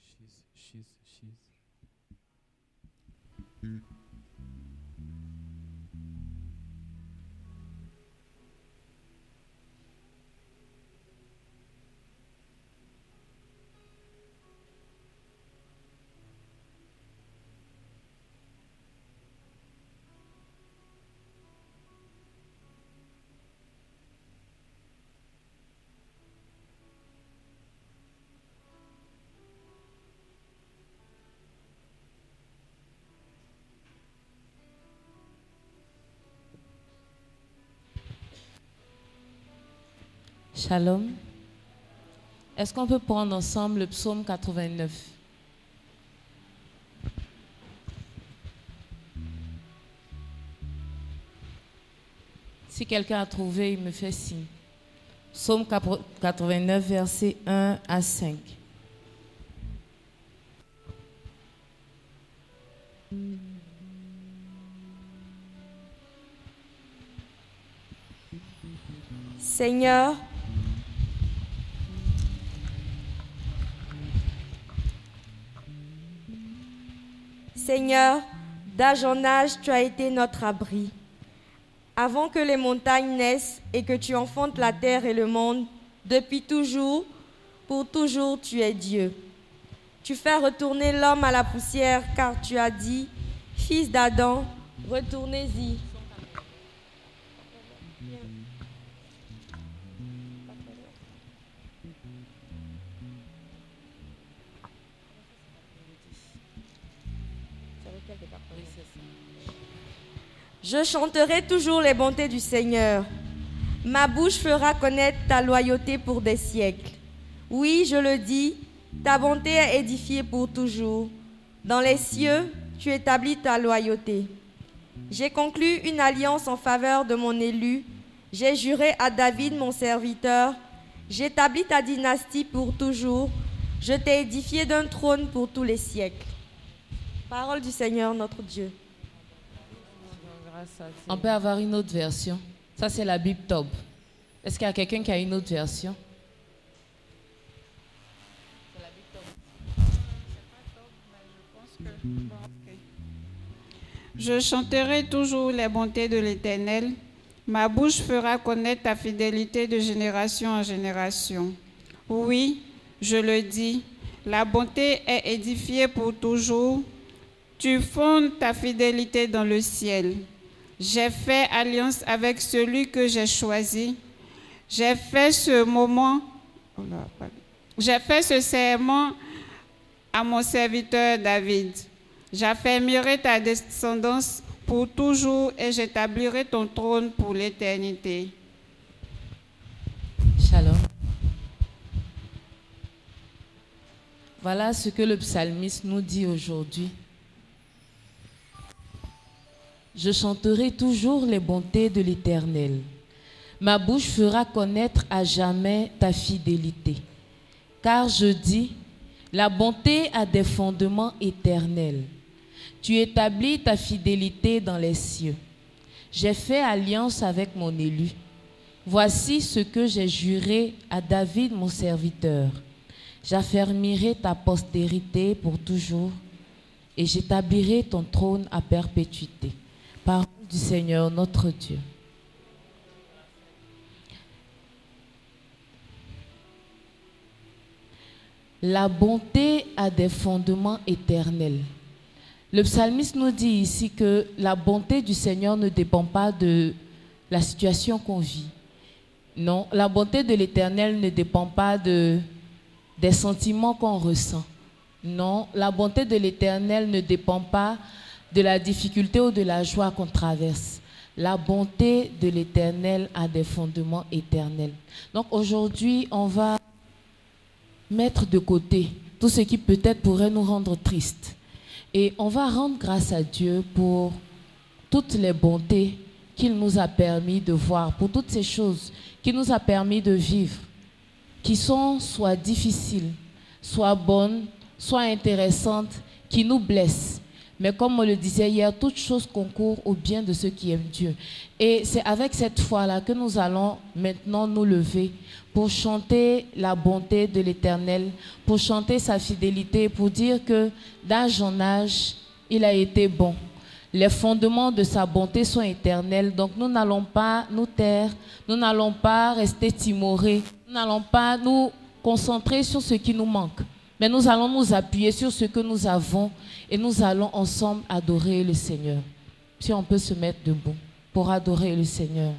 She's, she's, she's. Hmm. Shalom. Est-ce qu'on peut prendre ensemble le psaume 89 Si quelqu'un a trouvé, il me fait signe. Psaume 89, versets 1 à 5. Seigneur, Seigneur, d'âge en âge, tu as été notre abri. Avant que les montagnes naissent et que tu enfantes la terre et le monde, depuis toujours, pour toujours, tu es Dieu. Tu fais retourner l'homme à la poussière car tu as dit, Fils d'Adam, retournez-y. Je chanterai toujours les bontés du Seigneur. Ma bouche fera connaître ta loyauté pour des siècles. Oui, je le dis, ta bonté est édifiée pour toujours. Dans les cieux, tu établis ta loyauté. J'ai conclu une alliance en faveur de mon élu. J'ai juré à David, mon serviteur. J'établis ta dynastie pour toujours. Je t'ai édifié d'un trône pour tous les siècles. Parole du Seigneur notre Dieu. On peut avoir une autre version. Ça, c'est la Bible Top. Est-ce qu'il y a quelqu'un qui a une autre version? Je chanterai toujours les bontés de l'Éternel. Ma bouche fera connaître ta fidélité de génération en génération. Oui, je le dis, la bonté est édifiée pour toujours. Tu fondes ta fidélité dans le ciel. J'ai fait alliance avec celui que j'ai choisi. J'ai fait ce moment, j'ai fait ce serment à mon serviteur David. J'affermirai ta descendance pour toujours et j'établirai ton trône pour l'éternité. Shalom. Voilà ce que le psalmiste nous dit aujourd'hui. Je chanterai toujours les bontés de l'Éternel. Ma bouche fera connaître à jamais ta fidélité. Car je dis, la bonté a des fondements éternels. Tu établis ta fidélité dans les cieux. J'ai fait alliance avec mon élu. Voici ce que j'ai juré à David mon serviteur. J'affermirai ta postérité pour toujours et j'établirai ton trône à perpétuité. Parole du Seigneur notre Dieu. La bonté a des fondements éternels. Le psalmiste nous dit ici que la bonté du Seigneur ne dépend pas de la situation qu'on vit. Non, la bonté de l'Éternel ne dépend pas de, des sentiments qu'on ressent. Non, la bonté de l'Éternel ne dépend pas de la difficulté ou de la joie qu'on traverse. La bonté de l'Éternel a des fondements éternels. Donc aujourd'hui, on va mettre de côté tout ce qui peut-être pourrait nous rendre tristes. Et on va rendre grâce à Dieu pour toutes les bontés qu'il nous a permis de voir, pour toutes ces choses qu'il nous a permis de vivre, qui sont soit difficiles, soit bonnes, soit intéressantes, qui nous blessent. Mais comme on le disait hier, toutes choses concourent au bien de ceux qui aiment Dieu. Et c'est avec cette foi-là que nous allons maintenant nous lever pour chanter la bonté de l'Éternel, pour chanter sa fidélité, pour dire que d'âge en âge, il a été bon. Les fondements de sa bonté sont éternels, donc nous n'allons pas nous taire, nous n'allons pas rester timorés, nous n'allons pas nous concentrer sur ce qui nous manque. Mais nous allons nous appuyer sur ce que nous avons et nous allons ensemble adorer le Seigneur. Si on peut se mettre debout pour adorer le Seigneur.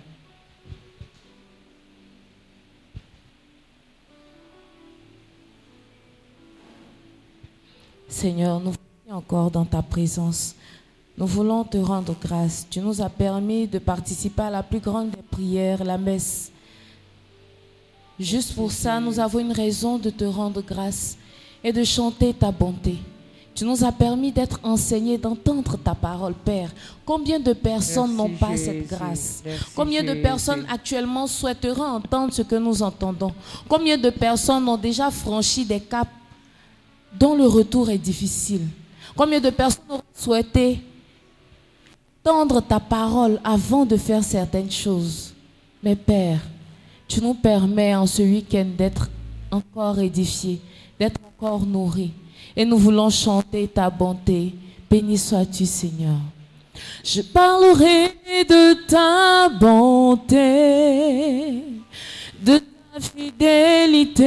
Seigneur, nous voulons encore dans ta présence. Nous voulons te rendre grâce. Tu nous as permis de participer à la plus grande des prières, la messe. Juste pour ça, nous avons une raison de te rendre grâce et de chanter ta bonté. Tu nous as permis d'être enseignés, d'entendre ta parole, Père. Combien de personnes n'ont pas cette grâce? Combien de personnes actuellement souhaiteraient entendre ce que nous entendons? Combien de personnes ont déjà franchi des caps dont le retour est difficile? Combien de personnes ont souhaité entendre ta parole avant de faire certaines choses? Mais Père, tu nous permets en ce week-end d'être encore édifiés, d'être encore nourris. Et nous voulons chanter ta bonté. Béni sois-tu, Seigneur. Je parlerai de ta bonté, de ta fidélité.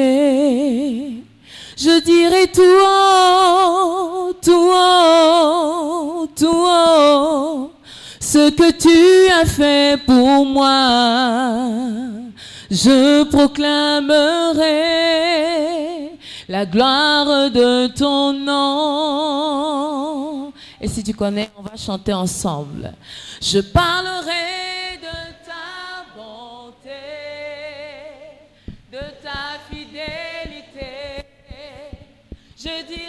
Je dirai tout haut, tout haut, tout haut, ce que tu as fait pour moi. Je proclamerai la gloire de ton nom. Et si tu connais, on va chanter ensemble. Je parlerai de ta bonté, de ta fidélité. Je dirai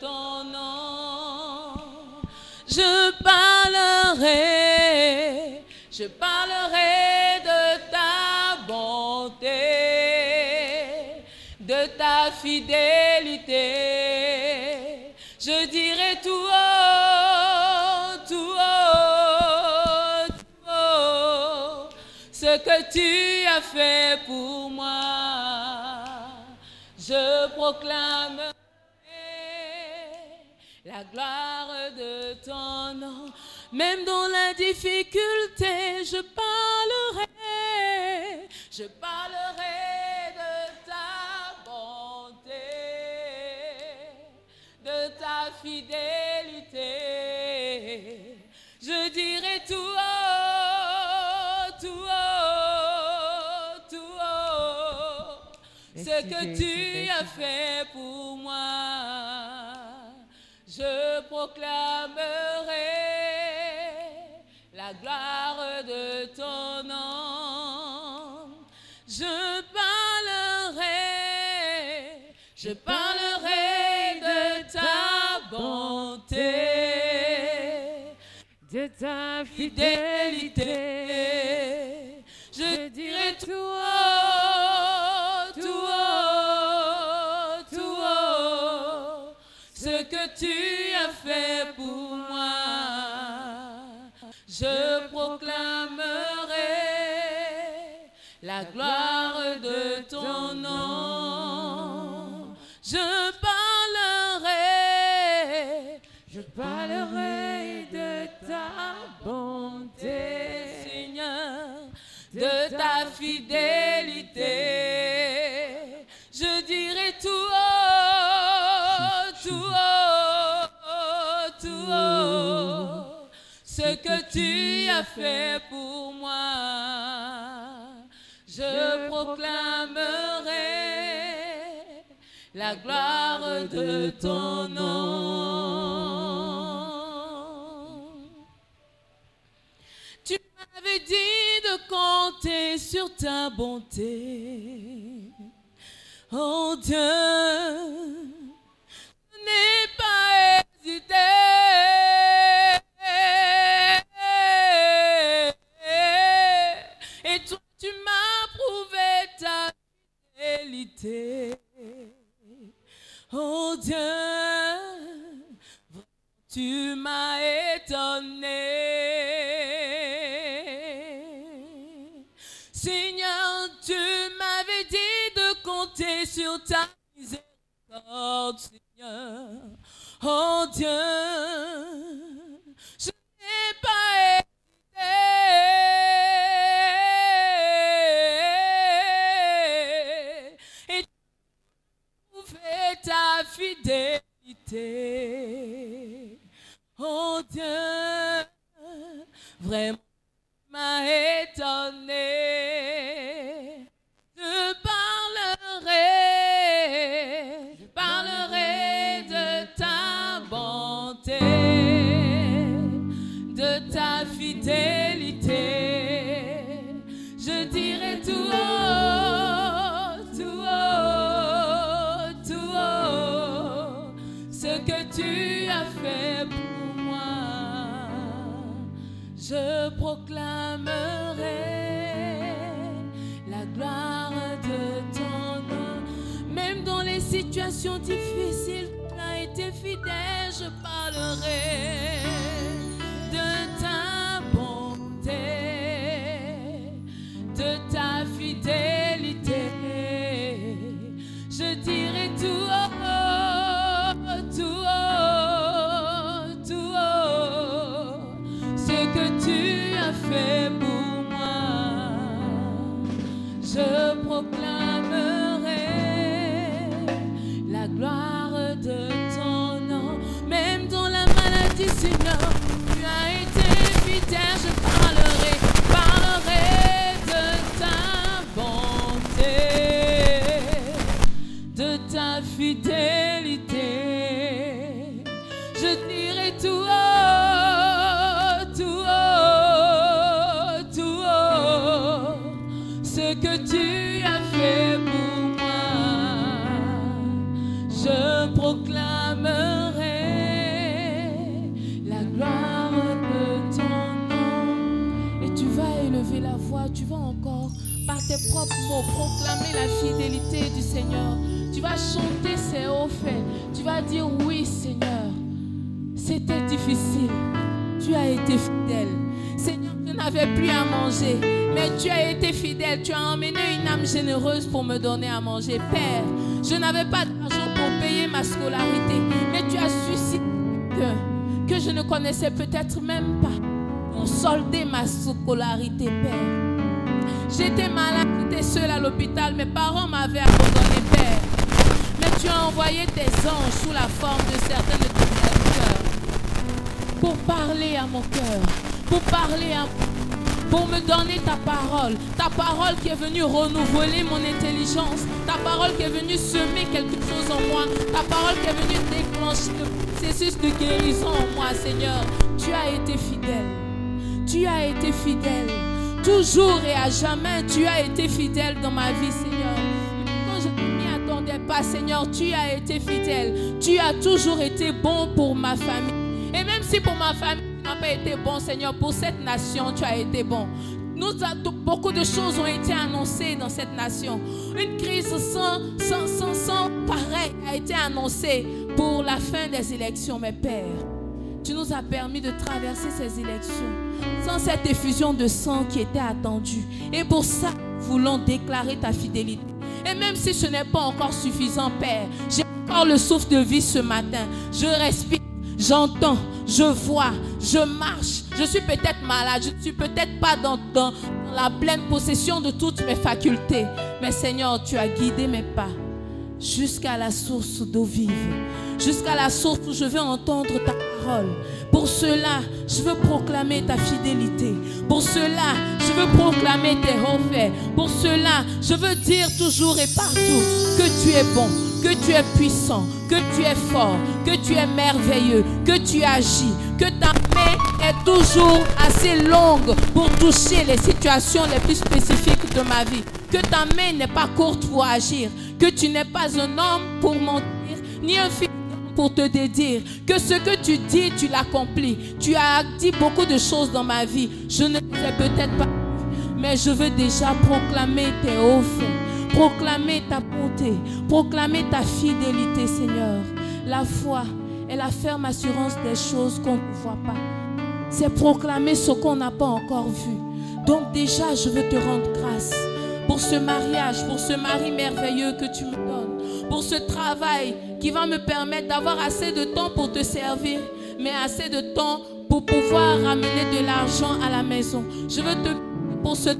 ton nom. Je parlerai, je parlerai de ta bonté, de ta fidélité. Je dirai tout haut, tout haut, tout haut, ce que tu as fait pour moi. Je proclamerai la gloire de ton nom. Même dans la difficulté, je parlerai, je parlerai de ta bonté, de ta fidélité. Je dirai tout haut, tout haut, tout haut, ce que tu as fait pour moi. Je proclamerai la gloire de ton nom. Je parlerai, je parlerai de ta bonté, de ta fidélité. Pour moi. Je proclamerai la gloire de ton nom. Je parlerai, je parlerai de ta bonté, Seigneur, de ta fidélité. Tu as fait pour moi. Je proclamerai la gloire de ton nom. Tu m'avais dit de compter sur ta bonté. Oh Dieu, je n'ai pas hésité. Pour me donner à manger. Père, je n'avais pas d'argent pour payer ma scolarité, mais tu as suscité que, je ne connaissais peut-être même pas pour solder ma scolarité, Père. J'étais malade, j'étais seule à l'hôpital, mes parents m'avaient abandonné, Père. Mais tu as envoyé tes anges sous la forme de certains de tes serviteurs pour parler à mon cœur, pour parler à pour me donner ta parole, parole qui est venue renouveler mon intelligence, ta parole qui est venue semer quelque chose en moi, ta parole qui est venue déclencher le processus de guérison en moi, Seigneur. Tu as été fidèle, tu as été fidèle, toujours et à jamais, tu as été fidèle dans ma vie, Seigneur. Quand je ne m'y attendais pas, Seigneur, tu as été fidèle, tu as toujours été bon pour ma famille. Et même si pour ma famille, tu n'as pas été bon, Seigneur, pour cette nation, tu as été bon. Nous, beaucoup de choses ont été annoncées dans cette nation. Une crise sans, sans, pareil a été annoncée pour la fin des élections, mes pères. Tu nous as permis de traverser ces élections sans cette effusion de sang qui était attendue. Et pour ça, nous voulons déclarer ta fidélité. Et même si ce n'est pas encore suffisant, Père, j'ai encore le souffle de vie ce matin. Je respire, j'entends, je vois, je marche. Je suis peut-être malade, je ne suis peut-être pas dans- dans la pleine possession de toutes mes facultés. Mais Seigneur, tu as guidé mes pas jusqu'à la source d'eau vive, jusqu'à la source où je vais entendre ta parole. Pour cela, je veux proclamer ta fidélité. Pour cela, je veux proclamer tes hauts faits. Pour cela, je veux dire toujours et partout que tu es bon, que tu es puissant, que tu es fort, que tu es merveilleux, que tu agis, que ta toujours assez longue pour toucher les situations les plus spécifiques de ma vie, que ta main n'est pas courte pour agir, que tu n'es pas un homme pour mentir, ni un fils pour te dédire que ce que tu dis, tu l'accomplis. Tu as dit beaucoup de choses dans ma vie. Je ne sais peut-être pas, mais je veux déjà proclamer tes hauts faits, proclamer ta bonté, proclamer ta fidélité, Seigneur. La foi est la ferme assurance des choses qu'on ne voit pas. C'est proclamer ce qu'on n'a pas encore vu. Donc déjà, je veux te rendre grâce pour ce mariage, pour ce mari merveilleux que tu me donnes, pour ce travail qui va me permettre d'avoir assez de temps pour te servir, mais assez de temps pour pouvoir ramener de l'argent à la maison. Je veux te pour ce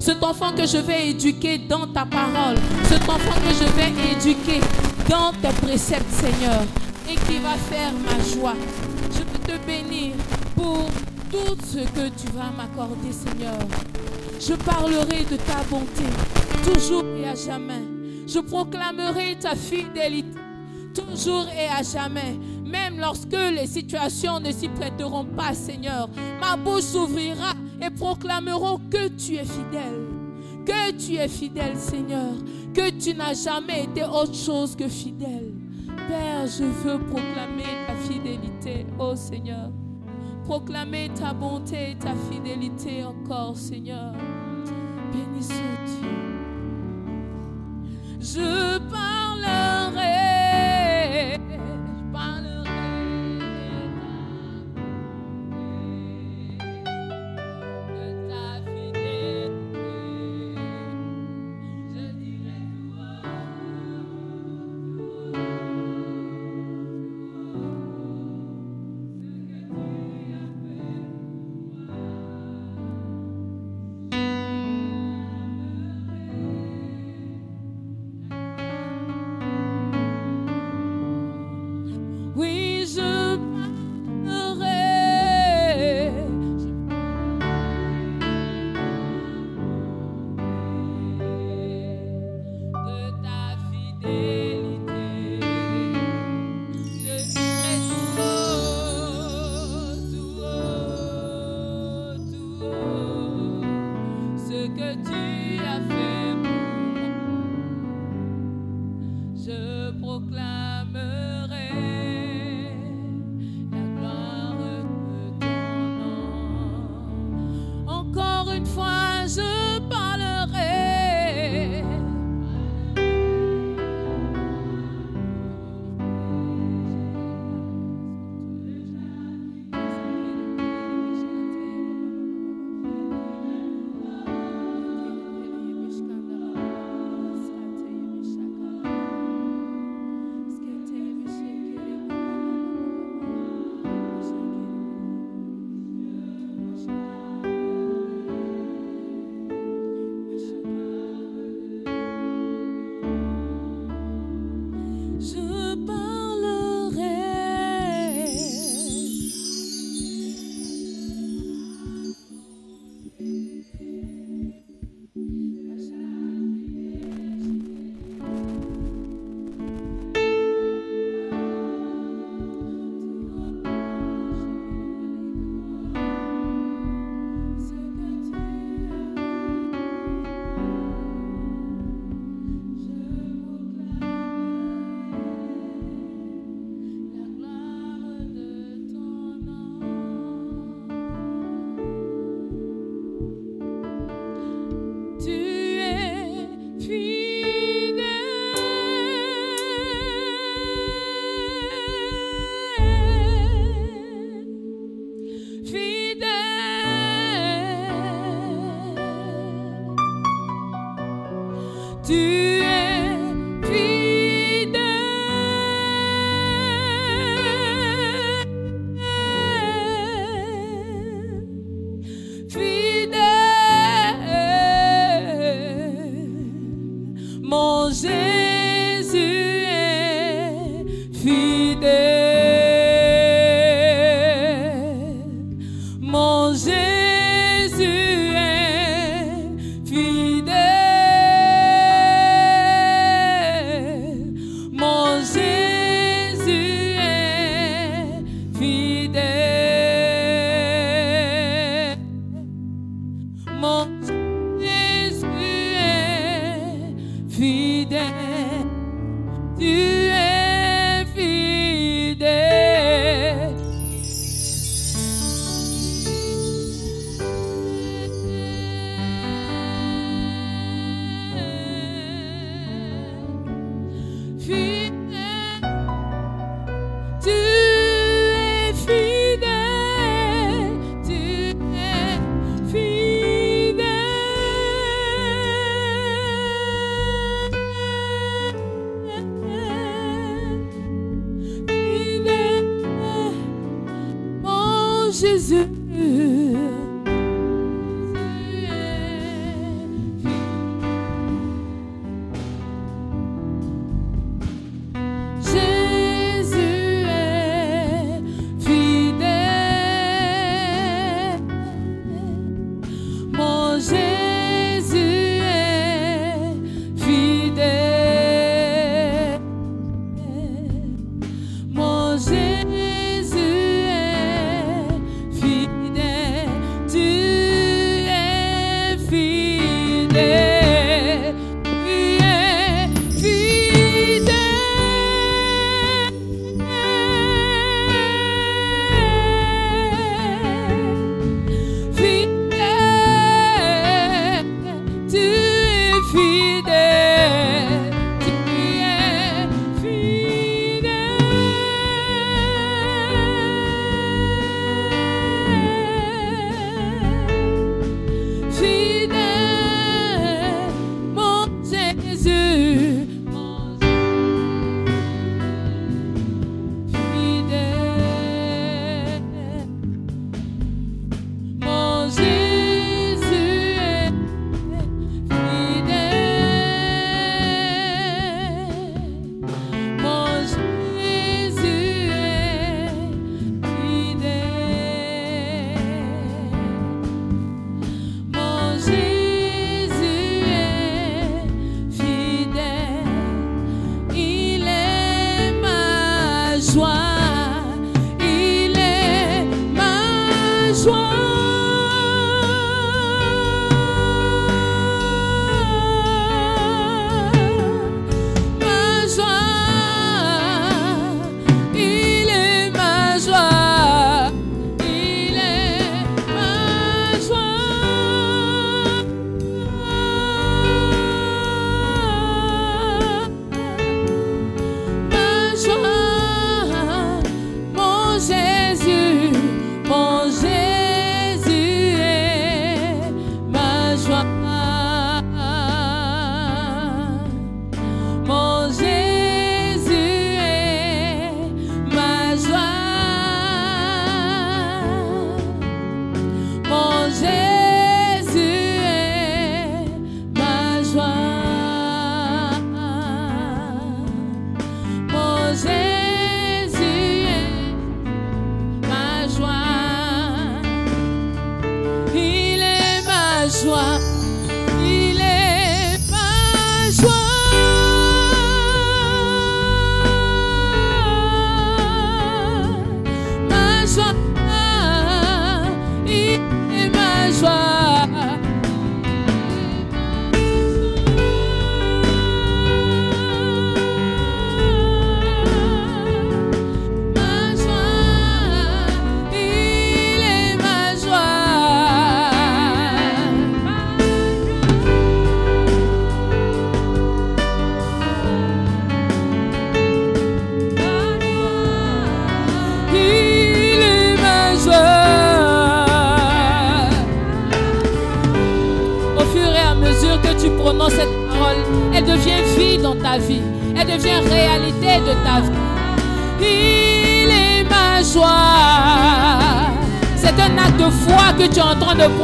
cet enfant que je vais éduquer dans ta parole, cet enfant que je vais éduquer dans tes préceptes, Seigneur, et qui va faire ma joie. Je veux te bénir tout ce que tu vas m'accorder, Seigneur. Je parlerai de ta bonté, toujours et à jamais. Je proclamerai ta fidélité, toujours et à jamais. Même lorsque les situations ne s'y prêteront pas, Seigneur, ma bouche s'ouvrira et proclameront que tu es fidèle. Que tu es fidèle, Seigneur. Que tu n'as jamais été autre chose que fidèle. Père, je veux proclamer ta fidélité, ô Seigneur. Proclamer ta bonté et ta fidélité encore, Seigneur. Béni sois-tu. Je parlerai.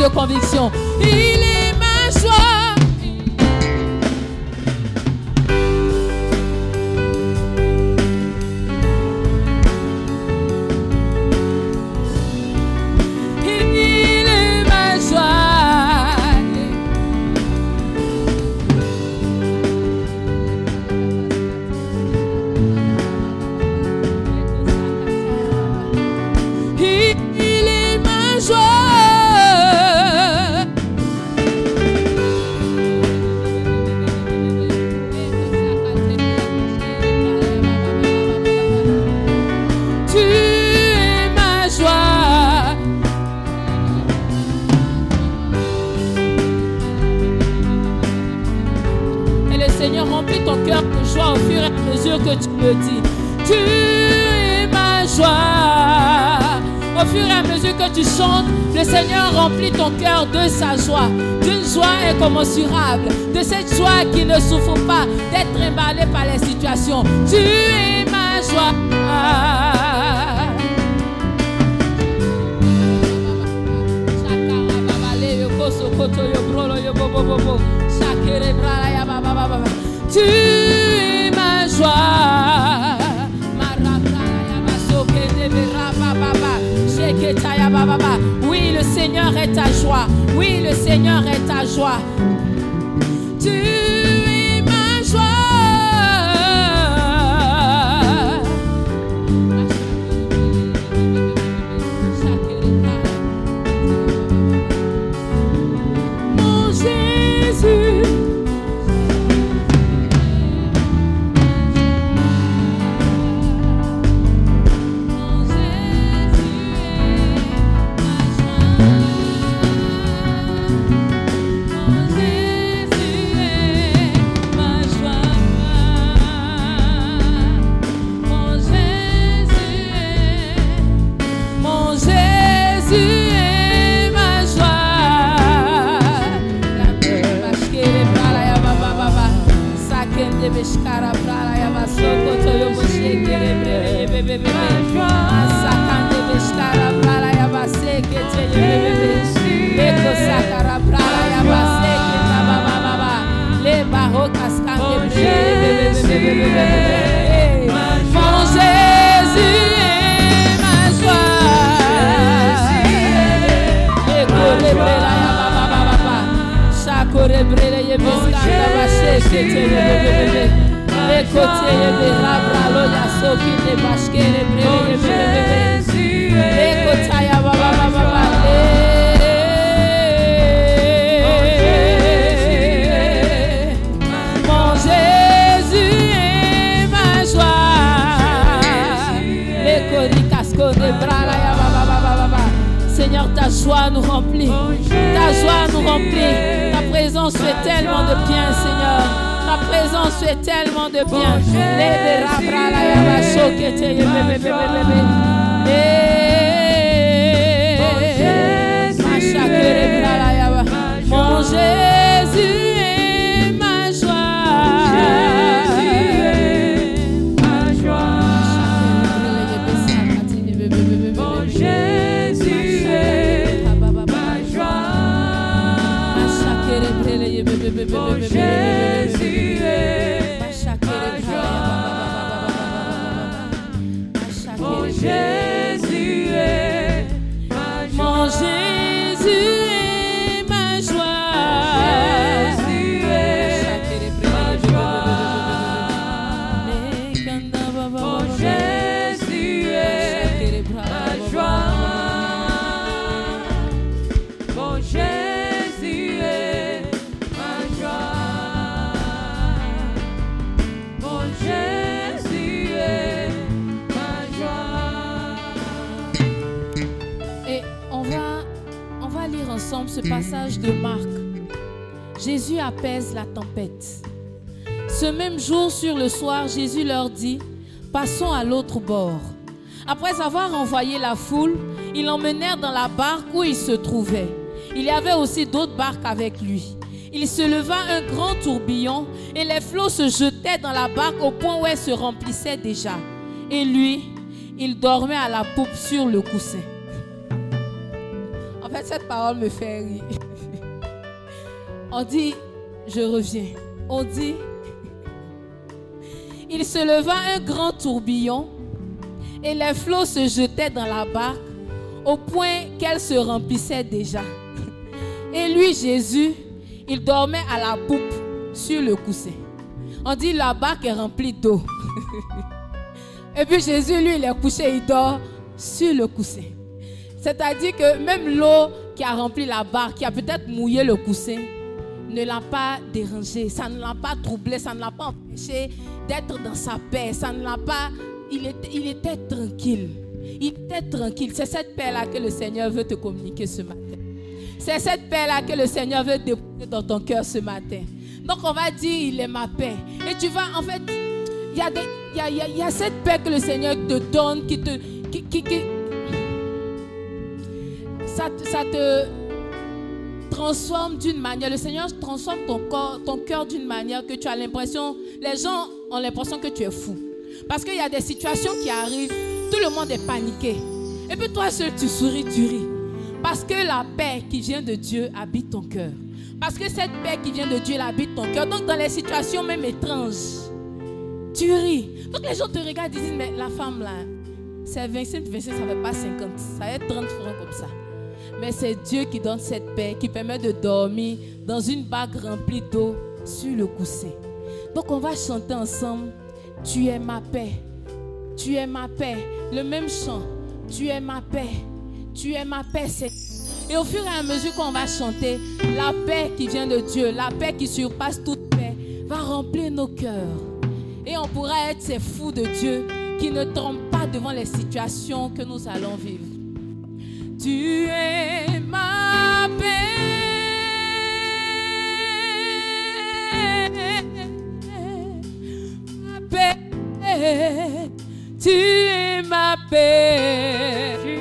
de conviction. Remplit ton cœur de sa joie, d'une joie incommensurable, de cette joie qui ne souffre pas d'être emballée par les situations. Tu es ma joie. Tu es ma joie. Oui, le Seigneur est ta joie. Oui, le Seigneur est ta joie. Seigneur, l'autre bord. Après avoir envoyé la foule, ils l'emmenèrent dans la barque où il se trouvait. Il y avait aussi d'autres barques avec lui. Il se leva un grand tourbillon et les flots se jetaient dans la barque au point où elle se remplissait déjà. Et lui, il dormait à la poupe sur le coussin. En fait, cette parole me fait rire. On dit, je reviens. On dit, se leva un grand tourbillon et les flots se jetaient dans la barque au point qu'elle se remplissait déjà. Et lui, Jésus, il dormait à la poupe sur le coussin. On dit la barque est remplie d'eau. Et puis Jésus, lui, il est couché, il dort sur le coussin. C'est-à-dire que même l'eau qui a rempli la barque, qui a peut-être mouillé le coussin, ne l'a pas dérangé, ça ne l'a pas troublé, ça ne l'a pas empêché d'être dans sa paix, ça ne l'a pas... Il était, il était tranquille. Il était tranquille. C'est cette paix-là que le Seigneur veut te communiquer ce matin. C'est cette paix-là que le Seigneur veut déposer dans ton cœur ce matin. Donc on va dire, il est ma paix. Et tu vas, en fait, il y, a cette paix que le Seigneur te donne, qui te... Qui, qui, qui, ça, te transforme d'une manière, le Seigneur transforme ton corps, ton cœur d'une manière que tu as l'impression, les gens ont l'impression que tu es fou. Parce qu'il y a des situations qui arrivent, tout le monde est paniqué. Et puis toi seul, tu souris, tu ris. Parce que la paix qui vient de Dieu habite ton cœur. Parce que cette paix qui vient de Dieu, elle habite ton cœur. Donc dans les situations même étranges, tu ris. Donc les gens te regardent et disent, mais la femme là, c'est 25, 25, ça ne fait pas 50, ça va être 30 francs comme ça. Mais c'est Dieu qui donne cette paix, qui permet de dormir dans une bague remplie d'eau sur le coussin. Donc on va chanter ensemble, tu es ma paix, tu es ma paix, le même chant, tu es ma paix, tu es ma paix. Et au fur et à mesure qu'on va chanter, la paix qui vient de Dieu, la paix qui surpasse toute paix, va remplir nos cœurs. Et on pourra être ces fous de Dieu qui ne tombent pas devant les situations que nous allons vivre. Tu es ma paix, ma paix, tu es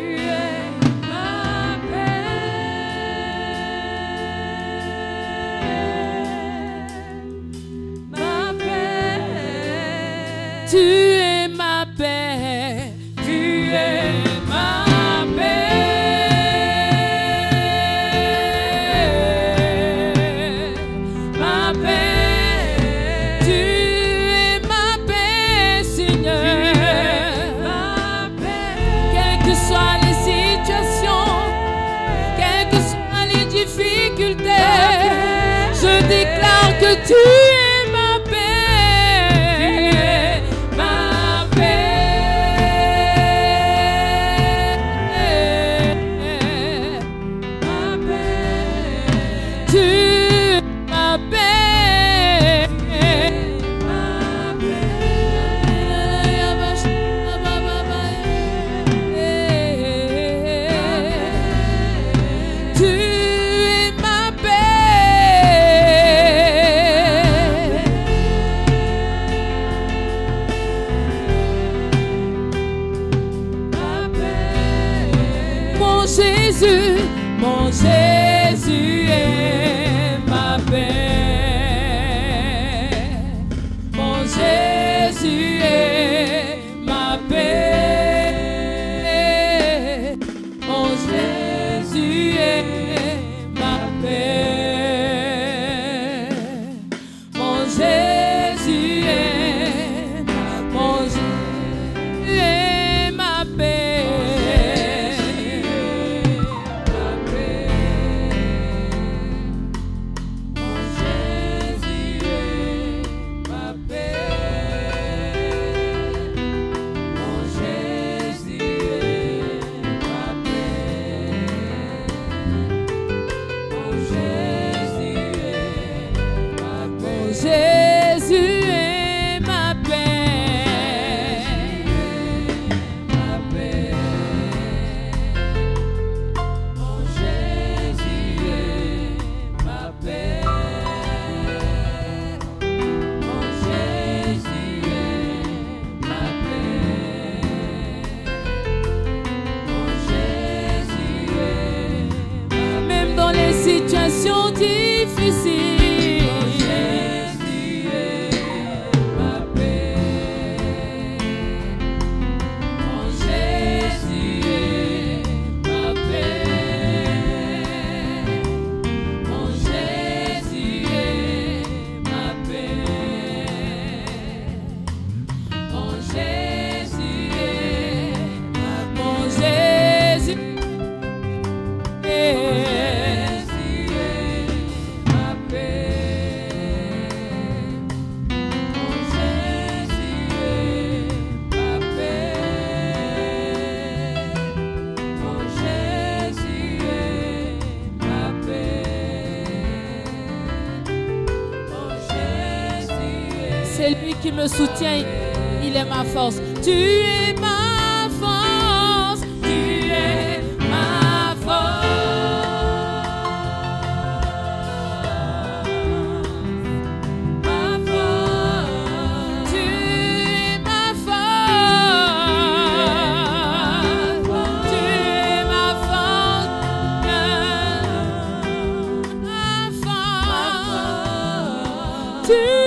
force,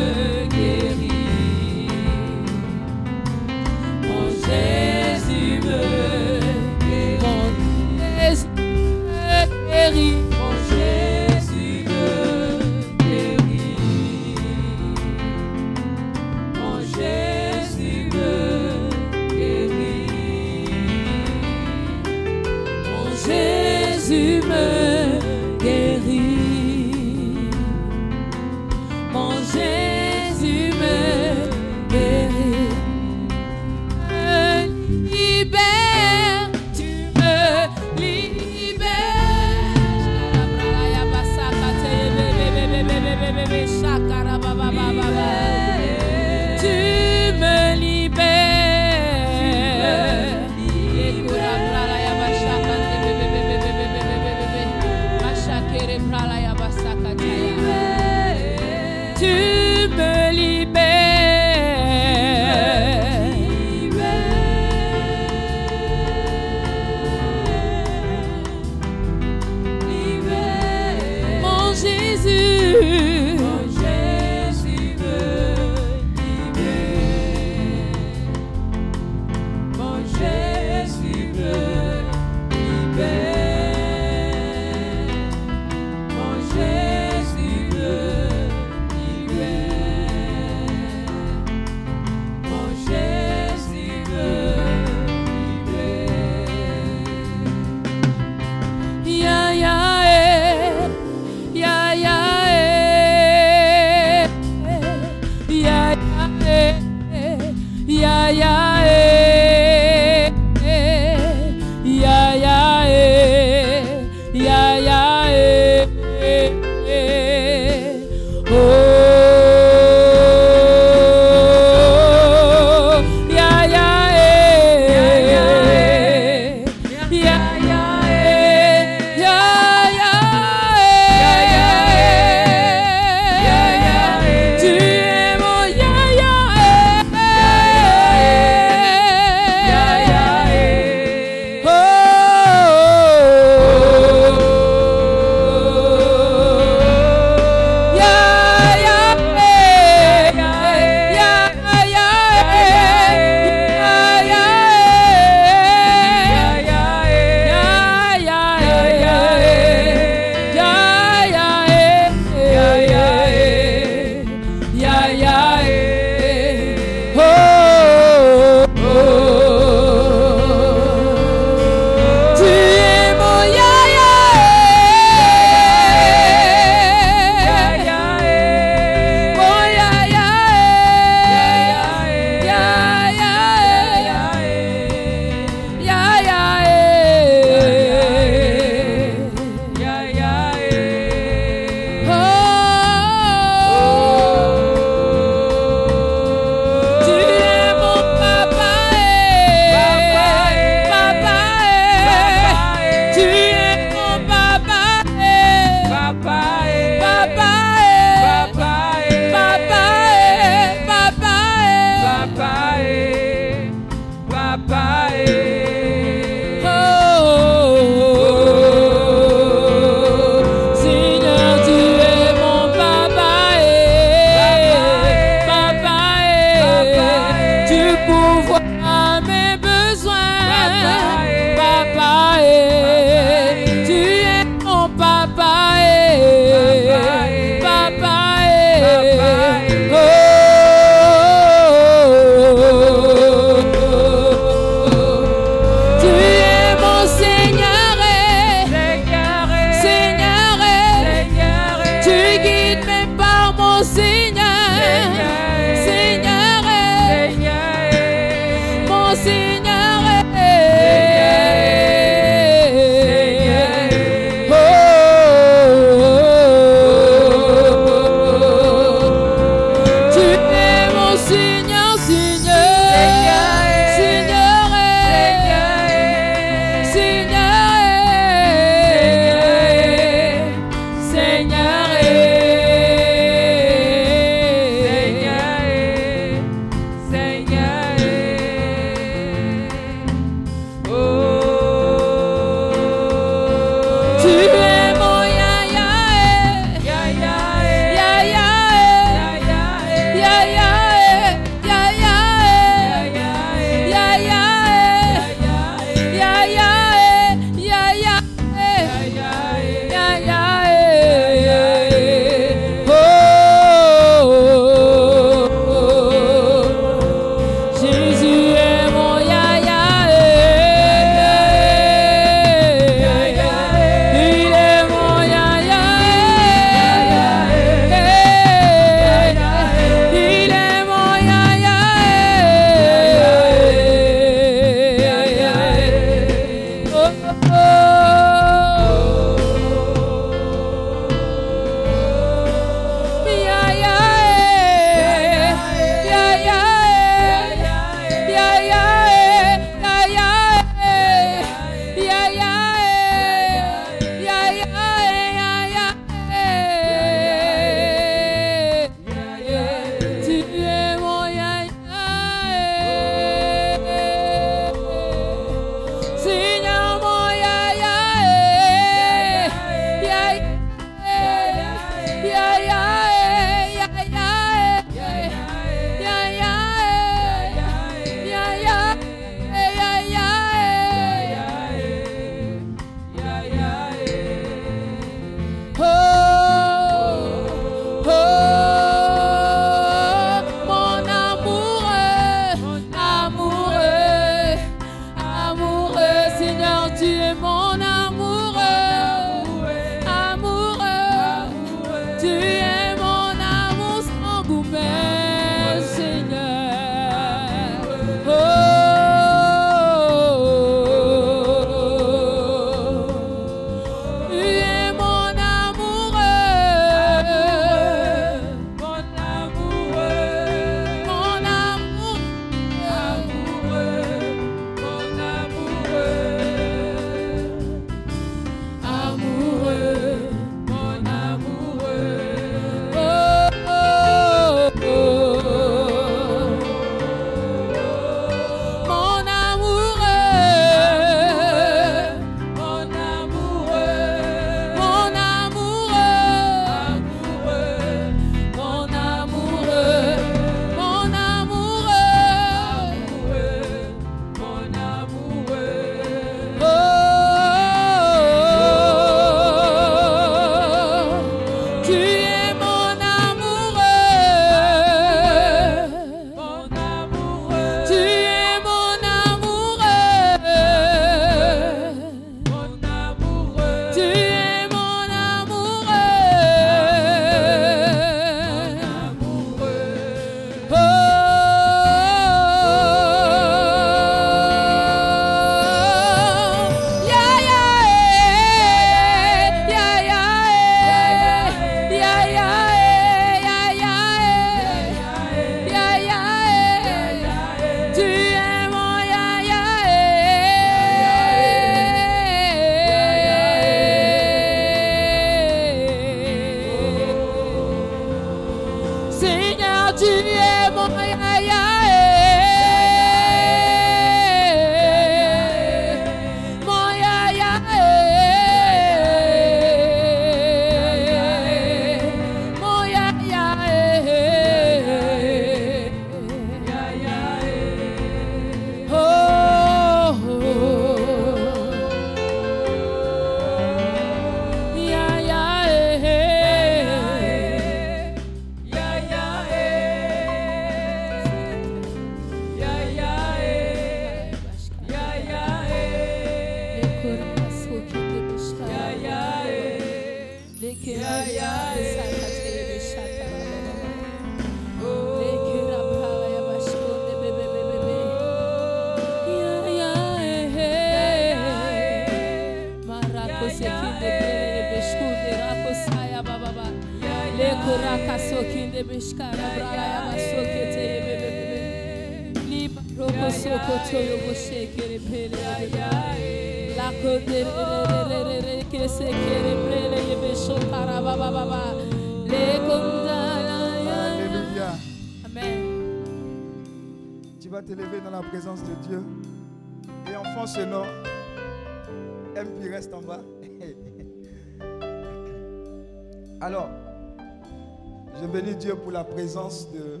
Pour la présence de...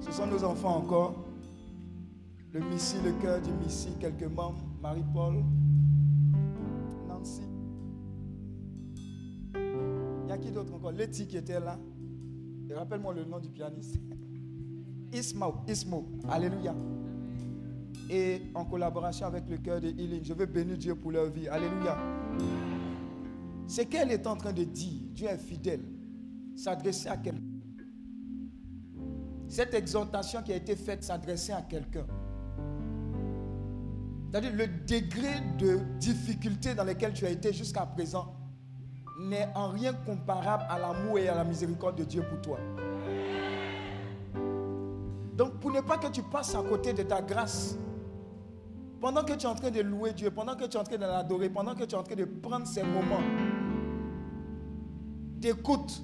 Ce sont nos enfants encore. Le Missy, le cœur du Missy, quelques membres. Marie-Paul, Nancy. Il y a qui d'autre encore? Letty qui était là. Rappelle-moi le nom du pianiste. Ismo, Ismo. Alléluia. Et en collaboration avec le cœur de Healing, je veux bénir Dieu pour leur vie. Alléluia. Ce qu'elle est en train de dire, Dieu est fidèle, s'adresser à quelqu'un. Cette exhortation qui a été faite s'adresser à quelqu'un. C'est-à-dire le degré de difficulté dans lequel tu as été jusqu'à présent n'est en rien comparable à l'amour et à la miséricorde de Dieu pour toi. Donc pour ne pas que tu passes à côté de ta grâce, pendant que tu es en train de louer Dieu, pendant que tu es en train de l'adorer, pendant que tu es en train de prendre ces moments d'écoute,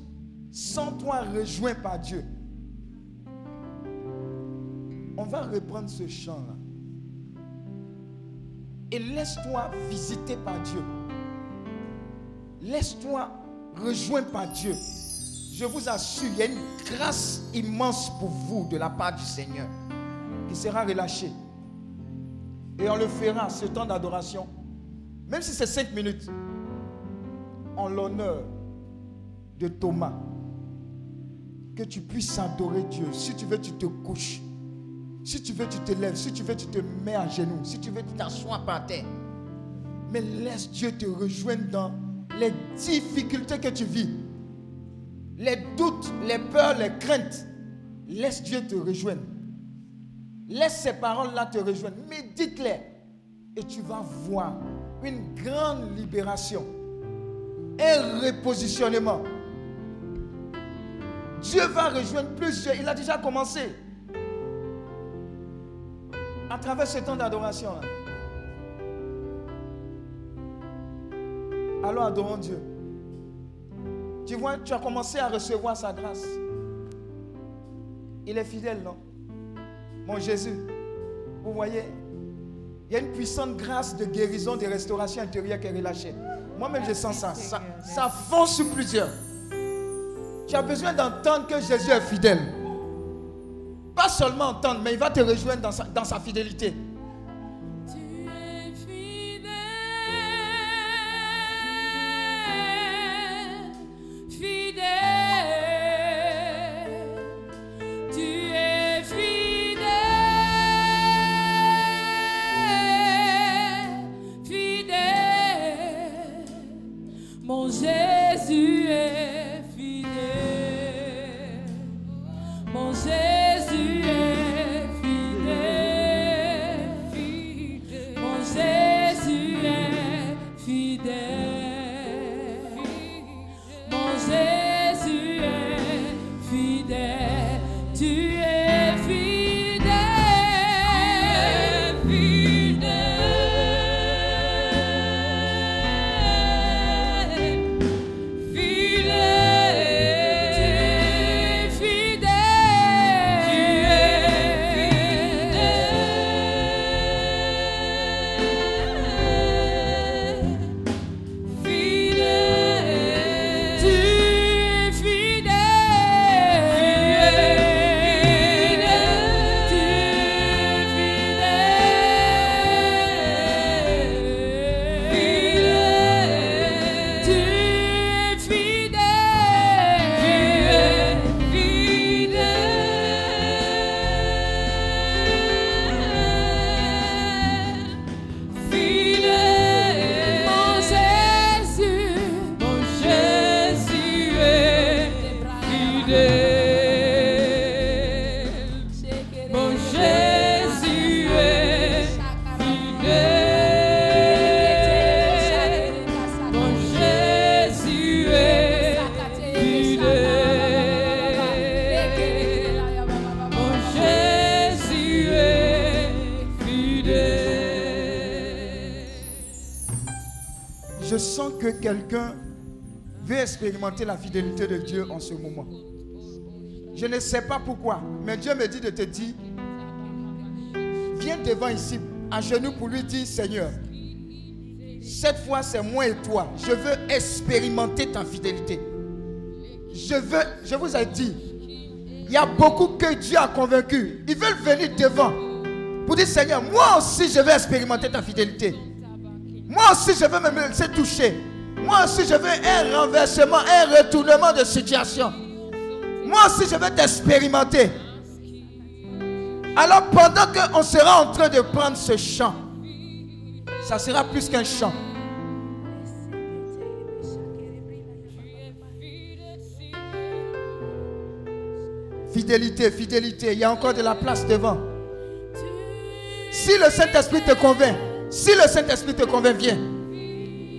sans toi rejoint par Dieu, on va reprendre ce chant-là. Et laisse-toi visiter par Dieu. Laisse-toi rejoindre par Dieu. Je vous assure, il y a une grâce immense pour vous de la part du Seigneur qui sera relâchée. Et on le fera, ce temps d'adoration, même si c'est cinq minutes, en l'honneur de Thomas. Que tu puisses adorer Dieu. Si tu veux, tu te couches. Si tu veux, tu te lèves. Si tu veux, tu te mets à genoux. Si tu veux, tu t'assois par terre. Mais laisse Dieu te rejoindre dans les difficultés que tu vis. Les doutes, les peurs, les craintes. Laisse Dieu te rejoindre. Laisse ces paroles-là te rejoindre. Médite-les. Et tu vas voir une grande libération. Un repositionnement. Dieu va rejoindre plusieurs. Il a déjà commencé. À travers ce temps d'adoration. Alors adorons Dieu. Tu vois, tu as commencé à recevoir sa grâce. Il est fidèle, non? Mon Jésus, vous voyez, il y a une puissante grâce de guérison, de restauration intérieure qui est relâchée. Moi-même, je sens ça. Ça, ça fond sur plusieurs. Tu as besoin d'entendre que Jésus est fidèle. Pas seulement entendre, mais il va te rejoindre dans sa, fidélité. La fidélité de Dieu en ce moment. Je ne sais pas pourquoi, mais Dieu me dit de te dire, viens devant ici, à genoux pour lui dire, Seigneur, cette fois c'est moi et toi. Je veux expérimenter ta fidélité. Je veux, je vous ai dit, il y a beaucoup que Dieu a convaincu. Ils veulent venir devant pour dire, Seigneur, moi aussi je veux expérimenter ta fidélité. Moi aussi je veux me laisser toucher. Moi aussi je veux un renversement, un retournement de situation. Moi aussi je veux t'expérimenter. Alors pendant qu'on sera en train de prendre ce chant, ça sera plus qu'un chant. Fidélité, fidélité, il y a encore de la place devant. Si le Saint-Esprit te convainc, si le Saint-Esprit te convainc, viens.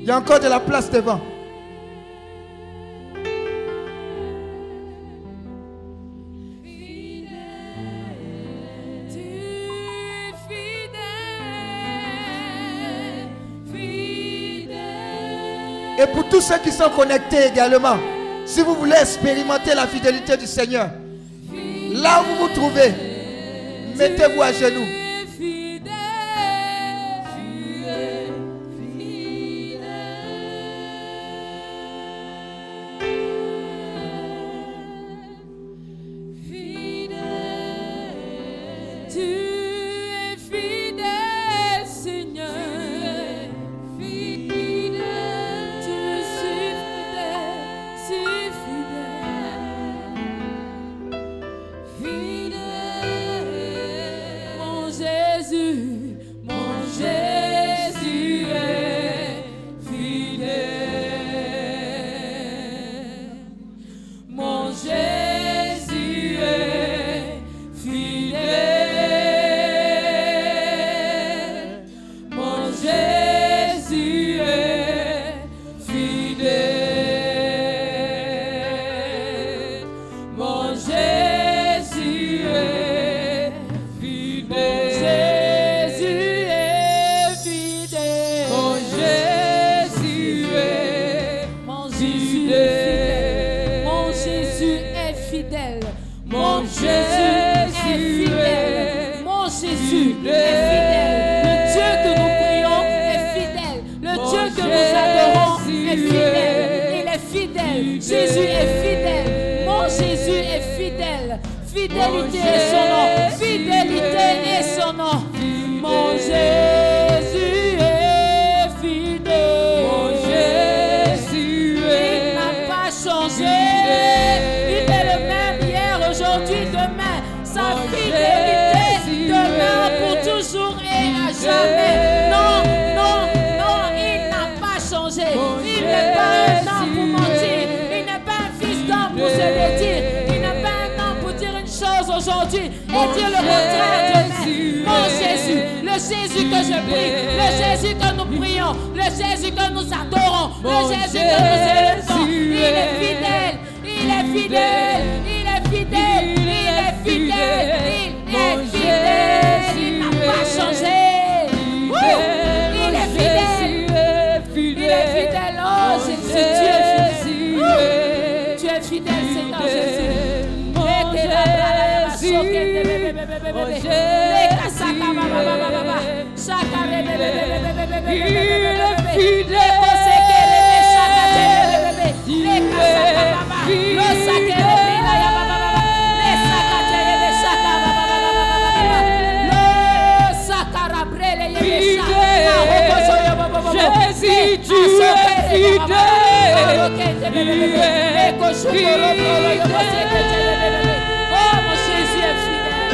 Il y a encore de la place devant. Et pour tous ceux qui sont connectés également, si vous voulez expérimenter la fidélité du Seigneur, là où vous vous trouvez, mettez-vous à genoux. Jamais. Non, non, non, il n'a pas changé. Il n'est pas un homme pour mentir. Il n'est pas un fils d'homme pour se dire. Il n'est pas un homme pour dire une chose aujourd'hui et dire le contraire demain. Jésus Mon Jésus, le Jésus que je prie, le Jésus que nous prions, le Jésus que nous adorons, le Jésus que nous élevons. Il est fidèle, il est fidèle, Oh, mon Jésus est fidèle.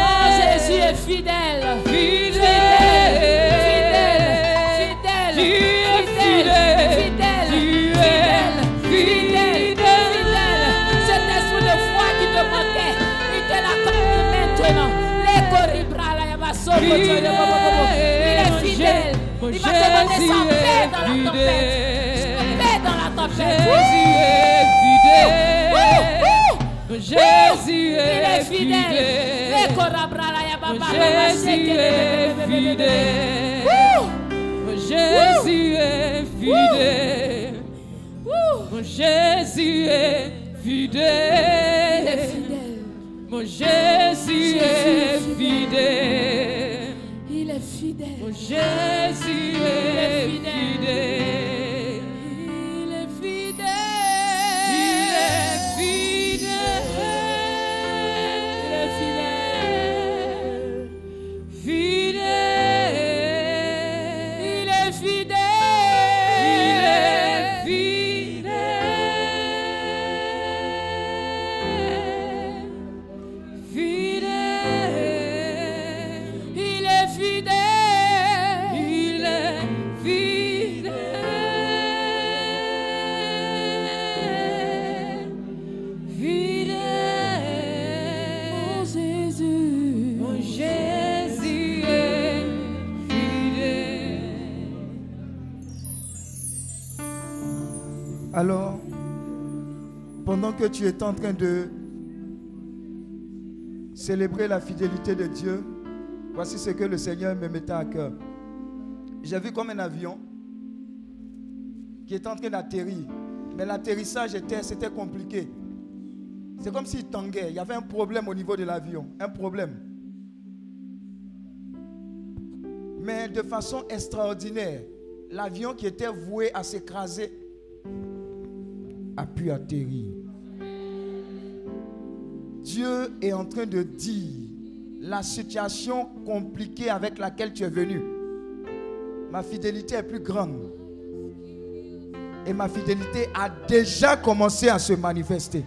Mon Jésus est fidèle. Fidèle, fidèle, fidèle, fidèle, fidèle, fidèle, fidèle. Cet esprit de foi qui te manquait, il te maintenant. Il est fidèle. Il te donner sa paix dans la tempête. Jésus est fidèle. Jésus est fidèle. Jésus est fidèle. Jésus est fidèle. Mon Jésus est fidèle. Mon Jésus est fidèle. Il est fidèle. Mon Jésus de célébrer la fidélité de Dieu, voici ce que le Seigneur me mettait à cœur. J'ai vu comme un avion qui était en train d'atterrir. Mais l'atterrissage était, compliqué. C'est comme s'il tanguait. Il y avait un problème au niveau de l'avion. Un problème. Mais de façon extraordinaire, l'avion qui était voué à s'écraser a pu atterrir. Dieu est en train de dire la situation compliquée avec laquelle tu es venu. Ma fidélité est plus grande. Et ma fidélité a déjà commencé à se manifester.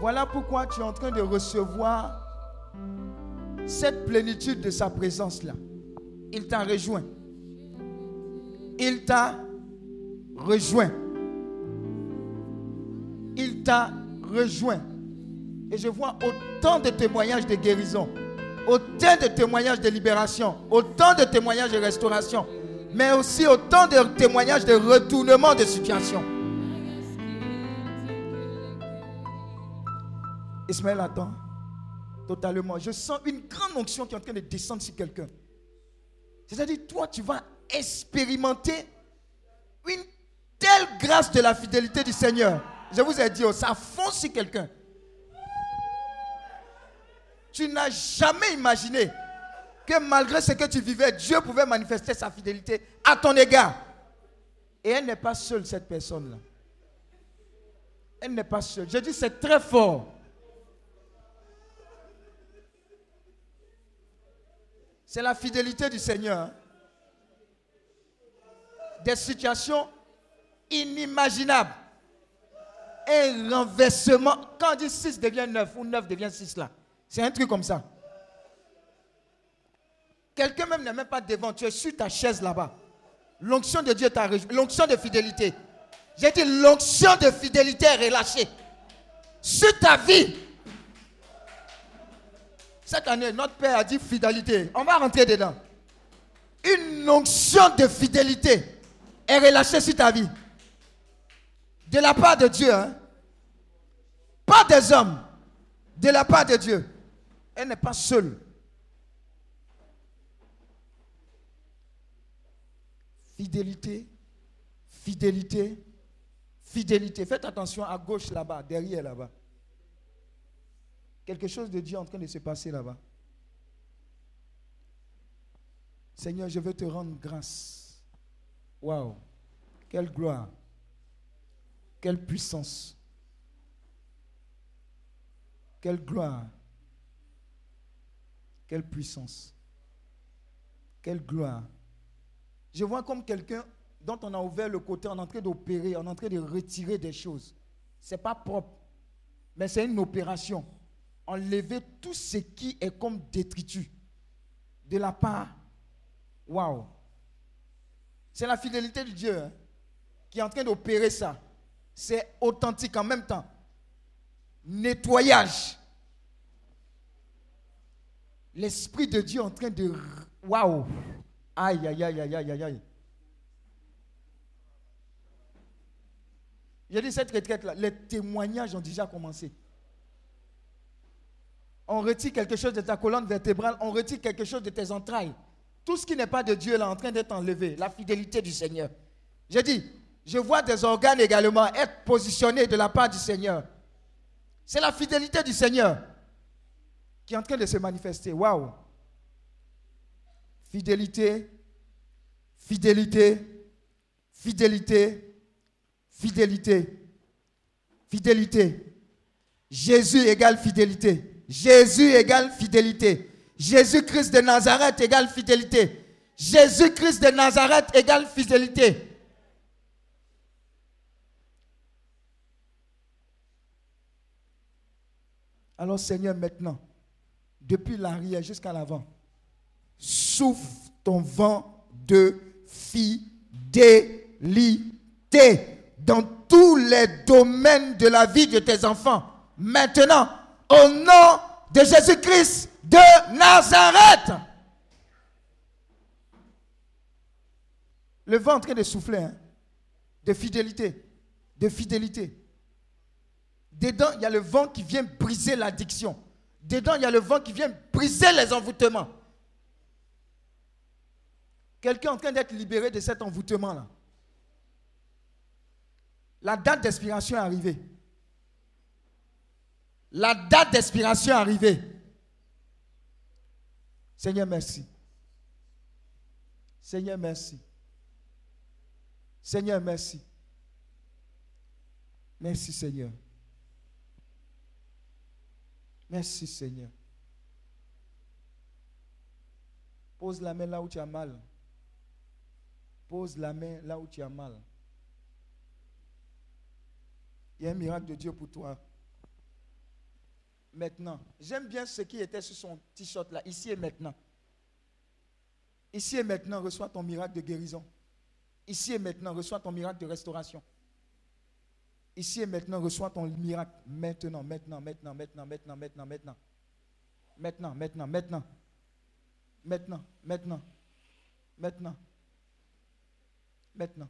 Voilà pourquoi tu es en train de recevoir cette plénitude de sa présence-là. Il t'a rejoint. Il t'a rejoint. Rejoint. Et je vois autant de témoignages de guérison, autant de témoignages de libération, autant de témoignages de restauration, mais aussi autant de témoignages de retournement de situation. Ismaël, attends. Totalement. Je sens une grande onction qui est en train de descendre sur quelqu'un. C'est-à-dire, toi, tu vas expérimenter une telle grâce de la fidélité du Seigneur. Je vous ai dit, oh, ça fonce sur quelqu'un. Tu n'as jamais imaginé que malgré ce que tu vivais, Dieu pouvait manifester sa fidélité à ton égard. Et elle n'est pas seule, cette personne-là. Elle n'est pas seule. Je dis, c'est très fort. C'est la fidélité du Seigneur. hein. Des situations inimaginables. Un renversement. Quand on dit 6 devient 9 ou 9 devient 6 là, c'est un truc comme ça. Quelqu'un même n'est même pas devant. Tu es sur ta chaise là-bas. L'onction de Dieu t'a. L'onction de fidélité. J'ai dit l'onction de fidélité est relâchée. Sur ta vie. Cette année, notre Père a dit fidélité. On va rentrer dedans. Une onction de fidélité est relâchée sur ta vie. De la part de Dieu. hein. Pas des hommes. De la part de Dieu. Elle n'est pas seule. Fidélité, fidélité, fidélité. Faites attention à gauche là-bas, derrière là-bas. Quelque chose de Dieu est en train de se passer là-bas. Seigneur, je veux te rendre grâce. Waouh. Quelle gloire. Quelle puissance. Quelle gloire. Quelle puissance. Quelle gloire. Je vois comme quelqu'un dont on a ouvert le côté, en train d'opérer, en train de retirer des choses. Ce n'est pas propre, mais c'est une opération. Enlever tout ce qui est comme détritus de la part. Waouh! C'est la fidélité de Dieu hein, qui est en train d'opérer ça. C'est authentique en même temps. Nettoyage. L'Esprit de Dieu en train de... Waouh! Aïe, aïe, aïe, aïe, aïe, aïe, aïe. J'ai dit cette retraite-là, les témoignages ont déjà commencé. On retire quelque chose de ta colonne vertébrale, on retire quelque chose de tes entrailles. Tout ce qui n'est pas de Dieu est en train d'être enlevé. La fidélité du Seigneur. J'ai dit, je vois des organes également être positionnés de la part du Seigneur. C'est la fidélité du Seigneur qui est en train de se manifester. Waouh! Fidélité, fidélité, fidélité, fidélité, fidélité. Jésus égale fidélité. Jésus égale fidélité. Jésus-Christ de Nazareth égale fidélité. Jésus-Christ de Nazareth égale fidélité. Alors Seigneur, maintenant, depuis l'arrière jusqu'à l'avant, souffle ton vent de fidélité dans tous les domaines de la vie de tes enfants. Maintenant, au nom de Jésus-Christ de Nazareth. Le vent est en train de souffler, hein, de fidélité, de fidélité. Dedans, il y a le vent qui vient briser l'addiction. Dedans, il y a le vent qui vient briser les envoûtements. Quelqu'un est en train d'être libéré de cet envoûtement-là. La date d'expiration est arrivée. La date d'expiration est arrivée. Seigneur, merci. Seigneur, merci. Seigneur, merci. Merci, Seigneur. Merci, Seigneur. Pose la main là où tu as mal. Pose la main là où tu as mal. Il y a un miracle de Dieu pour toi. Maintenant, j'aime bien ce qui était sur son t-shirt là, ici et maintenant. Ici et maintenant, reçois ton miracle de guérison. Ici et maintenant, reçois ton miracle de restauration. Ici et maintenant, reçois ton miracle. Maintenant, maintenant, maintenant, maintenant, maintenant, maintenant, maintenant. Maintenant, maintenant, maintenant. Maintenant, maintenant. Maintenant. Maintenant.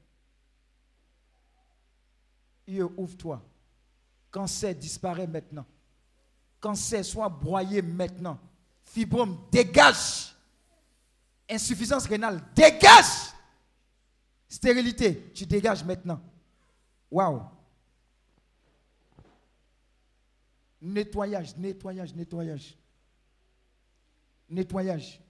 Dieu, ouvre-toi. Cancer disparaît maintenant. Cancer soit broyé maintenant. Fibrome, dégage. Insuffisance rénale, dégage. Stérilité, tu dégages maintenant. Waouh. Nettoyage, nettoyage, nettoyage. Nettoyage.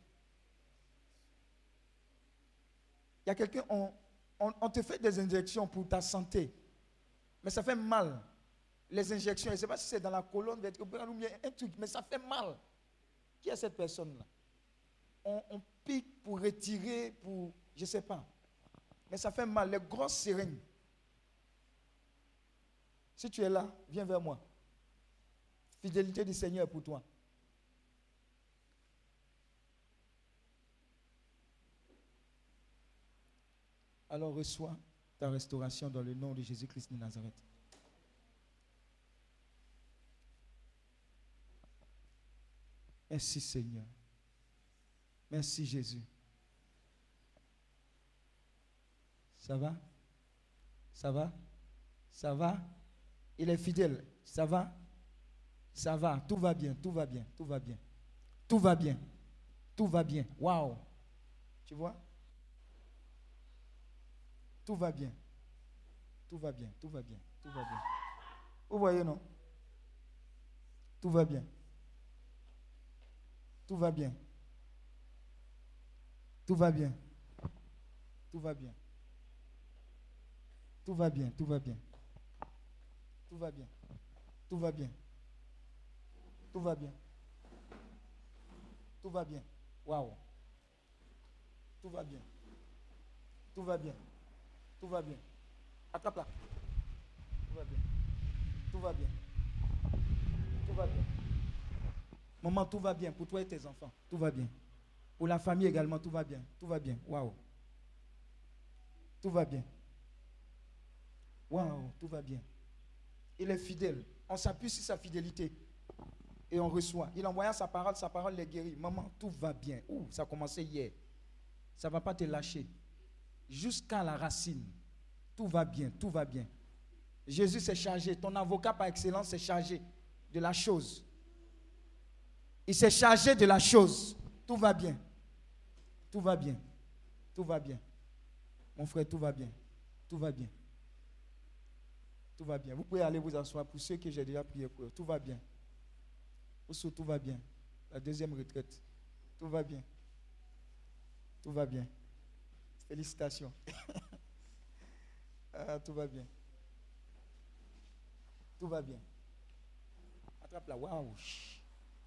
Il y a quelqu'un, on, on, te fait des injections pour ta santé, mais ça fait mal. Les injections, je ne sais pas si c'est dans la colonne vertébrale ou bien un truc, mais ça fait mal. Qui est cette personne-là? On, pique pour retirer, pour, je ne sais pas. Mais ça fait mal, les grosses seringues. Si tu es là, viens vers moi. Fidélité du Seigneur pour toi. Alors reçois ta restauration dans le nom de Jésus-Christ de Nazareth. Merci Seigneur. Merci Jésus. Ça va? Ça va? Ça va? Il est fidèle. Ça va? Ça va. Tout va bien, tout va bien, tout va bien. Tout va bien. Tout va bien. Waouh Tu vois Tout va bien. Tout va bien, tout va bien, tout va bien. Vous voyez, non Tout va bien. Tout va bien. Tout va bien. Tout va bien. Tout va bien, tout va bien. Tout va bien. Tout va bien. Tout va bien. Tout va bien. Waouh. Tout va bien. Tout va bien. Tout va bien. Attrape-la. Tout va bien. Tout va bien. Tout va bien. Maman, tout va bien pour toi et tes enfants. Tout va bien. Pour la famille également, tout va bien. Tout va bien. Waouh. Tout va bien. Waouh, tout va bien. Il est fidèle. On s'appuie sur sa fidélité. Et on reçoit. Il envoya sa parole, sa parole les guérit. Maman, tout va bien. Ouh, ça a commencé hier. Ça ne va pas te lâcher. Jusqu'à la racine. Tout va bien, tout va bien. Jésus s'est chargé. Ton avocat par excellence s'est chargé de la chose. Il s'est chargé de la chose. Tout va bien. Tout va bien. Tout va bien. Mon frère, tout va bien. Tout va bien. Tout va bien. Vous pouvez aller vous asseoir pour ceux que j'ai déjà prié pour eux. Tout va bien. Oussou, tout va bien. La deuxième retraite. Tout va bien. Tout va bien. Félicitations. Ah, tout va bien. Tout va bien. Attrape la. Waouh.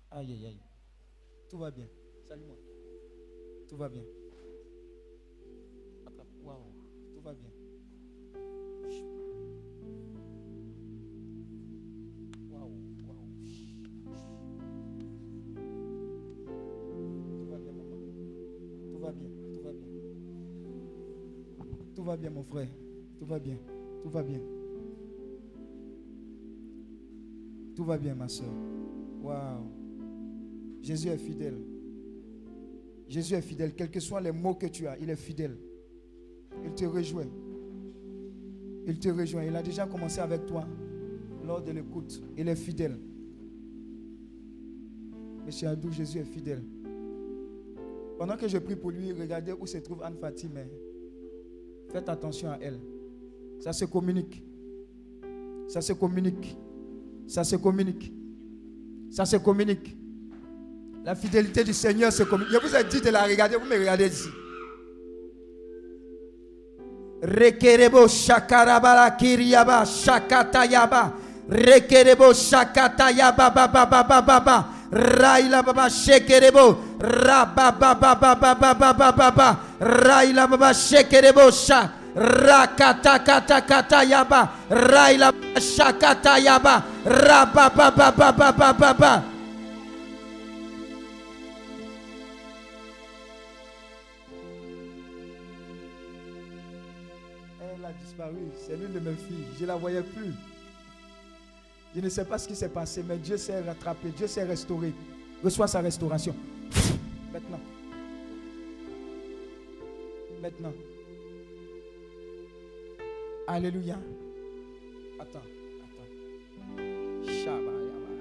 Aïe, aïe, aïe. Tout va bien. Salut-moi. Tout va bien. Attrape. Waouh. Tout va bien. Tout va bien, mon frère. Tout va bien. Tout va bien. Tout va bien, ma soeur. Waouh. Jésus est fidèle. Jésus est fidèle. Quels que soient les mots que tu as, il est fidèle. Il te rejoint. Il te rejoint. Il a déjà commencé avec toi lors de l'écoute. Il est fidèle. Monsieur Adou, Jésus est fidèle. Pendant que je prie pour lui, regardez où se trouve Anne Fatime. Faites attention à elle. Ça se communique. Ça se communique. Ça se communique. Ça se communique. La fidélité du Seigneur se communique. Je vous ai dit de la regarder, vous me regardez ici. Rekerebo shakarabara kiriaba shakatayaba. Rekerebo shakatayaba baba baba baba. Raila baba shekerebo. Elle a disparu. C'est l'une de mes filles. Je ne la voyais plus. Je ne sais pas ce qui s'est passé, mais Dieu s'est rattrapé. Dieu s'est restauré. Reçois sa restauration. Maintenant. Maintenant. Alléluia. Attends. Attends. Shabba, yabba.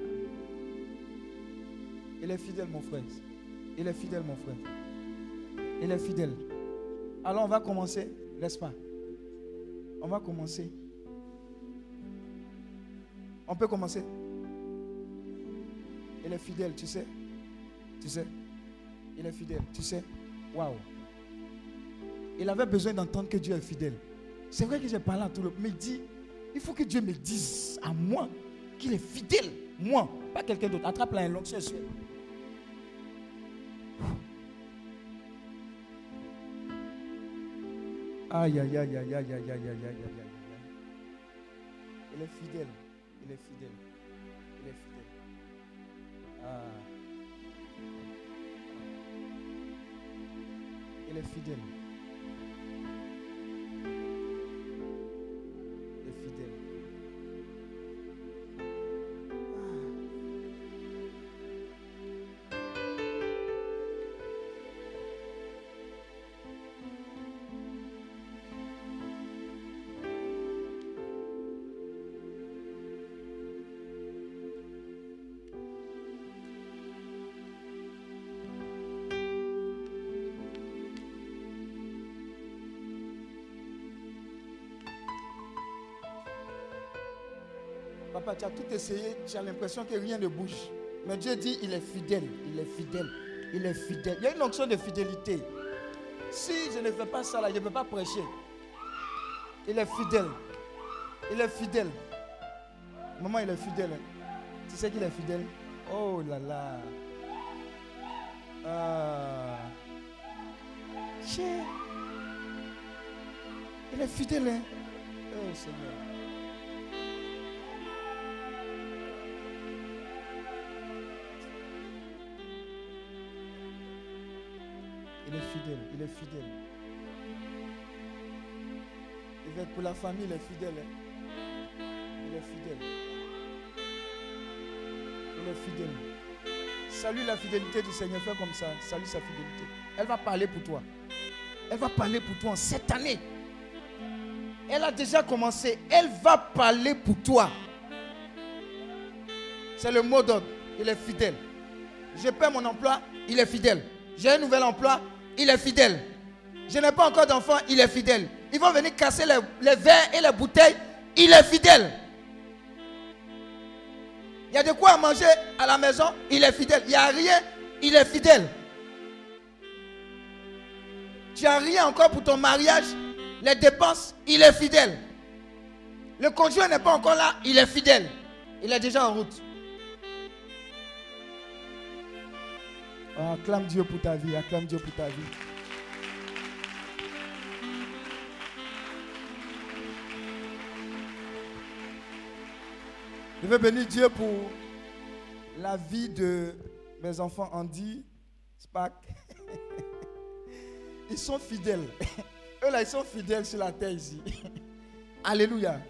Il est fidèle, mon frère. Il est fidèle, mon frère. Il est fidèle. Alors, on va commencer, n'est-ce pas? On va commencer. On peut commencer. Il est fidèle, tu sais. Tu sais. Il est fidèle, tu sais. Waouh. Il avait besoin d'entendre que Dieu est fidèle. C'est vrai que j'ai parlé à tout le monde. Mais il dit, il faut que Dieu me dise à moi qu'il est fidèle. Moi, pas quelqu'un d'autre. Attrape la l'onction sur elle. Aïe, aïe, aïe, aïe, aïe, aïe, aïe, aïe, aïe, aïe, aïe, aïe. Il est fidèle. Il est fidèle. Ah. Il est fidèle. Tu as tout essayé, tu as l'impression que rien ne bouge. Mais Dieu dit, il est fidèle, il est fidèle, il est fidèle. Il y a une onction de fidélité. Si je ne fais pas ça là, je ne peux pas prêcher. Il est fidèle. Il est fidèle. Maman, il est fidèle. hein. Tu sais qu'il est fidèle? Oh là là. Ah. Il est fidèle. Hein? Oh Seigneur. Il est fidèle, il est fidèle. Être pour la famille, il est fidèle. hein. Il est fidèle. Il est fidèle. Salue la fidélité du Seigneur. Fais comme ça. Salue sa fidélité. Elle va parler pour toi. Elle va parler pour toi en cette année. Elle a déjà commencé. Elle va parler pour toi. C'est le mot d'ordre. Il est fidèle. Je perds mon emploi, il est fidèle. J'ai un nouvel emploi, il est fidèle. Je n'ai pas encore d'enfant, il est fidèle. Ils vont venir casser les, verres et les bouteilles, il est fidèle. Il y a de quoi manger à la maison, il est fidèle. Il n'y a rien, il est fidèle. Tu n'as rien encore pour ton mariage, les dépenses, il est fidèle. Le conjoint n'est pas encore là, il est fidèle. Il est déjà en route. Acclame Dieu pour ta vie, acclame Dieu pour ta vie. Je veux bénir Dieu pour la vie de mes enfants Andy, Spack. Ils sont fidèles. Eux là, ils sont fidèles sur la terre ici. Alléluia.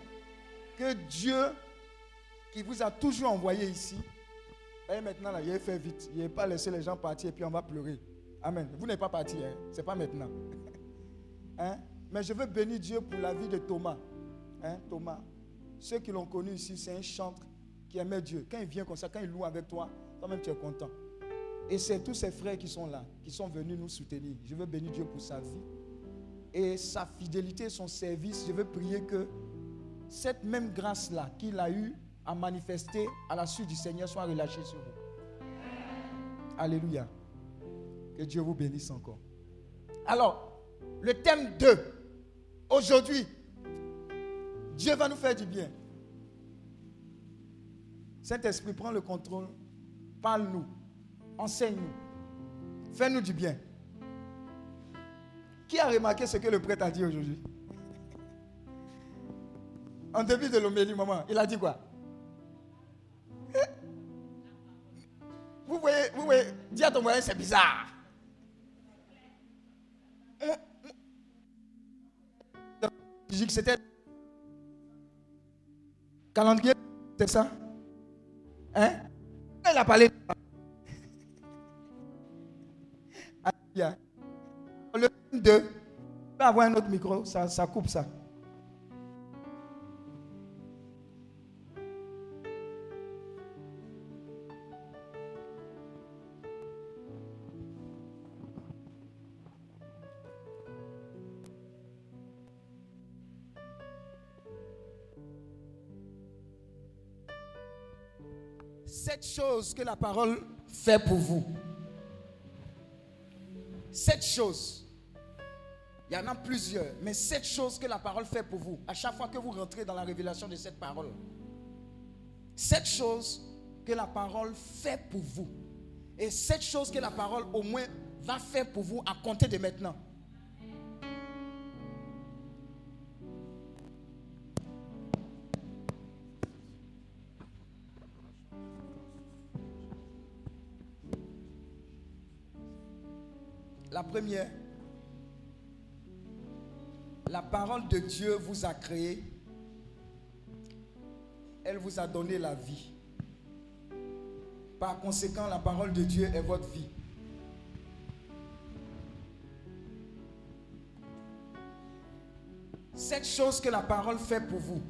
Que Dieu, qui vous a toujours envoyé ici, et maintenant là, il fait vite. Il n'est pas laissé les gens partir et puis on va pleurer. Amen. Vous n'êtes pas parti, hein? ce n'est pas maintenant. Hein? Mais je veux bénir Dieu pour la vie de Thomas. Hein? Thomas. Ceux qui l'ont connu ici, c'est un chantre qui aimait Dieu. Quand il vient comme ça, quand il loue avec toi, toi-même tu es content. Et c'est tous ses frères qui sont là, qui sont venus nous soutenir. Je veux bénir Dieu pour sa vie et sa fidélité, son service. Je veux prier que cette même grâce-là qu'il a eu à manifester à la suite du Seigneur soit relâchée sur vous. Alléluia. Que Dieu vous bénisse encore. Alors, le thème 2. Aujourd'hui, Dieu va nous faire du bien. Saint-Esprit, prends le contrôle. Parle-nous. Enseigne-nous. Fais-nous du bien. Qui a remarqué ce que le prêtre a dit aujourd'hui? En début de l'homélie, maman, il a dit quoi? Vous voyez, vous voyez, dis à ton voisin, c'est bizarre. C'était calendrier, c'est ça? Hein? Elle a parlé. Le 2, tu peux avoir un autre micro, ça, ça coupe ça. Chose que la parole fait pour vous. Cette chose. Il y en a plusieurs, mais cette chose que la parole fait pour vous, à chaque fois que vous rentrez dans la révélation de cette parole, cette chose que la parole fait pour vous, et cette chose que la parole au moins va faire pour vous à compter de maintenant. Première, la parole de Dieu vous a créé. Elle vous a donné la vie. Par conséquent, la parole de Dieu est votre vie. Cette chose que la parole fait pour vous,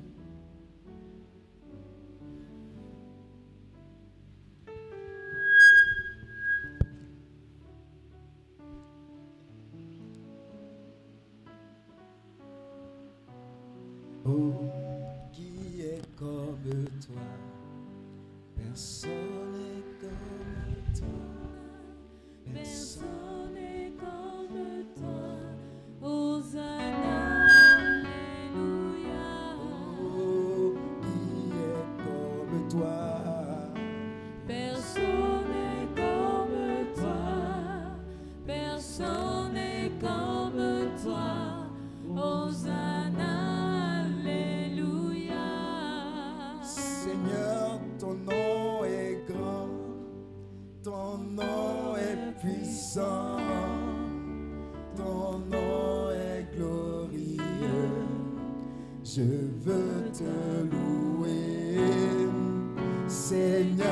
Je veux te louer. Seigneur,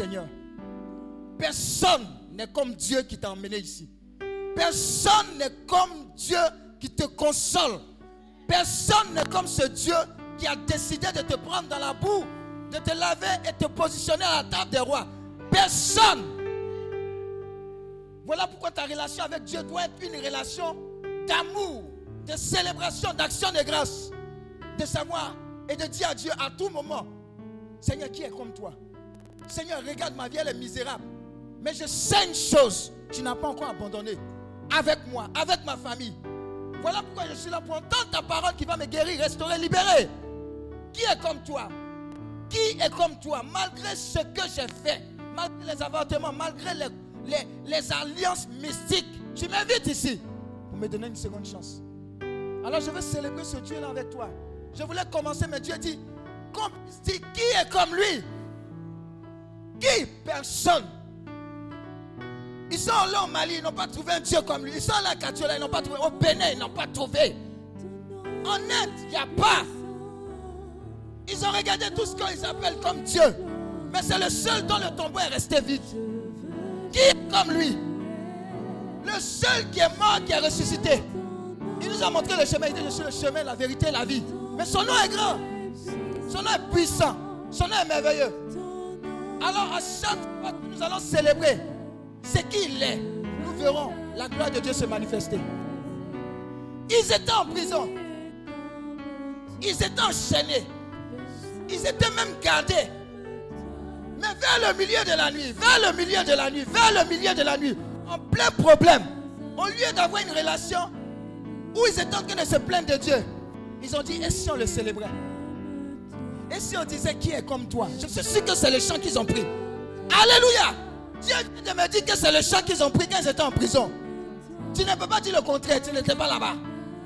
Seigneur. Personne n'est comme Dieu qui t'a emmené ici. Personne n'est comme Dieu qui te console. Personne n'est comme ce Dieu qui a décidé de te prendre dans la boue, de te laver et te positionner à la table des rois. Personne. Voilà pourquoi ta relation avec Dieu doit être une relation d'amour, de célébration, d'action de grâce, de savoir et de dire à Dieu à tout moment, Seigneur, qui est comme toi? Seigneur, regarde ma vie, elle est misérable. Mais je sais une chose, tu n'as pas encore abandonné. Avec moi, avec ma famille. Voilà pourquoi je suis là pour entendre ta parole qui va me guérir, restaurer, libérer. Qui est comme toi? Qui est comme toi? Malgré ce que j'ai fait, malgré les avortements, malgré les, alliances mystiques, tu m'invites ici pour me donner une seconde chance. Alors je veux célébrer ce Dieu-là avec toi. Je voulais commencer, mais Dieu dit, qui est comme lui? Qui? Personne. Ils sont là au Mali, ils n'ont pas trouvé un Dieu comme lui. Ils sont là à ils n'ont pas trouvé. Au Bénin, ils n'ont pas trouvé. En Inde, il n'y a pas. Ils ont regardé tout ce qu'ils appellent comme Dieu. Mais c'est le seul dont le tombeau est resté vide. Qui est comme lui? Le seul qui est mort, qui est ressuscité. Il nous a montré le chemin. Il dit Je suis le chemin, la vérité, la vie. Mais son nom est grand. Son nom est puissant. Son nom est merveilleux. Alors, à chaque fois que nous allons célébrer ce qu'il est, nous verrons la gloire de Dieu se manifester. Ils étaient en prison. Ils étaient enchaînés. Ils étaient même gardés. Mais vers le milieu de la nuit, vers le milieu de la nuit, vers le milieu de la nuit, en plein problème, au lieu d'avoir une relation où ils étaient en train de se plaindre de Dieu, ils ont dit, et si on le célébrait? Et si on disait qui est comme toi Je suis sûr que c'est le chant qu'ils ont pris. Alléluia Dieu me dire que c'est le chant qu'ils ont pris quand ils étaient en prison. Tu ne peux pas dire le contraire, tu n'étais pas là-bas.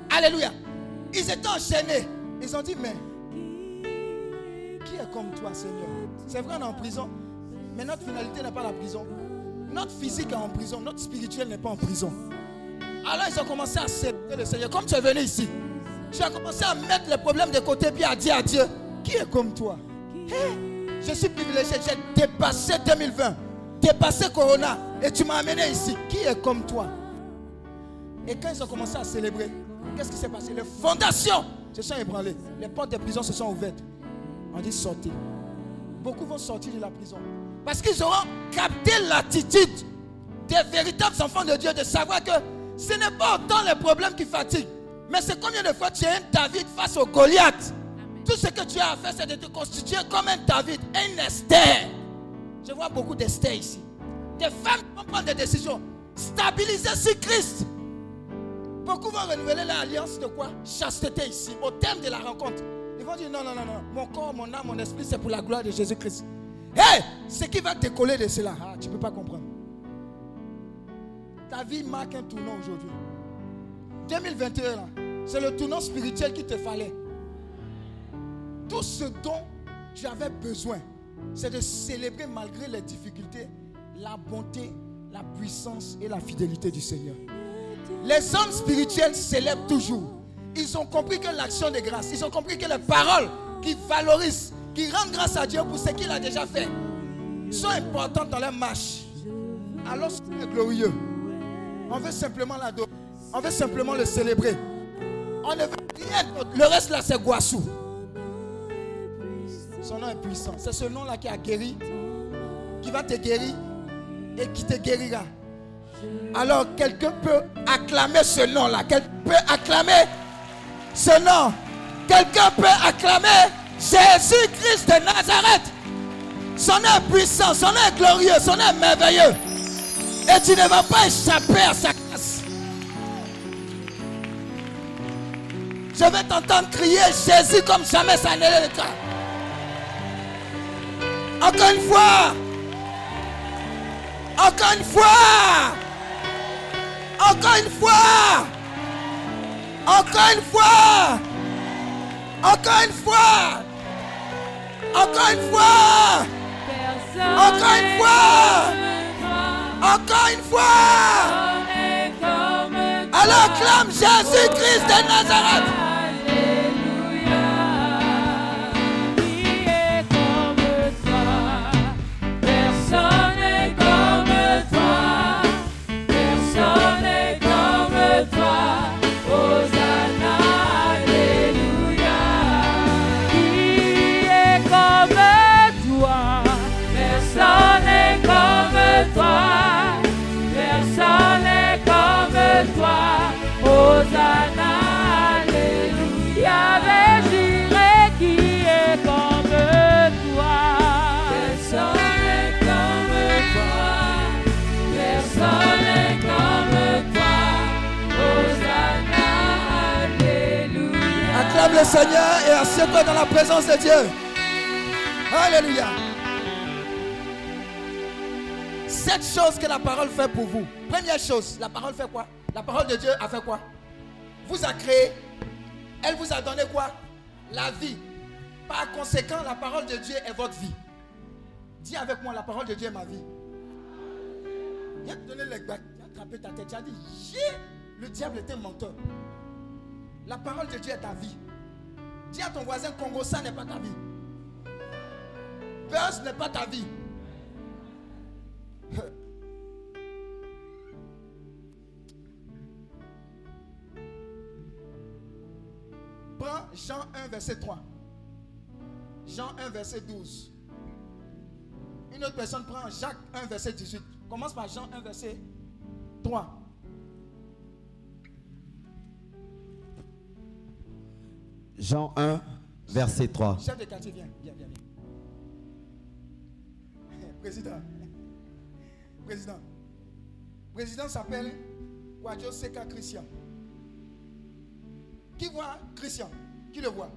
Alléluia. Ils étaient enchaînés. Ils ont dit, mais qui est comme toi, Seigneur? C'est vrai, on est en prison, mais notre finalité n'est pas la prison. Notre physique est en prison, notre spirituel n'est pas en prison. Alors ils ont commencé à célébrer le Seigneur. Comme tu es venu ici, tu as commencé à mettre les problèmes de côté puis à dire à Dieu, qui est comme toi? Hé, Je suis privilégié, j'ai dépassé 2020, dépassé Corona, et tu m'as amené ici. Qui est comme toi? Et quand ils ont commencé à célébrer, qu'est-ce qui s'est passé? Les fondations se sont ébranlées. Les portes des prisons se sont ouvertes. On dit sortez. Beaucoup vont sortir de la prison. Parce qu'ils auront capté l'attitude des véritables enfants de Dieu de savoir que ce n'est pas autant les problèmes qui fatiguent. Mais c'est combien de fois tu es un David face au Goliath. Tout ce que tu as à faire, c'est de te constituer comme un David, un Esther. Je vois beaucoup d'Esther ici. Des femmes qui vont prendre des décisions. Stabiliser sur Christ. Beaucoup vont renouveler l'alliance de quoi? Chasteté ici, au terme de la rencontre. Ils vont dire non, non, non, non. Mon corps, mon âme, mon esprit, c'est pour la gloire de Jésus-Christ. Hé, ce qui va décoller de cela, ah, tu ne peux pas comprendre. Ta vie marque un tournant aujourd'hui. 2021, là, c'est le tournant spirituel qu'il te fallait. Tout ce dont tu avais besoin, c'est de célébrer malgré les difficultés, la bonté, la puissance et la fidélité du Seigneur. Les hommes spirituels célèbrent toujours. Ils ont compris que l'action de grâce, ils ont compris que les paroles qui valorisent, qui rendent grâce à Dieu pour ce qu'il a déjà fait, sont importantes dans leur marche. Alors c'est glorieux. On veut simplement l'adorer. On veut simplement le célébrer. On ne veut rien. Le reste là, c'est Guassou. Son nom est puissant. C'est ce nom-là qui a guéri, qui va te guérir et qui te guérira. Alors quelqu'un peut acclamer ce nom-là. Quelqu'un peut acclamer ce nom? Quelqu'un peut acclamer Jésus-Christ de Nazareth. Son nom est puissant, son nom est glorieux, son nom est merveilleux. Et tu ne vas pas échapper à sa grâce. Je vais t'entendre crier Jésus comme jamais ça n'est le cas. Encore une fois. Encore une fois. Encore une fois. Encore une fois. Encore une fois. Encore une fois. Encore une fois. Encore une fois. Alors clame Jésus-Christ de Nazareth. Seigneur et assieds-toi dans la présence de Dieu. Alléluia. Cette chose que la parole fait pour vous. Première chose, la parole fait quoi? La parole de Dieu a fait quoi? Vous a créé. Elle vous a donné quoi? La vie. Par conséquent, la parole de Dieu est votre vie. Dis avec moi, la parole de Dieu est ma vie. Il a donné les gars, il a attrapé ta tête, tu as dit, le diable était menteur. La parole de Dieu est ta vie. Dis à ton voisin, Congo, ça n'est pas ta vie. Buzz n'est pas ta vie. Prends Jean 1, verset 3. Jean 1, verset 12. Une autre personne prend Jacques 1, verset 18. Commence par Jean 1, verset 3. Jean 1, verset 3. Chef de quartier, viens, viens, viens, viens. Président. Président. Président s'appelle Wadjo Seka Christian. Qui voit Christian? Qui le voit?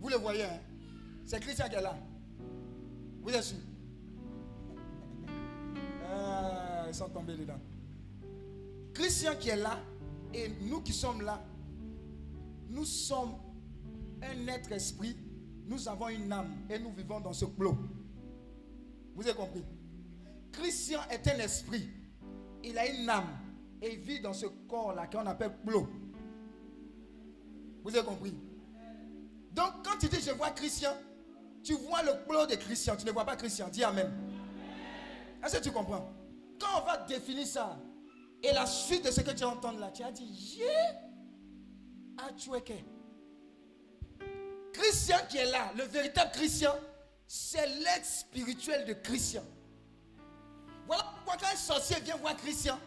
Vous le voyez, hein? C'est Christian qui est là. Vous êtes sûr? Ah, Ils sont tombés dedans. Christian qui est là et nous qui sommes là, nous sommes un être esprit, nous avons une âme et nous vivons dans ce clos. Vous avez compris? Christian est un esprit, il a une âme et il vit dans ce corps-là qu'on appelle clos. Vous avez compris? Donc quand tu dis je vois Christian, tu vois le clos de Christian, tu ne vois pas Christian. Dis Amen. Est-ce que tu comprends? Quand on va définir ça, et la suite de ce que tu entends là, tu as dit, j'ai Achoueke. Christian qui est là, le véritable Christian, c'est l'être spirituel de Christian. Voilà pourquoi quand un sorcier vient voir Christian,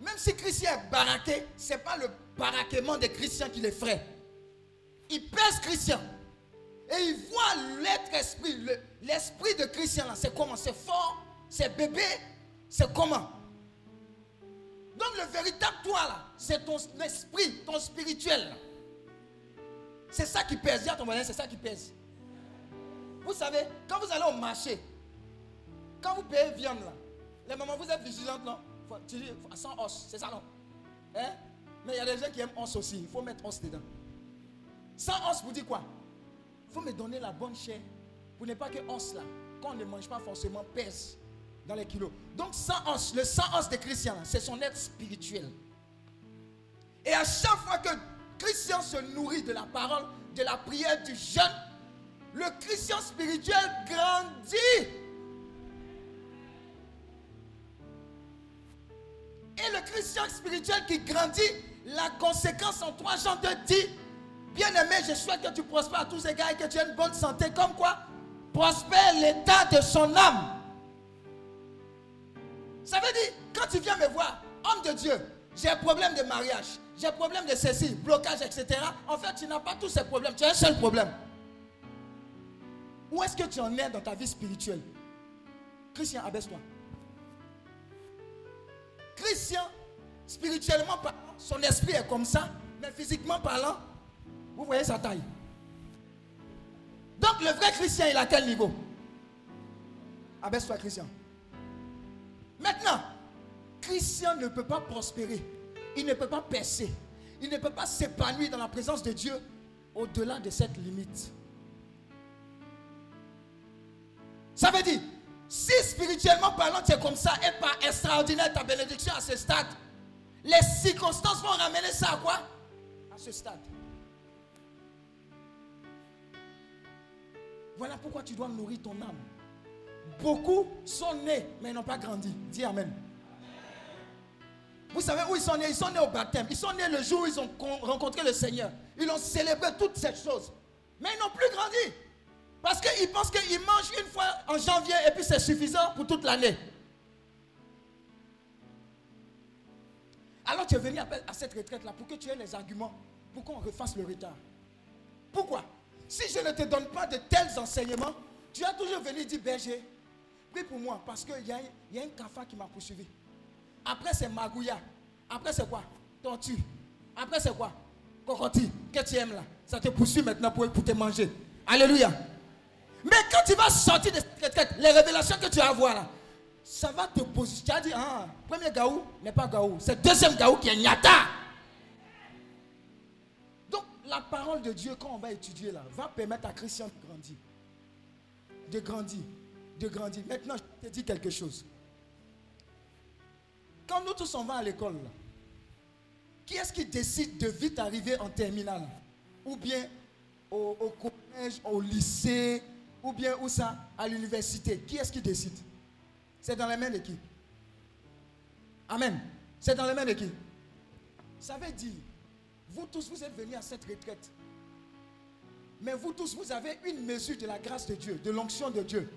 même si Christian est baraqué, ce n'est pas le baraquement de Christian qui l'effraie. Il pèse Christian. Et il voit l'être esprit, le- l'esprit de Christian là, c'est comment? C'est fort, c'est bébé, c'est comment? Donc le véritable toi là, c'est ton esprit, ton spirituel. C'est ça qui pèse. Dis à ton voisin, c'est ça qui pèse. Vous savez, quand vous allez au marché, quand vous payez viande là, les mamans, vous êtes vigilantes, non? Tu dis, sans os, c'est ça, non? Hein? Mais il y a des gens qui aiment os aussi, il faut mettre os dedans. Sans os, vous dites quoi? Il faut me donner la bonne chair. Pour ne pas que os là, quand on ne mange pas forcément, pèse dans les kilos. Donc, sans os, le sans os de Christian, c'est son être spirituel. Et à chaque fois que Christian se nourrit de la parole, de la prière, du jeûne, le Christian spirituel grandit. Et le Christian spirituel qui grandit, la conséquence en 3 Jean 2 dit, bien-aimé, je souhaite que tu prospères à tous égards et que tu aies une bonne santé, comme quoi prospère l'état de son âme. Ça veut dire, quand tu viens me voir, homme de Dieu, j'ai un problème de mariage, j'ai un problème de ceci, blocage, etc. En fait, tu n'as pas tous ces problèmes, tu as un seul problème. Où est-ce que tu en es dans ta vie spirituelle? Christian, abaisse-toi. Christian, spirituellement parlant, son esprit est comme ça, mais physiquement parlant, vous voyez sa taille. Donc le vrai Christian, il à quel niveau? Abaisse-toi, Christian. Maintenant, Christian ne peut pas prospérer. Il ne peut pas percer. Il ne peut pas s'épanouir dans la présence de Dieu au-delà de cette limite. Ça veut dire, si spirituellement parlant, tu es comme ça et pas extraordinaire ta bénédiction à ce stade, les circonstances vont ramener ça à quoi? À ce stade. Voilà pourquoi tu dois nourrir ton âme. Beaucoup sont nés, mais ils n'ont pas grandi. Dis Amen. Vous savez où ils sont nés? Ils sont nés au baptême. Ils sont nés le jour où ils ont rencontré le Seigneur. Ils ont célébré toutes ces choses. Mais ils n'ont plus grandi. Parce qu'ils pensent qu'ils mangent une fois en janvier et puis c'est suffisant pour toute l'année. Alors tu es venu à cette retraite-là pour que tu aies les arguments, pour qu'on refasse le retard. Pourquoi? Si je ne te donne pas de tels enseignements, tu as toujours venu dire, berger, pour moi parce qu'il y, y, a un cafard qui m'a poursuivi. Après c'est magouya. Après c'est quoi? Tortue. Après c'est quoi? Cocotti. Que tu aimes là? Ça te poursuit maintenant pour, pour te manger. Alléluia. Mais quand tu vas sortir de cette retraite, les révélations que tu vas avoir là, ça va te poser. Tu as dit, ah, premier gaou n'est pas gaou. C'est deuxième gaou qui est nyata. Donc, la parole de Dieu, quand on va étudier là, va permettre à Christian de grandir. De grandir. De grandir. Maintenant, je te dis quelque chose. Quand nous tous on va à l'école, qui est-ce qui décide de vite arriver en terminale? Ou bien au, collège, au lycée, ou bien où ça? À l'université. Qui est-ce qui décide? C'est dans les mains de qui? Amen. C'est dans les mains de qui? Ça veut dire, vous tous, vous êtes venus à cette retraite. Mais vous tous, vous avez une mesure de la grâce de Dieu, de l'onction de Dieu.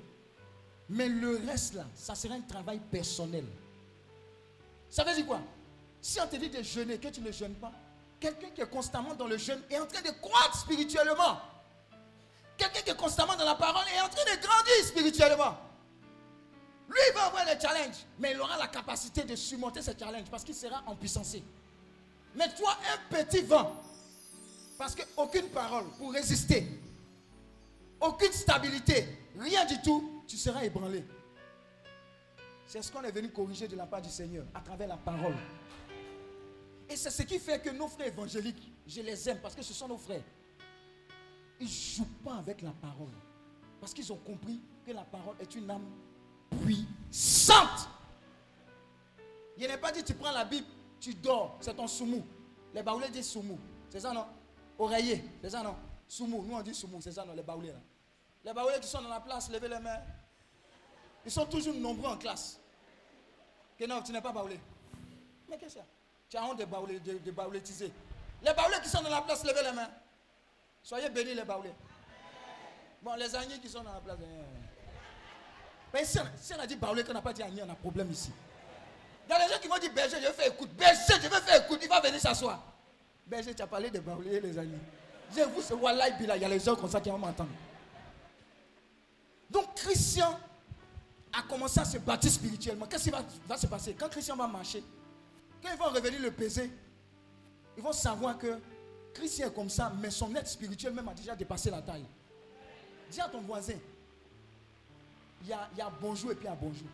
Mais le reste là, ça sera un travail personnel. Ça veut dire quoi? Si on te dit de jeûner, que tu ne jeûnes pas, quelqu'un qui est constamment dans le jeûne est en train de croître spirituellement. Quelqu'un qui est constamment dans la parole est en train de grandir spirituellement. Lui, il va avoir des challenges, mais il aura la capacité de surmonter ces challenges parce qu'il sera en puissance. Mais toi, un petit vent, parce qu'aucune parole pour résister, aucune stabilité, rien du tout, tu seras ébranlé. C'est ce qu'on est venu corriger de la part du Seigneur à travers la parole. Et c'est ce qui fait que nos frères évangéliques, je les aime parce que ce sont nos frères. Ils ne jouent pas avec la parole. Parce qu'ils ont compris que la parole est une âme puissante. Il n'est pas dit tu prends la Bible, tu dors, c'est ton soumou. Les baoulés disent soumou. C'est ça non? Oreiller, c'est ça non? Soumou, nous on dit soumou, c'est ça non? Les baoulés là. Les baoulés qui sont dans la place, levez les mains. Ils sont toujours nombreux en classe. Que non, tu n'es pas baoulé. Mais qu'est-ce que c'est Tu as honte de, baoulé, de, baoulétiser. Les baoulés qui sont dans la place, levez les mains. Soyez bénis les baoulés. Bon, les agneaux qui sont dans la place. Hein. Mais si on, a dit baoulé, qu'on n'a pas dit agneau, on a problème ici. Il y a des gens qui m'ont dit berger, je vais faire écoute. Berger, je vais faire écoute. Il va venir s'asseoir. Berger, tu as parlé de baoulé les agneaux. Je vous, c'est Wallahi. Il y a les gens comme ça qui vont m'entendre. Donc, Christian a commencé à se bâtir spirituellement. Qu'est-ce qui va, se passer? Quand Christian va marcher, quand ils vont revenir le peser, ils vont savoir que Christian est comme ça, mais son être spirituel même a déjà dépassé la taille. Dis à ton voisin, il y a, il y a bonjour et puis un bonjour.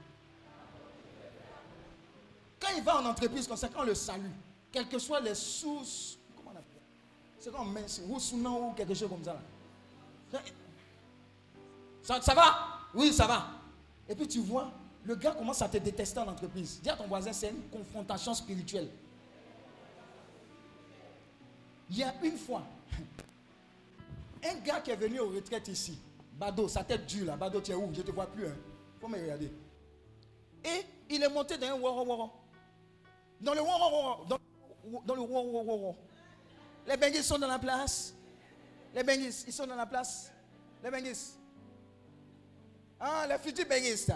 Quand il va en entreprise comme ça, quand on le salue, quels que soient les sous. Comment on appelle? C'est comme met ou quelque chose comme ça, ça. Ça va? Oui, ça va. Et puis tu vois, le gars commence à te détester en entreprise. Dis à ton voisin, c'est une confrontation spirituelle. Il y a une fois, un gars qui est venu aux retraites ici, Bado, sa tête dure là, Bado, tu es où? Je ne te vois plus. Hein. Faut me regarder. Et il est monté dans un woro. Dans le woro. Dans, dans le woro. Les bengis sont dans la place. Les bengis, ils sont dans la place. Les bengis. Ah, les futurs bengistes.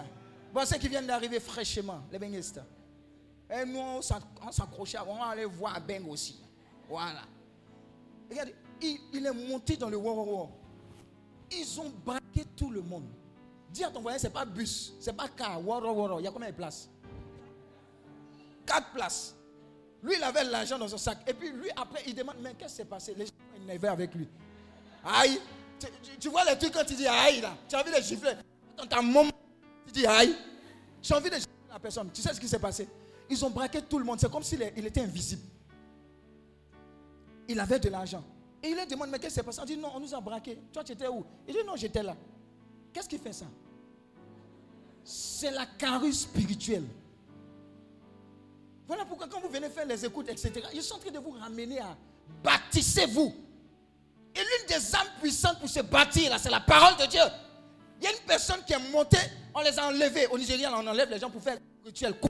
Bon, ceux qui viennent d'arriver fraîchement, les bengistes. Et nous, on s'accrochait, on aller voir Beng aussi. Voilà. Regardez, il, est monté dans le woro Ils ont braqué tout le monde. Dis à ton voisin, c'est pas bus, c'est pas car, woro. Il y a combien de places? Quatre places. Lui, il avait l'argent dans son sac. Et puis lui, après, il demande, mais qu'est-ce qui s'est passé? Les gens sont énervés avec lui. Aïe. Tu, vois les trucs quand tu dis aïe là. Tu as envie de gifler. Dans ta maman, tu dis aïe. J'ai envie de la personne. Tu sais ce qui s'est passé? Ils ont braqué tout le monde. C'est comme s'il était invisible. Il avait de l'argent. Et il leur demande, mais qu'est-ce qui s'est passé? On dit, non, on nous a braqué. Toi, tu étais où? Il dit, non, j'étais là. Qu'est-ce qui fait ça? C'est la carrure spirituelle. Voilà pourquoi quand vous venez faire les écoutes, etc., ils sont en train de vous ramener à bâtissez-vous. Et l'une des âmes puissantes pour se bâtir, là, c'est la parole de Dieu. Il y a une personne qui est montée, on les a enlevés. Au Nigeria, on enlève les gens pour faire le rituel. Quand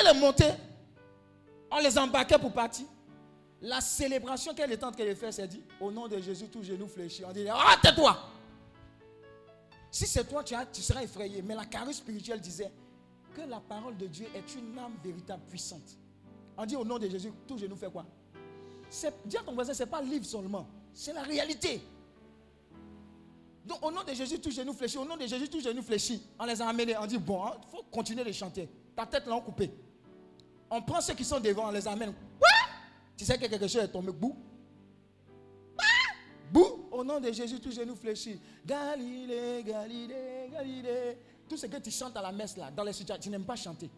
elle est montée, on les embarquait pour partir. La célébration qu'elle est en train de faire, c'est dit, au nom de Jésus, tout genou fléchit. On dit, ah, tais-toi. Si c'est toi, tu, as- tu seras effrayé. Mais la carrure spirituelle disait que la parole de Dieu est une âme véritable, puissante. On dit au nom de Jésus, tout genou fait quoi? Dis à ton voisin, ce n'est pas livre seulement, c'est la réalité. Donc au nom de Jésus, tout genou fléchit. Au nom de Jésus, tout genou fléchit. On les a amenés. On dit, bon, il faut continuer de chanter. Ta tête là, on coupé. On prend ceux qui sont devant, on les amène. Tu sais que quelque chose est tombé. Bouh. Bouh. Au nom de Jésus, tout genou fléchit. Galilée, Galilée, Galilée. Tout ce que tu chantes à la messe là, dans les situations, tu n'aimes pas chanter.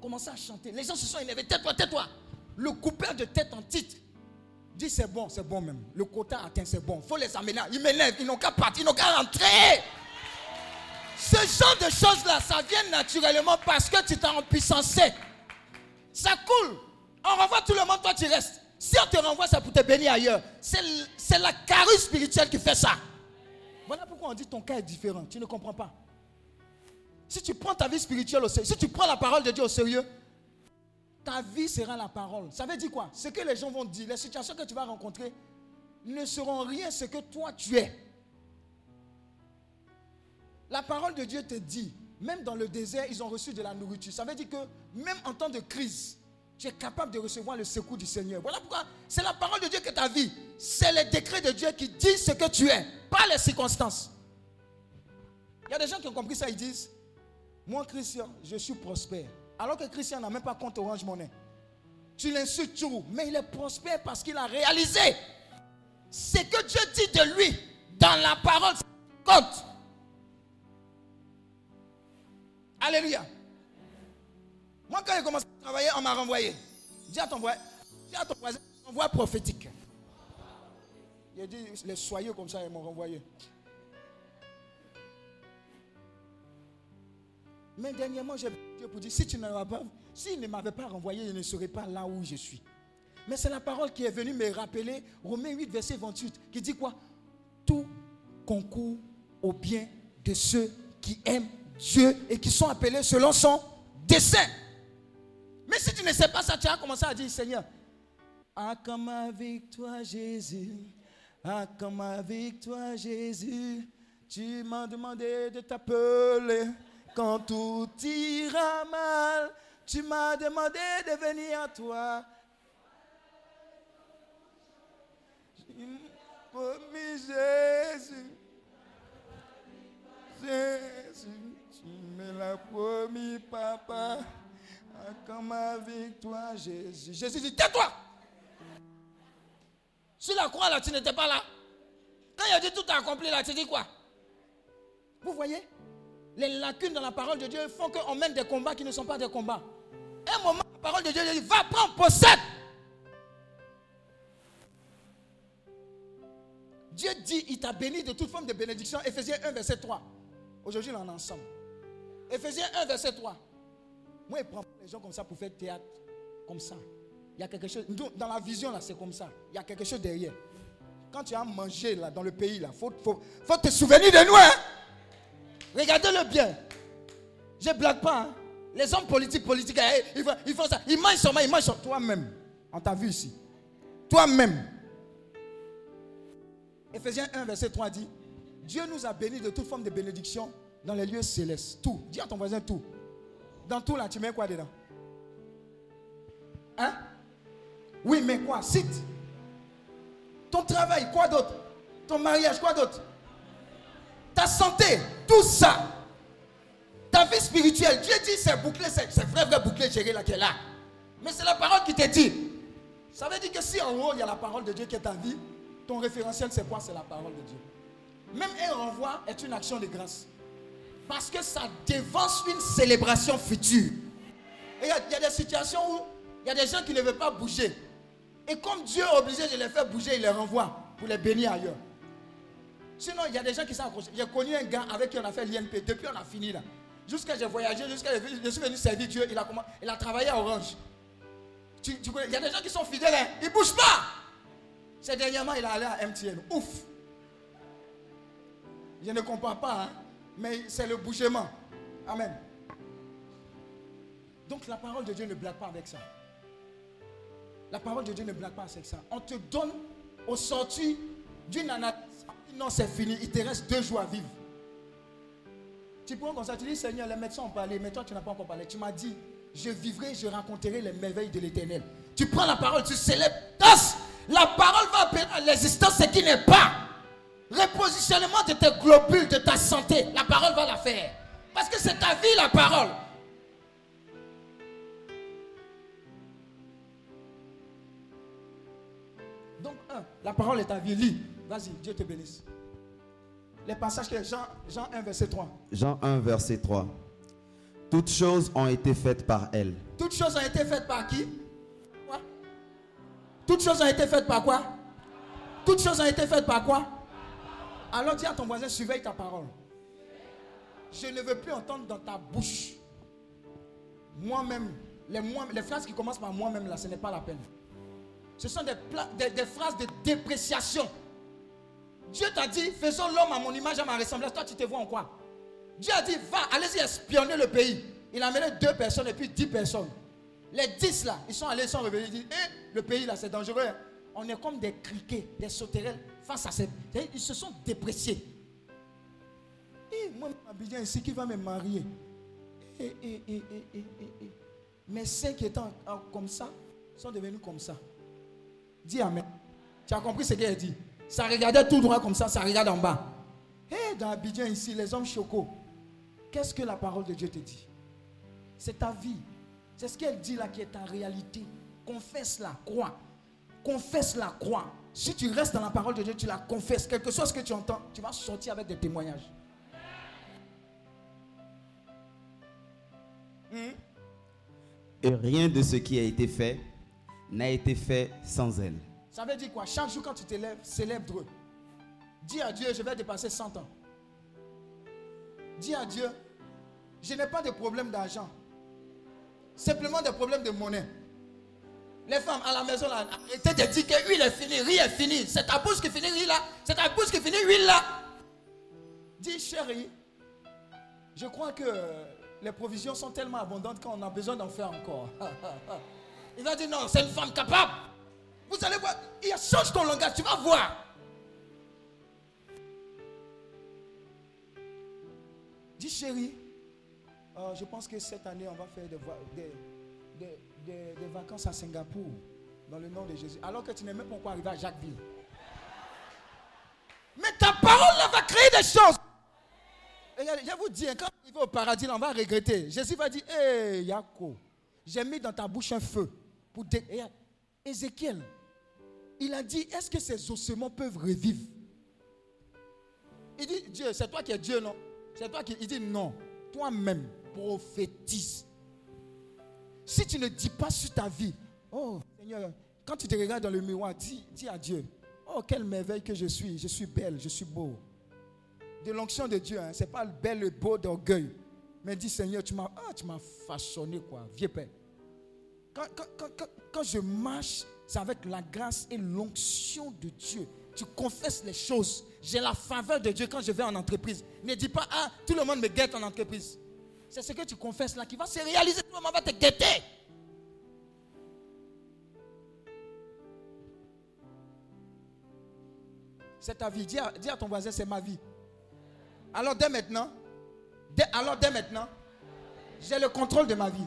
Commencez à chanter. Les gens se sont énervés. Tais-toi, tais-toi. Le coupeur de tête en titre dit c'est bon, c'est bon même. Le quota atteint, c'est bon. faut les amener. Ils m'énervent. Ils n'ont qu'à partir, ils n'ont qu'à rentrer. Ce genre de choses-là, ça vient naturellement parce que tu t'es en puissance. Ça coule. On renvoie tout le monde, toi tu restes. Si on te renvoie, c'est pour te bénir ailleurs. C'est la carrure spirituelle qui fait ça. Voilà pourquoi on dit ton cas est différent. Tu ne comprends pas. Si tu prends ta vie spirituelle au sérieux, si tu prends la parole de Dieu au sérieux, ta vie sera la parole. Ça veut dire quoi? Ce que les gens vont dire, les situations que tu vas rencontrer ne seront rien ce que toi tu es. La parole de Dieu te dit, même dans le désert, ils ont reçu de la nourriture. Ça veut dire que même en temps de crise, tu es capable de recevoir le secours du Seigneur. Voilà pourquoi c'est la parole de Dieu que ta vie. C'est les décrets de Dieu qui disent ce que tu es, pas les circonstances. Il y a des gens qui ont compris ça, ils disent, moi Christian, je suis prospère. Alors que Christian n'a même pas compte Orange Monnaie. Tu l'insultes toujours, mais il est prospère parce qu'il a réalisé ce que Dieu dit de lui dans la parole. Compte. Alléluia. Moi, quand j'ai commencé à travailler, on m'a renvoyé. Dis à ton voisin, dis à ton prophétique. Il dit, les soyeux comme ça, ils m'ont renvoyé. Mais dernièrement, j'ai Dieu pour dire, si tu ne m'avais pas, s'il ne m'avait pas renvoyé, je ne serais pas là où je suis. Mais c'est la parole qui est venue me rappeler, Romains 8, verset 28, qui dit quoi? Tout concourt au bien de ceux qui aiment Dieu et qui sont appelés selon son dessein. Mais si tu ne sais pas ça, tu as commencé à dire, Seigneur, ah comme avec toi Jésus, ah comme avec toi Jésus, tu m'as demandé de t'appeler quand tout ira mal, tu m'as demandé de venir à toi. Promis Jésus, Jésus, tu me l'as promis, papa. Ah, Comme avec toi, Jésus. Jésus dit, tais-toi. Sur la croix, là, tu n'étais pas là. Quand il a dit tout accompli, là, tu dis quoi? Vous voyez? Les lacunes dans la parole de Dieu font qu'on mène des combats qui ne sont pas des combats. Un moment, la parole de Dieu dit, va prendre, possède. Dieu dit, il t'a béni de toute forme de bénédiction. Ephésiens 1, verset 3. Aujourd'hui, on est ensemble. Ephésiens 1, verset 3. Moi, je prends les gens comme ça pour faire théâtre. Comme ça. Il y a quelque chose. Dans la vision, là, c'est comme ça. Il y a quelque chose derrière. Quand tu as mangé là, dans le pays, là, faut, faut te souvenir de nous. Hein? Regardez-le bien. Je ne blague pas. hein. Les hommes politiques, politiques, eh, ils, font, ils font ça. Ils mangent seulement, ils mangent sur toi-même. On t'a vu ici. Toi-même. Ephésiens 1, verset 3 dit Dieu nous a bénis de toute forme de bénédiction dans les lieux célestes. Tout. Dis à ton voisin tout. Dans tout là, tu mets quoi dedans? Hein? Oui, mais quoi? Cite. Ton travail, quoi d'autre? Ton mariage, quoi d'autre? Ta santé, tout ça. Ta vie spirituelle, Dieu dit c'est bouclé, c'est vrai, vrai bouclé, chérie, là qui est là. Mais c'est la parole qui te dit. Ça veut dire que si en haut, il y a la parole de Dieu qui est ta vie, ton référentiel, c'est quoi? C'est la parole de Dieu. Même un renvoi est une action de grâce. Parce que ça dévance une célébration future. Et il y, y a des situations où il y a des gens qui ne veulent pas bouger. Et comme Dieu est obligé de les faire bouger, il les renvoie pour les bénir ailleurs. Sinon, il y a des gens qui sont accrochés. J'ai connu un gars avec qui on a fait l'INP. Depuis, on a fini là. Jusqu'à j'ai voyagé, jusqu'à je suis venu servir Dieu. Il a, il a travaillé à Orange. Il y a des gens qui sont fidèles. Hein. Ils ne bougent pas. C'est dernièrement, il est allé à MTN. Ouf. Je ne comprends pas, hein, mais c'est le bougement. Amen. Donc la parole de Dieu ne blague pas avec ça. La parole de Dieu ne blague pas avec ça. On te donne au sorti d'une analyse. Non, c'est fini. Il te reste deux jours à vivre. Tu prends comme ça, tu dis Seigneur, les médecins ont parlé, mais toi tu n'as pas encore parlé. Tu m'as dit, je vivrai, je raconterai les merveilles de l'éternel. Tu prends la parole, tu célèbres. La parole va appeler à l'existence ce qui n'est pas. Repositionnement de tes globules, de ta santé, la parole va la faire. Parce que c'est ta vie, la parole. Donc, un, la parole est ta vie. Lis. Vas-y, Dieu te bénisse. Les passages que Jean, Jean 1, verset 3. Jean 1, verset 3. Toutes choses ont été faites par elle. Toutes choses ont été faites par qui? Quoi? Toutes choses ont été faites par quoi? Toutes choses ont été faites par quoi? Alors dis à ton voisin, surveille ta parole. Je ne veux plus entendre dans ta bouche moi-même. Les, moi- les phrases qui commencent par moi-même, là, ce n'est pas la peine. Ce sont des, pla- des- des phrases de dépréciation. Dieu t'a dit, faisons l'homme à mon image, à ma ressemblance. Toi, tu te vois en quoi? Dieu a dit, va, allez-y espionner le pays. Il a amené deux personnes et puis dix personnes. Les dix là, ils sont allés, ils sont revenus, ils disent, Eh, le pays là, c'est dangereux. hein. On est comme des criquets, des sauterelles face à ces... Ils se sont dépréciés. Et moi, Abidjan ici, qui va me marier et, et, et. Mes seins qui étaient en- en- comme ça sont devenus comme ça. Dis Amen. Tu as compris ce qu'elle dit? Ça regardait tout droit comme ça, ça regarde en bas. Hé, dans Abidjan ici, les hommes chocos, qu'est-ce que la parole de Dieu te dit? C'est ta vie. C'est ce qu'elle dit là qui est ta réalité. Confesse-la, crois. Confesse-la, crois. Si tu restes dans la parole de Dieu, tu la confesses. Quel que soit ce que tu entends, tu vas sortir avec des témoignages. Hmm? Et rien de ce qui a été fait n'a été fait sans elle. Ça veut dire quoi? Chaque jour quand tu te lèves, célèbre. Dis à Dieu, je vais dépasser 100 ans. Dis à Dieu, je n'ai pas de problème d'argent. Simplement des problèmes de monnaie. Les femmes à la maison, là, arrêtez de dire huile est finie, riz est fini. C'est ta bouche qui finit riz là. C'est ta bouche qui finit huile là. Dis chérie, je crois que euh, les provisions sont tellement abondantes qu'on a besoin d'en faire encore. Il va dire non, c'est une femme capable. Vous allez voir, il change ton langage, tu vas voir. Dis chérie, euh, je pense que cette année on va faire des, des- vacances à Singapour dans le nom de Jésus. Alors que tu n'es même pas encore arrivé à Jacquesville. Mais ta parole là va créer des choses. Regardez, je vous dis, hein, quand on va au paradis, là, on va regretter. Jésus va dire, hé Yako, j'ai mis dans ta bouche un feu. Pour dé- Et, Ézéchiel, il a dit, est-ce que ces ossements peuvent revivre? Il dit, Dieu, c'est toi qui es Dieu, non? C'est toi qui... Il dit, non, toi-même, prophétise. Si tu ne dis pas sur ta vie, oh Seigneur, quand tu te regardes dans le miroir, dis, dis à Dieu, oh quelle merveille que je suis, je suis belle, je suis beau. De l'onction de Dieu, hein, ce n'est pas le bel et beau d'orgueil. Mais dis Seigneur, tu m'as ah, tu m'as façonné quoi, vieux père. Quand, quand- quand- quand- quand je marche, c'est avec la grâce et l'onction de Dieu. Tu confesses les choses. J'ai la faveur de Dieu quand je vais en entreprise. Ne dis pas, ah, tout le monde me guette en entreprise. C'est ce que tu confesses là qui va se réaliser. Tout le monde va te guetter. C'est ta vie. Dis à, ton voisin, c'est ma vie. Alors dès maintenant, alors dès maintenant, j'ai le contrôle de ma vie.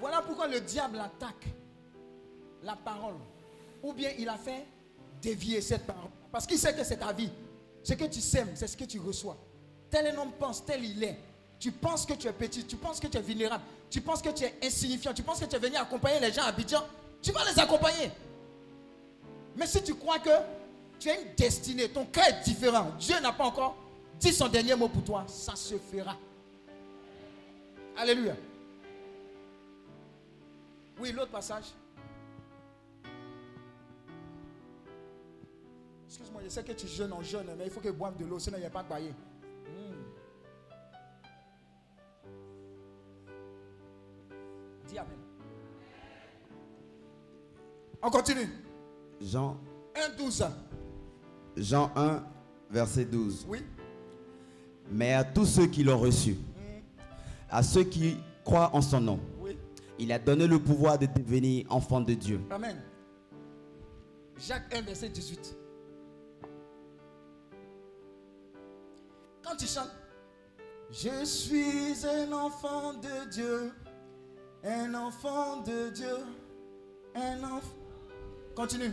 Voilà pourquoi le diable attaque la parole. Ou bien il a fait dévier cette parole. Parce qu'il sait que c'est ta vie. Ce que tu sèmes, c'est ce que tu reçois. Tel un homme pense, tel il est. Tu penses que tu es petit, tu penses que tu es vulnérable, tu penses que tu es insignifiant, tu penses que tu es venu accompagner les gens à Abidjan, tu vas les accompagner. Mais si tu crois que tu as une destinée, ton cœur est différent, Dieu n'a pas encore dit son dernier mot pour toi, ça se fera. Alléluia. Oui, l'autre passage. Excuse-moi, je sais que tu jeûnes en jeûne, mais il faut que tu boives de l'eau, sinon il n'y a pas de bailler. Hmm. Dis Amen. On continue. Jean, 1, 12. Jean 1, verset 12. Oui. Mais à tous ceux qui l'ont reçu, à ceux qui croient en son nom, Oui. il a donné le pouvoir de devenir enfants de Dieu. Amen. Jacques 1, verset 18. Quand tu chantes, je suis un enfant de Dieu, un enfant de Dieu, un enfant. Continue.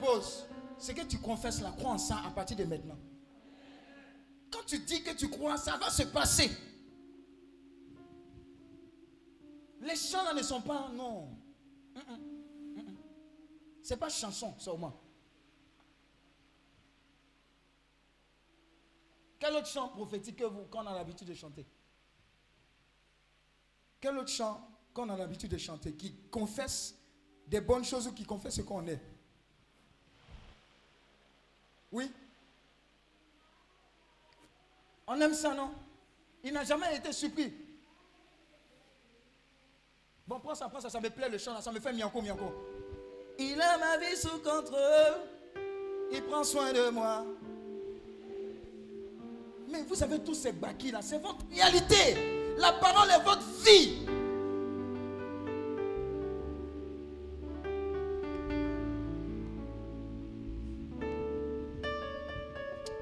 Pause. C'est que tu confesses la croix en ça à partir de maintenant. Quand tu dis que tu crois, ça va se passer. Les chants là ne sont pas. Non. Ce n'est pas chanson seulement. Quel autre chant prophétique que vous, qu'on a l'habitude de chanter? Quel autre chant qu'on a l'habitude de chanter qui confesse des bonnes choses ou qui confesse ce qu'on est? Oui? On aime ça, non? Il n'a jamais été surpris. Bon, prends ça, prends ça, ça me plaît le chant, là, ça me fait mianco, mianco. Il a ma vie sous contrôle, il prend soin de moi. Mais vous avez tous ces bâquis là, c'est votre réalité. La parole est votre vie.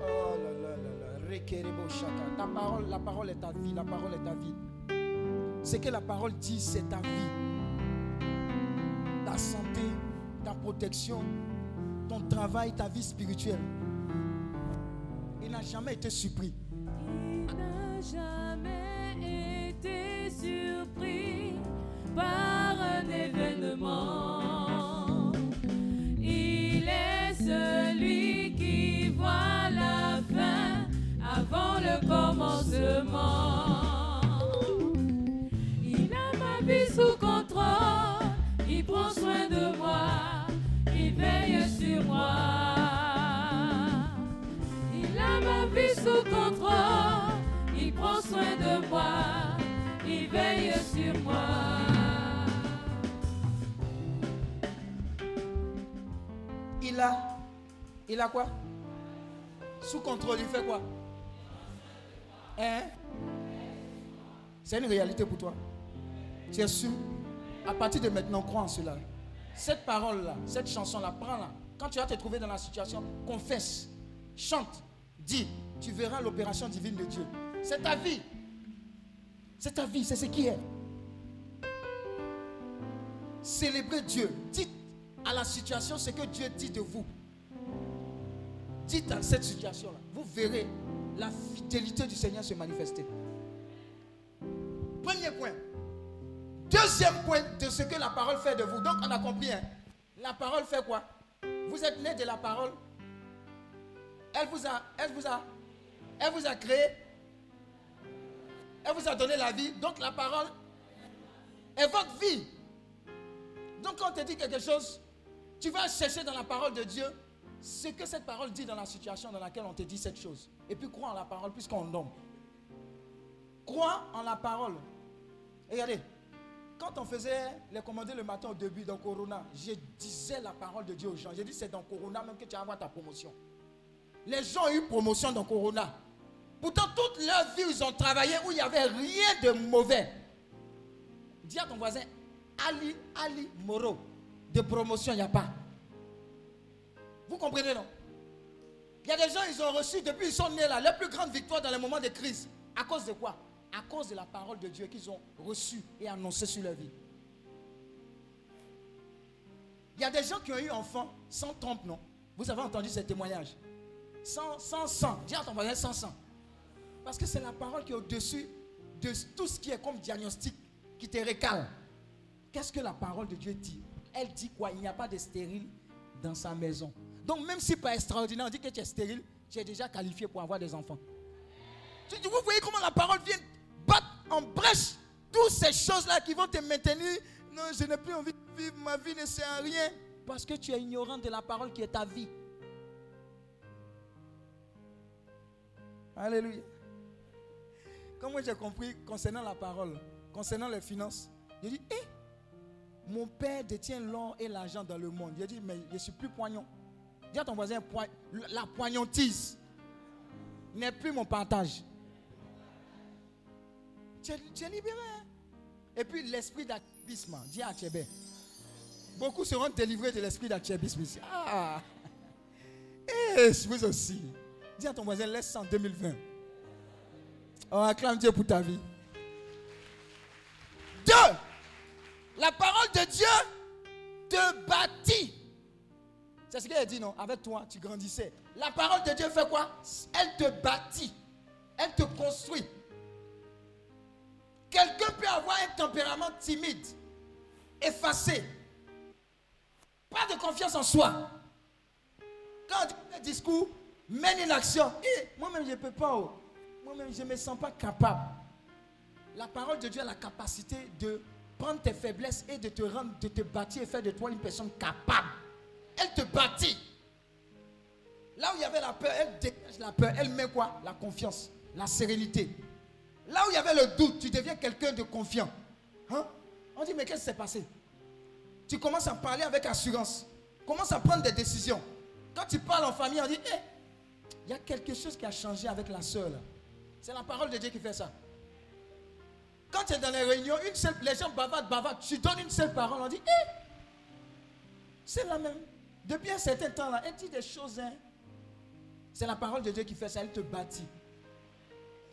Oh là là là là. Ta parole, la parole est ta vie, la parole est ta vie. Ce que la parole dit, c'est ta vie. Ta santé, ta protection, ton travail, ta vie spirituelle. Il n'a jamais été surpris. Il n'a jamais été surpris par un événement. Il est celui qui voit la fin avant le commencement. Veille sur moi. Il a ma vie sous contrôle, il prend soin de moi, il veille sur moi. Il a, il a quoi? Sous contrôle, il fait quoi? Hein? C'est une réalité pour toi. Tu es sûr? À partir de maintenant, crois en cela. Cette parole-là, cette chanson-là, prends-la. Quand tu vas te trouver dans la situation, confesse, chante, dis, tu verras l'opération divine de Dieu. C'est ta vie. C'est ta vie, c'est ce qui est. Célébrez Dieu. Dites à la situation ce que Dieu dit de vous. Dites à cette situation-là. Vous verrez la fidélité du Seigneur se manifester. Premier point. Deuxième point de ce que la parole fait de vous. Donc on a compris. hein. La parole fait quoi? Vous êtes né de la parole. Elle vous a, elle vous a, elle vous a créé. Elle vous a donné la vie. Donc la parole est votre vie. Donc quand on te dit quelque chose, tu vas chercher dans la parole de Dieu ce que cette parole dit dans la situation dans laquelle on te dit cette chose. Et puis crois en la parole puisqu'on nomme. Crois en la parole. Et regardez, quand on faisait les commandes le matin au début dans Corona, je disais la parole de Dieu aux gens. J'ai dit c'est dans Corona même que tu vas avoir ta promotion. Les gens ont eu promotion dans Corona. Pourtant, toute leur vie, ils ont travaillé où il n'y avait rien de mauvais. Dis à ton voisin, Ali, Ali Moro, de promotion, il n'y a pas. Vous comprenez, non? Il y a des gens, ils ont reçu, depuis ils sont nés là, leur plus grande victoire dans les moments de crise. À cause de quoi? À cause de la parole de Dieu qu'ils ont reçue et annoncée sur leur vie. Il y a des gens qui ont eu enfants sans trompe, non? Vous avez entendu ces témoignages Sans, sans sang. Dis à ton voisin sans sang. Parce que c'est la parole qui est au-dessus de tout ce qui est comme diagnostic qui te récale. Qu'est-ce que la parole de Dieu dit? Elle dit quoi? Il n'y a pas de stérile dans sa maison. Donc même si pas extraordinaire, on dit que tu es stérile, tu es déjà qualifié pour avoir des enfants. Vous voyez comment la parole vient en brèche toutes ces choses-là qui vont te maintenir. Non, je n'ai plus envie de vivre, ma vie ne sert à rien. Parce que tu es ignorant de la parole qui est ta vie. Alléluia. Comme j'ai compris concernant la parole, concernant les finances, j'ai dit, hé, eh, mon père détient l'or et l'argent dans le monde. J'ai dit, mais je suis plus poignant. Dis à ton voisin, la poignantise n'est plus mon partage. Tu es, libéré. Hein? Et puis l'esprit d'activisme, dis à Tchébé. Beaucoup seront délivrés de l'esprit d'activisme Ah! Et eh, vous aussi. Dis à ton voisin, laisse en 2020. On acclame Dieu pour ta vie. Deux, la parole de Dieu te bâtit. C'est ce qu'il a dit, non? Avec toi, tu grandissais. La parole de Dieu fait quoi? Elle te bâtit. Elle te construit. Quelqu'un peut avoir un tempérament timide, effacé, pas de confiance en soi. Quand on dit discours, mène une action. Eh, moi-même, je ne peux pas. Oh. Moi-même, je ne me sens pas capable. La parole de Dieu a la capacité de prendre tes faiblesses et de te rendre, de te bâtir et faire de toi une personne capable. Elle te bâtit. Là où il y avait la peur, elle dégage la peur. Elle met quoi? La confiance, la sérénité. Là où il y avait le doute, tu deviens quelqu'un de confiant. Hein? On dit, mais qu'est-ce qui s'est passé? Tu commences à parler avec assurance. Commence à prendre des décisions. Quand tu parles en famille, on dit, hé, il y a quelque chose qui a changé avec la soeur. C'est la parole de Dieu qui fait ça. Quand tu es dans les réunions, une seule, les gens bavardent, bavardent. Tu donnes une seule parole, on dit, hé, c'est la même. Depuis un certain temps, là, elle dit des choses. Hein. C'est la parole de Dieu qui fait ça. Elle te bâtit.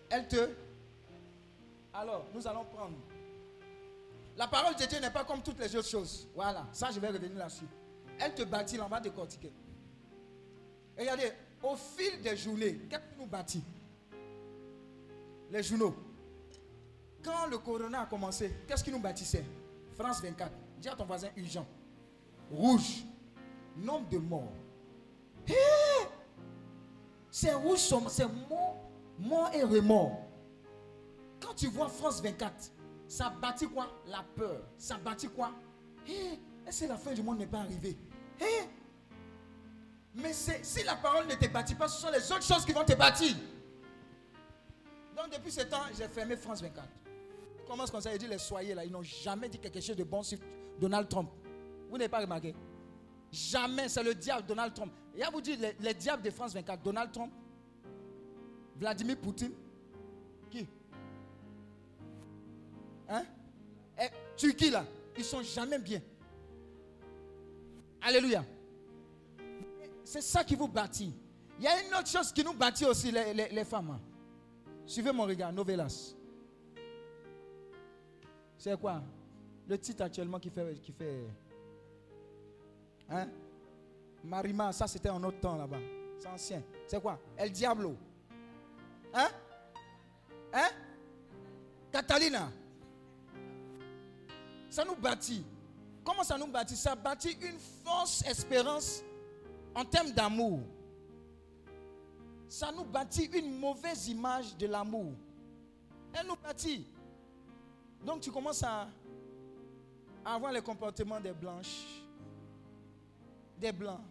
Elle te alors, nous allons prendre. La parole de Dieu n'est pas comme toutes les autres choses. Voilà, ça je vais revenir là-dessus. Elle te bâtit, on va décortiquer. regardez, au fil des journées, qu'est-ce qui nous bâtit? Les journaux. Quand le corona a commencé, qu'est-ce qui nous bâtissait? France 24. Dis à ton voisin urgent. Rouge. Nombre de morts. c'est rouge, c'est mort, mort et remords. Tu vois France 24, ça bâtit quoi? La peur. Ça bâtit quoi? Eh, est-ce que la fin du monde n'est pas arrivée? Eh Mais si la parole ne te bâtit pas, ce sont les autres choses qui vont te bâtir. Donc depuis ce temps, j'ai fermé France 24. Comment est-ce qu'on s'est dit les soyez là? Ils n'ont jamais dit quelque chose de bon sur Donald Trump. Vous n'avez pas remarqué? Jamais, c'est le diable Donald Trump. Et à vous dire, les, les diables de France 24, Donald Trump, Vladimir Poutine, qui? Hein? Et eh, Turquie là, ils sont jamais bien. Alléluia. C'est ça qui vous bâtit. Il y a une autre chose qui nous bâtit aussi, les, femmes. Hein. Suivez mon regard, Novelas. C'est quoi? Le titre actuellement qui fait. Qui fait hein? Marima, ça c'était un autre temps là-bas. C'est ancien. C'est quoi? El Diablo. Hein? Hein? Catalina. Ça nous bâtit. Comment ça nous bâtit? Ça bâtit une fausse espérance en termes d'amour. Ça nous bâtit une mauvaise image de l'amour. Elle nous bâtit. Donc tu commences à, avoir le comportement des blanches, des blancs.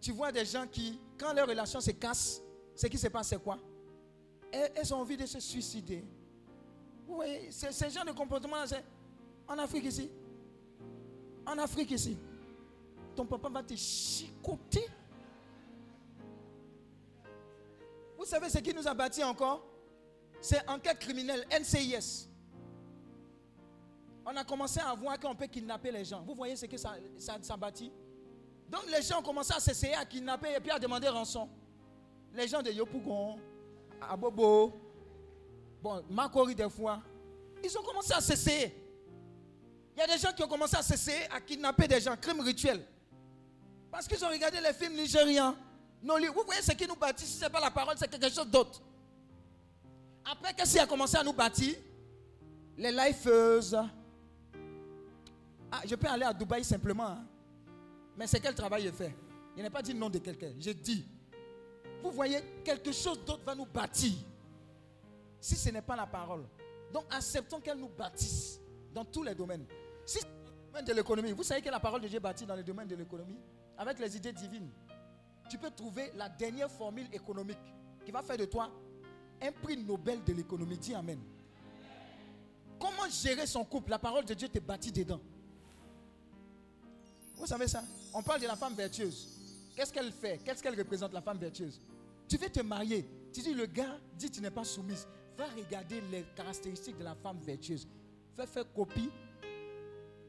Tu vois des gens qui, quand leur relation se casse, ce qui se passe, c'est quoi? Elles, ont envie de se suicider. Vous voyez, ce genre de comportement, en Afrique ici. En Afrique ici. Ton papa va te chicoter. Vous savez ce qui nous a bâti encore? C'est enquête criminelle, NCIS. On a commencé à voir qu'on peut kidnapper les gens. Vous voyez ce que ça, ça, bâtit? Donc les gens ont commencé à s'essayer à kidnapper et puis à demander rançon. Les gens de Yopougon, à Bobo, bon, Macori des fois, ils ont commencé à s'essayer. Il y a des gens qui ont commencé à s'essayer à kidnapper des gens, crime rituel. Parce qu'ils ont regardé les films nigérians. Non, vous voyez ce qui nous bâtit, si ce n'est pas la parole, c'est quelque chose d'autre. Après, qu'est-ce qui a commencé à nous bâtir Les lifeuses. Ah, je peux aller à Dubaï simplement. hein. Mais c'est quel travail je fais? Je n'ai pas dit le nom de quelqu'un. Je dis, vous voyez, quelque chose d'autre va nous bâtir. Si ce n'est pas la parole. Donc acceptons qu'elle nous bâtisse dans tous les domaines. Si de l'économie, vous savez que la parole de Dieu bâtit dans le domaine de l'économie avec les idées divines. Tu peux trouver la dernière formule économique qui va faire de toi un prix Nobel de l'économie. Dis Amen. Comment gérer son couple? La parole de Dieu te bâtit dedans. Vous savez ça? On parle de la femme vertueuse. Qu'est-ce qu'elle fait? Qu'est-ce qu'elle représente, la femme vertueuse? Tu veux te marier. Tu dis, le gars dit, tu n'es pas soumise. Va regarder les caractéristiques de la femme vertueuse. Fais faire copie,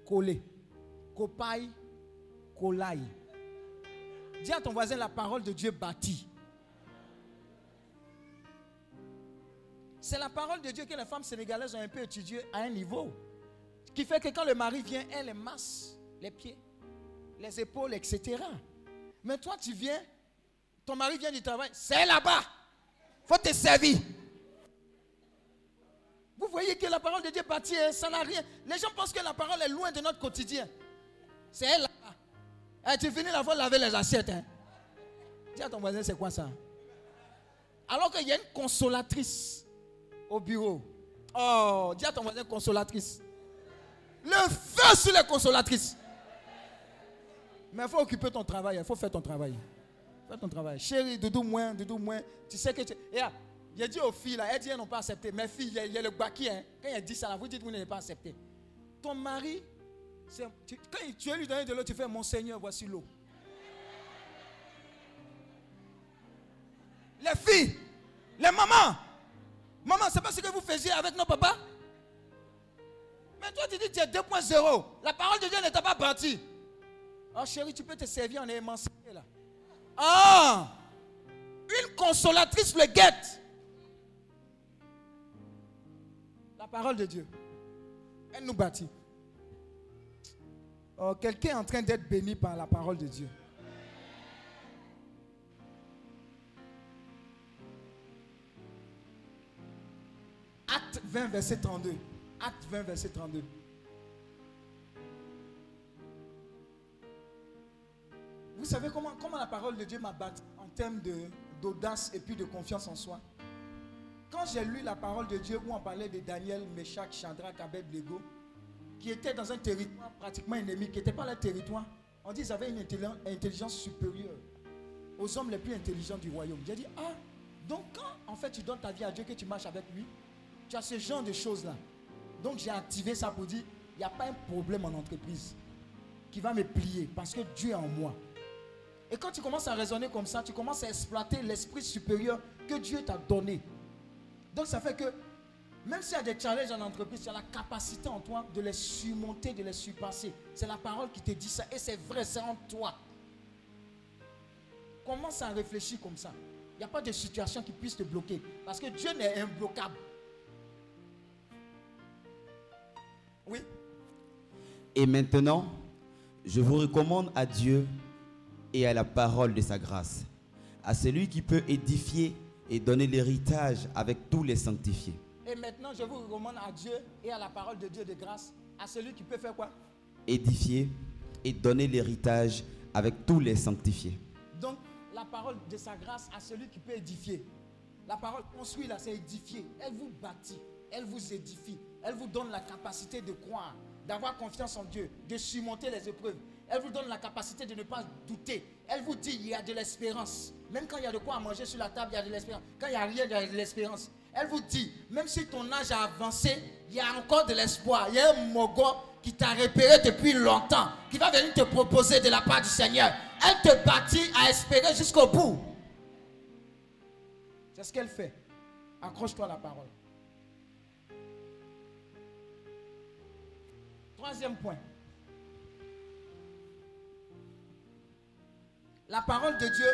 coller. Copaille, collaille. Dis à ton voisin, la parole de Dieu bâtit. C'est la parole de Dieu que les femmes sénégalaises ont un peu étudiée à un niveau. Qui fait que quand le mari vient, elle masse les pieds, les épaules, etc. Mais toi, tu viens, ton mari vient du travail, c'est là-bas. faut te servir. Vous voyez que la parole de Dieu bâtit, hein, ça n'a rien. Les gens pensent que la parole est loin de notre quotidien. C'est elle là-bas. Eh, tu finis la fois de laver les assiettes. Hein. Dis à ton voisin, c'est quoi ça? Alors qu'il y a une consolatrice au bureau. Oh, dis à ton voisin, consolatrice. Le feu sur les consolatrices. Mais il faut occuper ton travail, il faut faire ton travail. Fais ton travail. Chérie, doudou moins, doudou moins. Tu sais que tu. Là, j'ai dit aux filles, elles disent n'ont pas accepté. Mes filles, il y, a- le baki. Hein. Quand il dit ça, vous dites vous n'avez pas accepté. Ton mari, tu- quand tu lui donner de l'eau, tu fais Mon Seigneur, voici l'eau. Les filles, les mamans. Maman, c'est pas ce que vous faisiez avec nos papas? Mais toi, tu dis tu es 2.0. La parole de Dieu ne t'a pas bâti. Oh chérie, tu peux te servir, on est émancipé là. Ah Une consolatrice le guette. Parole de Dieu. Elle nous bâtit. Oh, quelqu'un est en train d'être béni par la parole de Dieu. Acte 20, verset 32. Acte 20, verset 32. Vous savez comment, comment la parole de Dieu m'a battu en termes d'audace et puis de confiance en soi? Quand j'ai lu la parole de Dieu où on parlait de Daniel, Meshach, Shadrach, Abednego, qui étaient dans un territoire pratiquement ennemi, qui n'était pas leur territoire, on dit qu'ils avaient une intelli- intelligence supérieure aux hommes les plus intelligents du royaume. J'ai dit, ah, donc quand en fait tu donnes ta vie à Dieu, que tu marches avec lui, tu as ce genre de choses-là. Donc j'ai activé ça pour dire, il n'y a pas un problème en entreprise qui va me plier parce que Dieu est en moi. Et quand tu commences à raisonner comme ça, tu commences à exploiter l'esprit supérieur que Dieu t'a donné. Donc ça fait que même s'il y a des challenges en entreprise, tu as la capacité en toi de les surmonter, de les surpasser. C'est la parole qui te dit ça. Et c'est vrai, c'est en toi. Commence à réfléchir comme ça. Il n'y a pas de situation qui puisse te bloquer. Parce que Dieu n'est imbloquable. Oui. Et maintenant, je vous recommande à Dieu et à la parole de sa grâce, à celui qui peut édifier et donner l'héritage avec tous les sanctifiés. Et maintenant, je vous recommande à Dieu et à la parole de Dieu de grâce, à celui qui peut faire quoi? Édifier et donner l'héritage avec tous les sanctifiés. Donc, la parole de sa grâce à celui qui peut édifier. La parole construit là, c'est édifier. Elle vous bâtit, elle vous édifie, elle vous donne la capacité de croire, d'avoir confiance en Dieu, de surmonter les épreuves. Elle vous donne la capacité de ne pas douter. Elle vous dit il y a de l'espérance. Même quand il y a de quoi à manger sur la table, il y a de l'espérance. Quand il n'y a rien, il y a de l'espérance. Elle vous dit, même si ton âge a avancé, il y a encore de l'espoir. Il y a un mogo qui t'a repéré depuis longtemps, qui va venir te proposer de la part du Seigneur. Elle te bâtit à espérer jusqu'au bout. C'est ce qu'elle fait. Accroche-toi à la parole. Troisième point. La parole de Dieu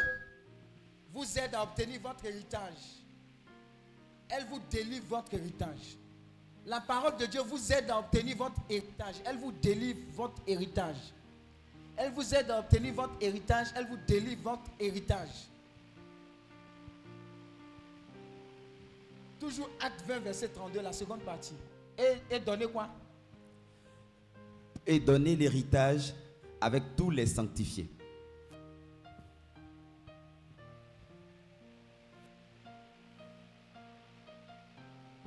vous aide à obtenir votre héritage. elle vous délivre votre héritage. La parole de Dieu vous aide à obtenir votre héritage. Elle vous délivre votre héritage. Elle vous aide à obtenir votre héritage. Elle vous délivre votre héritage. Toujours acte 20, verset 32, la seconde partie. Et, et donnez quoi? Et donner l'héritage avec tous les sanctifiés.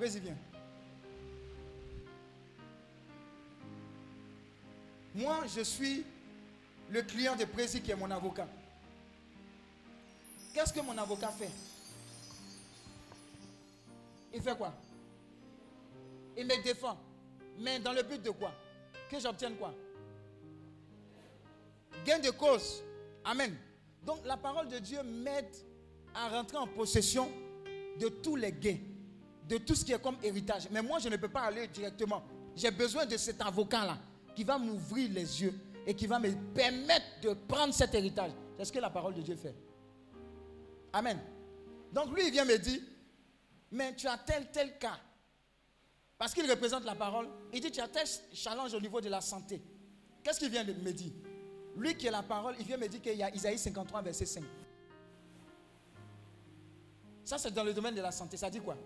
Vas-y. Moi, je suis le client de Prési qui est mon avocat. Qu'est-ce que mon avocat fait? Il fait quoi? Il me défend. Mais dans le but de quoi? Que j'obtienne quoi? Gain de cause. Amen. Donc la parole de Dieu m'aide à rentrer en possession de tous les gains, de tout ce qui est comme héritage. Mais moi, je ne peux pas aller directement. J'ai besoin de cet avocat-là qui va m'ouvrir les yeux et qui va me permettre de prendre cet héritage. C'est ce que la parole de Dieu fait. Amen. Donc lui, il vient me dire, mais tu as tel, tel cas. Parce qu'il représente la parole. Il dit, tu as tel challenge au niveau de la santé. Qu'est-ce qu'il vient de me dire? Lui qui est la parole, il vient me dire qu'il y a Isaïe 53, verset 5. Ça, c'est dans le domaine de la santé. Ça dit quoi?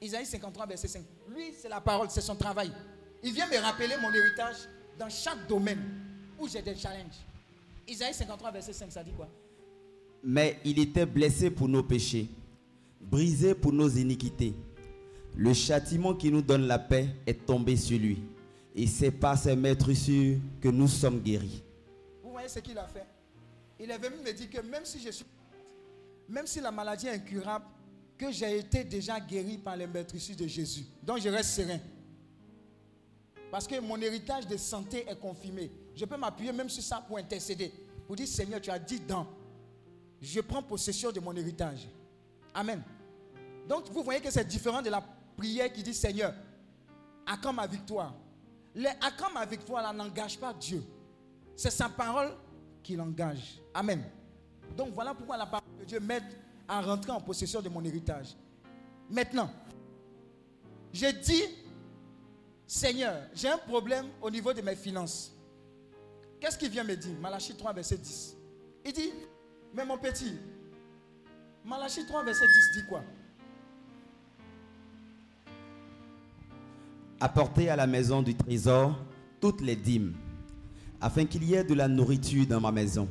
Isaïe 53, verset 5. Lui, c'est la parole, c'est son travail. Il vient me rappeler mon héritage dans chaque domaine où j'ai des challenges. Isaïe 53, verset 5, ça dit quoi? Mais il était blessé pour nos péchés, brisé pour nos iniquités. Le châtiment qui nous donne la paix est tombé sur lui. Et c'est par ses maîtrissures que nous sommes guéris. Vous voyez ce qu'il a fait? Il est venu me dire que même si je suis même si la maladie est incurable, que j'ai été déjà guéri par les de Jésus. Donc je reste serein. Parce que mon héritage de santé est confirmé. Je peux m'appuyer même sur ça pour intercéder. Pour dire, Seigneur, tu as dit dans. Je prends possession de mon héritage. Amen. Donc vous voyez que c'est différent de la prière qui dit, Seigneur, accorde ma victoire. Le accorde ma victoire là n'engage pas Dieu. C'est sa parole qui l'engage. Amen. Donc voilà pourquoi la parole de Dieu m'aide à rentrer en possession de mon héritage. Maintenant, j'ai dit, Seigneur, j'ai un problème au niveau de mes finances. Qu'est-ce qu'il vient me dire? Malachie 3, verset 10. Il dit, mais mon petit, Malachie 3, verset 10 dit quoi? Apportez à la maison du trésor toutes les dîmes, afin qu'il y ait de la nourriture dans ma maison.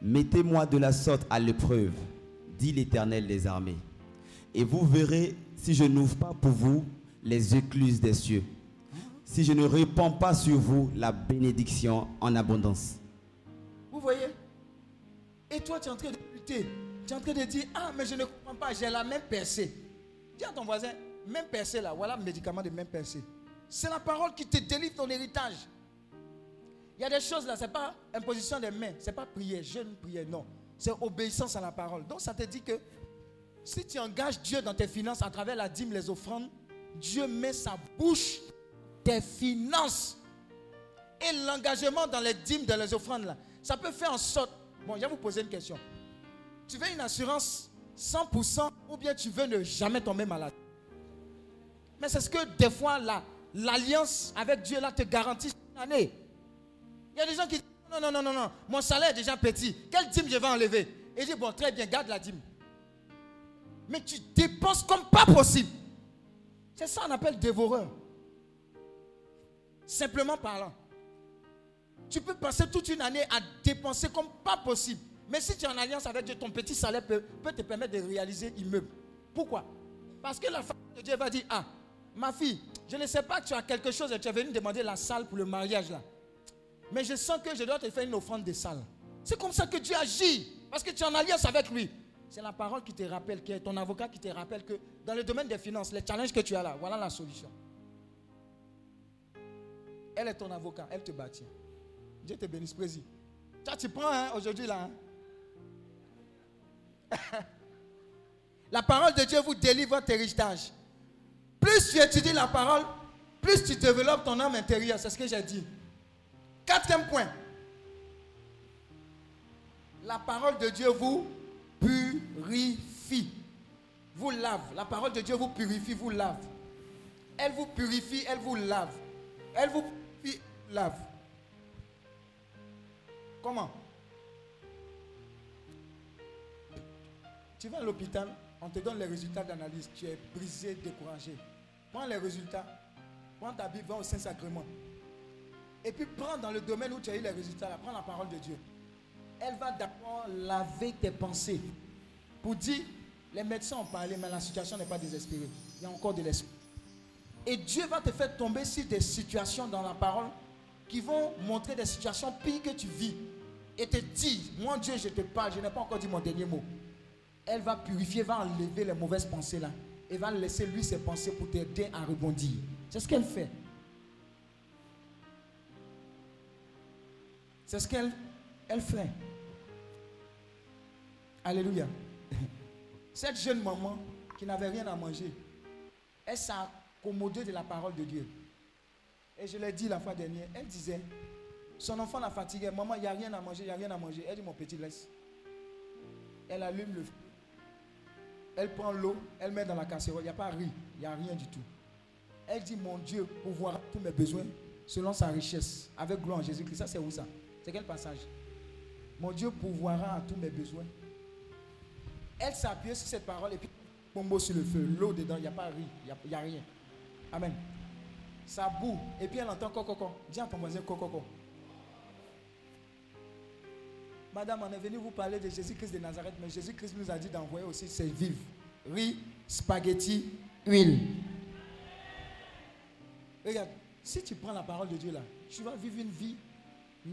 Mettez-moi de la sorte à l'épreuve, dit l'Éternel des armées. Et vous verrez si je n'ouvre pas pour vous les écluses des cieux, si je ne répands pas sur vous la bénédiction en abondance. Vous voyez? Et toi, tu es en train de lutter. Tu es en train de dire, ah, mais je ne comprends pas, j'ai la même percée. Dis à ton voisin, même percée là, voilà le médicament de même percée. C'est la parole qui te délivre ton héritage. Il y a des choses là, ce n'est pas imposition des mains, ce n'est pas prière, jeûne, prière, non. C'est obéissance à la parole. Donc ça te dit que si tu engages Dieu dans tes finances à travers la dîme, les offrandes, Dieu met sa bouche, tes finances. Et l'engagement dans les dîmes, dans les offrandes là, ça peut faire en sorte. Bon, je vais vous poser une question. Tu veux une assurance 100% ou bien tu veux ne jamais tomber malade? Mais c'est ce que des fois là, l'alliance avec Dieu là te garantit une année. Il y a des gens qui disent non, non, non, non, non, mon salaire est déjà petit. Quelle dîme je vais enlever? Et je dis bon, très bien, garde la dîme. Mais tu dépenses comme pas possible. C'est ça qu'on appelle dévoreur. Simplement parlant. Tu peux passer toute une année à dépenser comme pas possible. Mais si tu es en alliance avec Dieu, ton petit salaire peut, peut te permettre de réaliser immeuble. Pourquoi? Parce que la femme de Dieu va dire, ah, ma fille, je ne sais pas que tu as quelque chose et tu es venu demander la salle pour le mariage là. Mais je sens que je dois te faire une offrande de salle. C'est comme ça que Dieu agit. Parce que tu es en alliance avec lui. C'est la parole qui te rappelle, qui est ton avocat qui te rappelle que dans le domaine des finances, les challenges que tu as là, voilà la solution. Elle est ton avocat, elle te bâtit. Dieu te bénisse, président. Tu, prends hein, aujourd'hui là. Hein? la parole de Dieu vous délivre votre héritage. Plus tu étudies la parole, plus tu développes ton âme intérieure. C'est ce que j'ai dit. Quatrième point. La parole de Dieu vous purifie. lave. La parole de Dieu vous purifie, vous lave. Elle vous purifie, elle vous lave. Elle vous purifie, lave. Comment? Tu vas à l'hôpital, on te donne les résultats d'analyse. Tu es brisé, découragé. Prends les résultats. Prends ta Bible, va au Saint-Sacrement. Et puis prends dans le domaine où tu as eu les résultats, prends la parole de Dieu. Elle va d'abord laver tes pensées. Pour dire, les médecins ont parlé, mais la situation n'est pas désespérée. Il y a encore de l'espoir. Et Dieu va te faire tomber sur des situations dans la parole qui vont montrer des situations pires que tu vis. Et te dire, moi Dieu, je te parle, je n'ai pas encore dit mon dernier mot. Elle va purifier, va enlever les mauvaises pensées là. Et va laisser lui ses pensées pour t'aider à rebondir. C'est ce qu'elle fait. C'est ce qu'elle elle fait. Alléluia. Cette jeune maman qui n'avait rien à manger, elle s'est accommodée de la parole de Dieu. Et je l'ai dit la fois dernière, elle disait, son enfant la fatiguait, maman, il n'y a rien à manger, il n'y a rien à manger. Elle dit, mon petit, laisse. Elle allume le feu. Elle prend l'eau, elle met dans la casserole, il n'y a pas riz, il n'y a rien du tout. Elle dit, mon Dieu pourvoira tous mes besoins selon sa richesse, avec gloire en Jésus-Christ. Ça, c'est où ça? C'est quel passage? Mon Dieu pourvoira à tous mes besoins. Elle s'appuie sur cette parole et puis pombo sur le feu, l'eau dedans, il n'y a pas riz, il n'y a, rien. Amen. Ça boue. Et puis elle entend coco. Dis à ton voisin coco. Madame, on est venu vous parler de Jésus-Christ de Nazareth, mais Jésus-Christ nous a dit d'envoyer aussi ses vives. Riz, spaghetti, huile. Regarde, si tu prends la parole de Dieu là, tu vas vivre une vie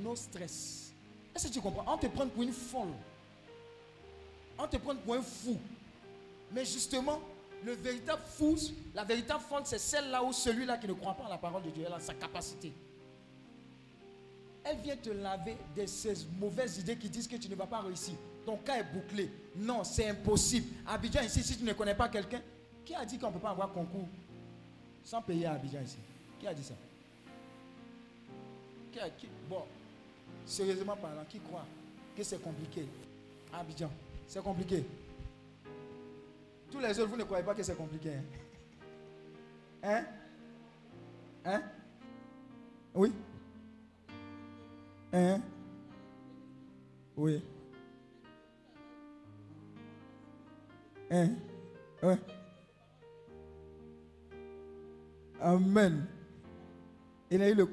no stress. Est-ce que tu comprends? On te prend pour une folle. On te prend pour un fou. Mais justement, le véritable fou, la véritable folle, c'est celle-là où celui-là qui ne croit pas à la parole de Dieu, elle a sa capacité. Elle vient te laver de ces mauvaises idées qui disent que tu ne vas pas réussir. Ton cas est bouclé. Non, c'est impossible. Abidjan, ici, si tu ne connais pas quelqu'un, qui a dit qu'on ne peut pas avoir concours sans payer à Abidjan ici? Qui a dit ça? Qui a, qui, Bon, sérieusement parlant, qui croit que c'est compliqué? Abidjan, c'est compliqué. Tous les autres, vous ne croyez pas que c'est compliqué. Hein? Hein, hein? Oui? Hein? Oui. Hein? Ouais. Amen. Il a eu le.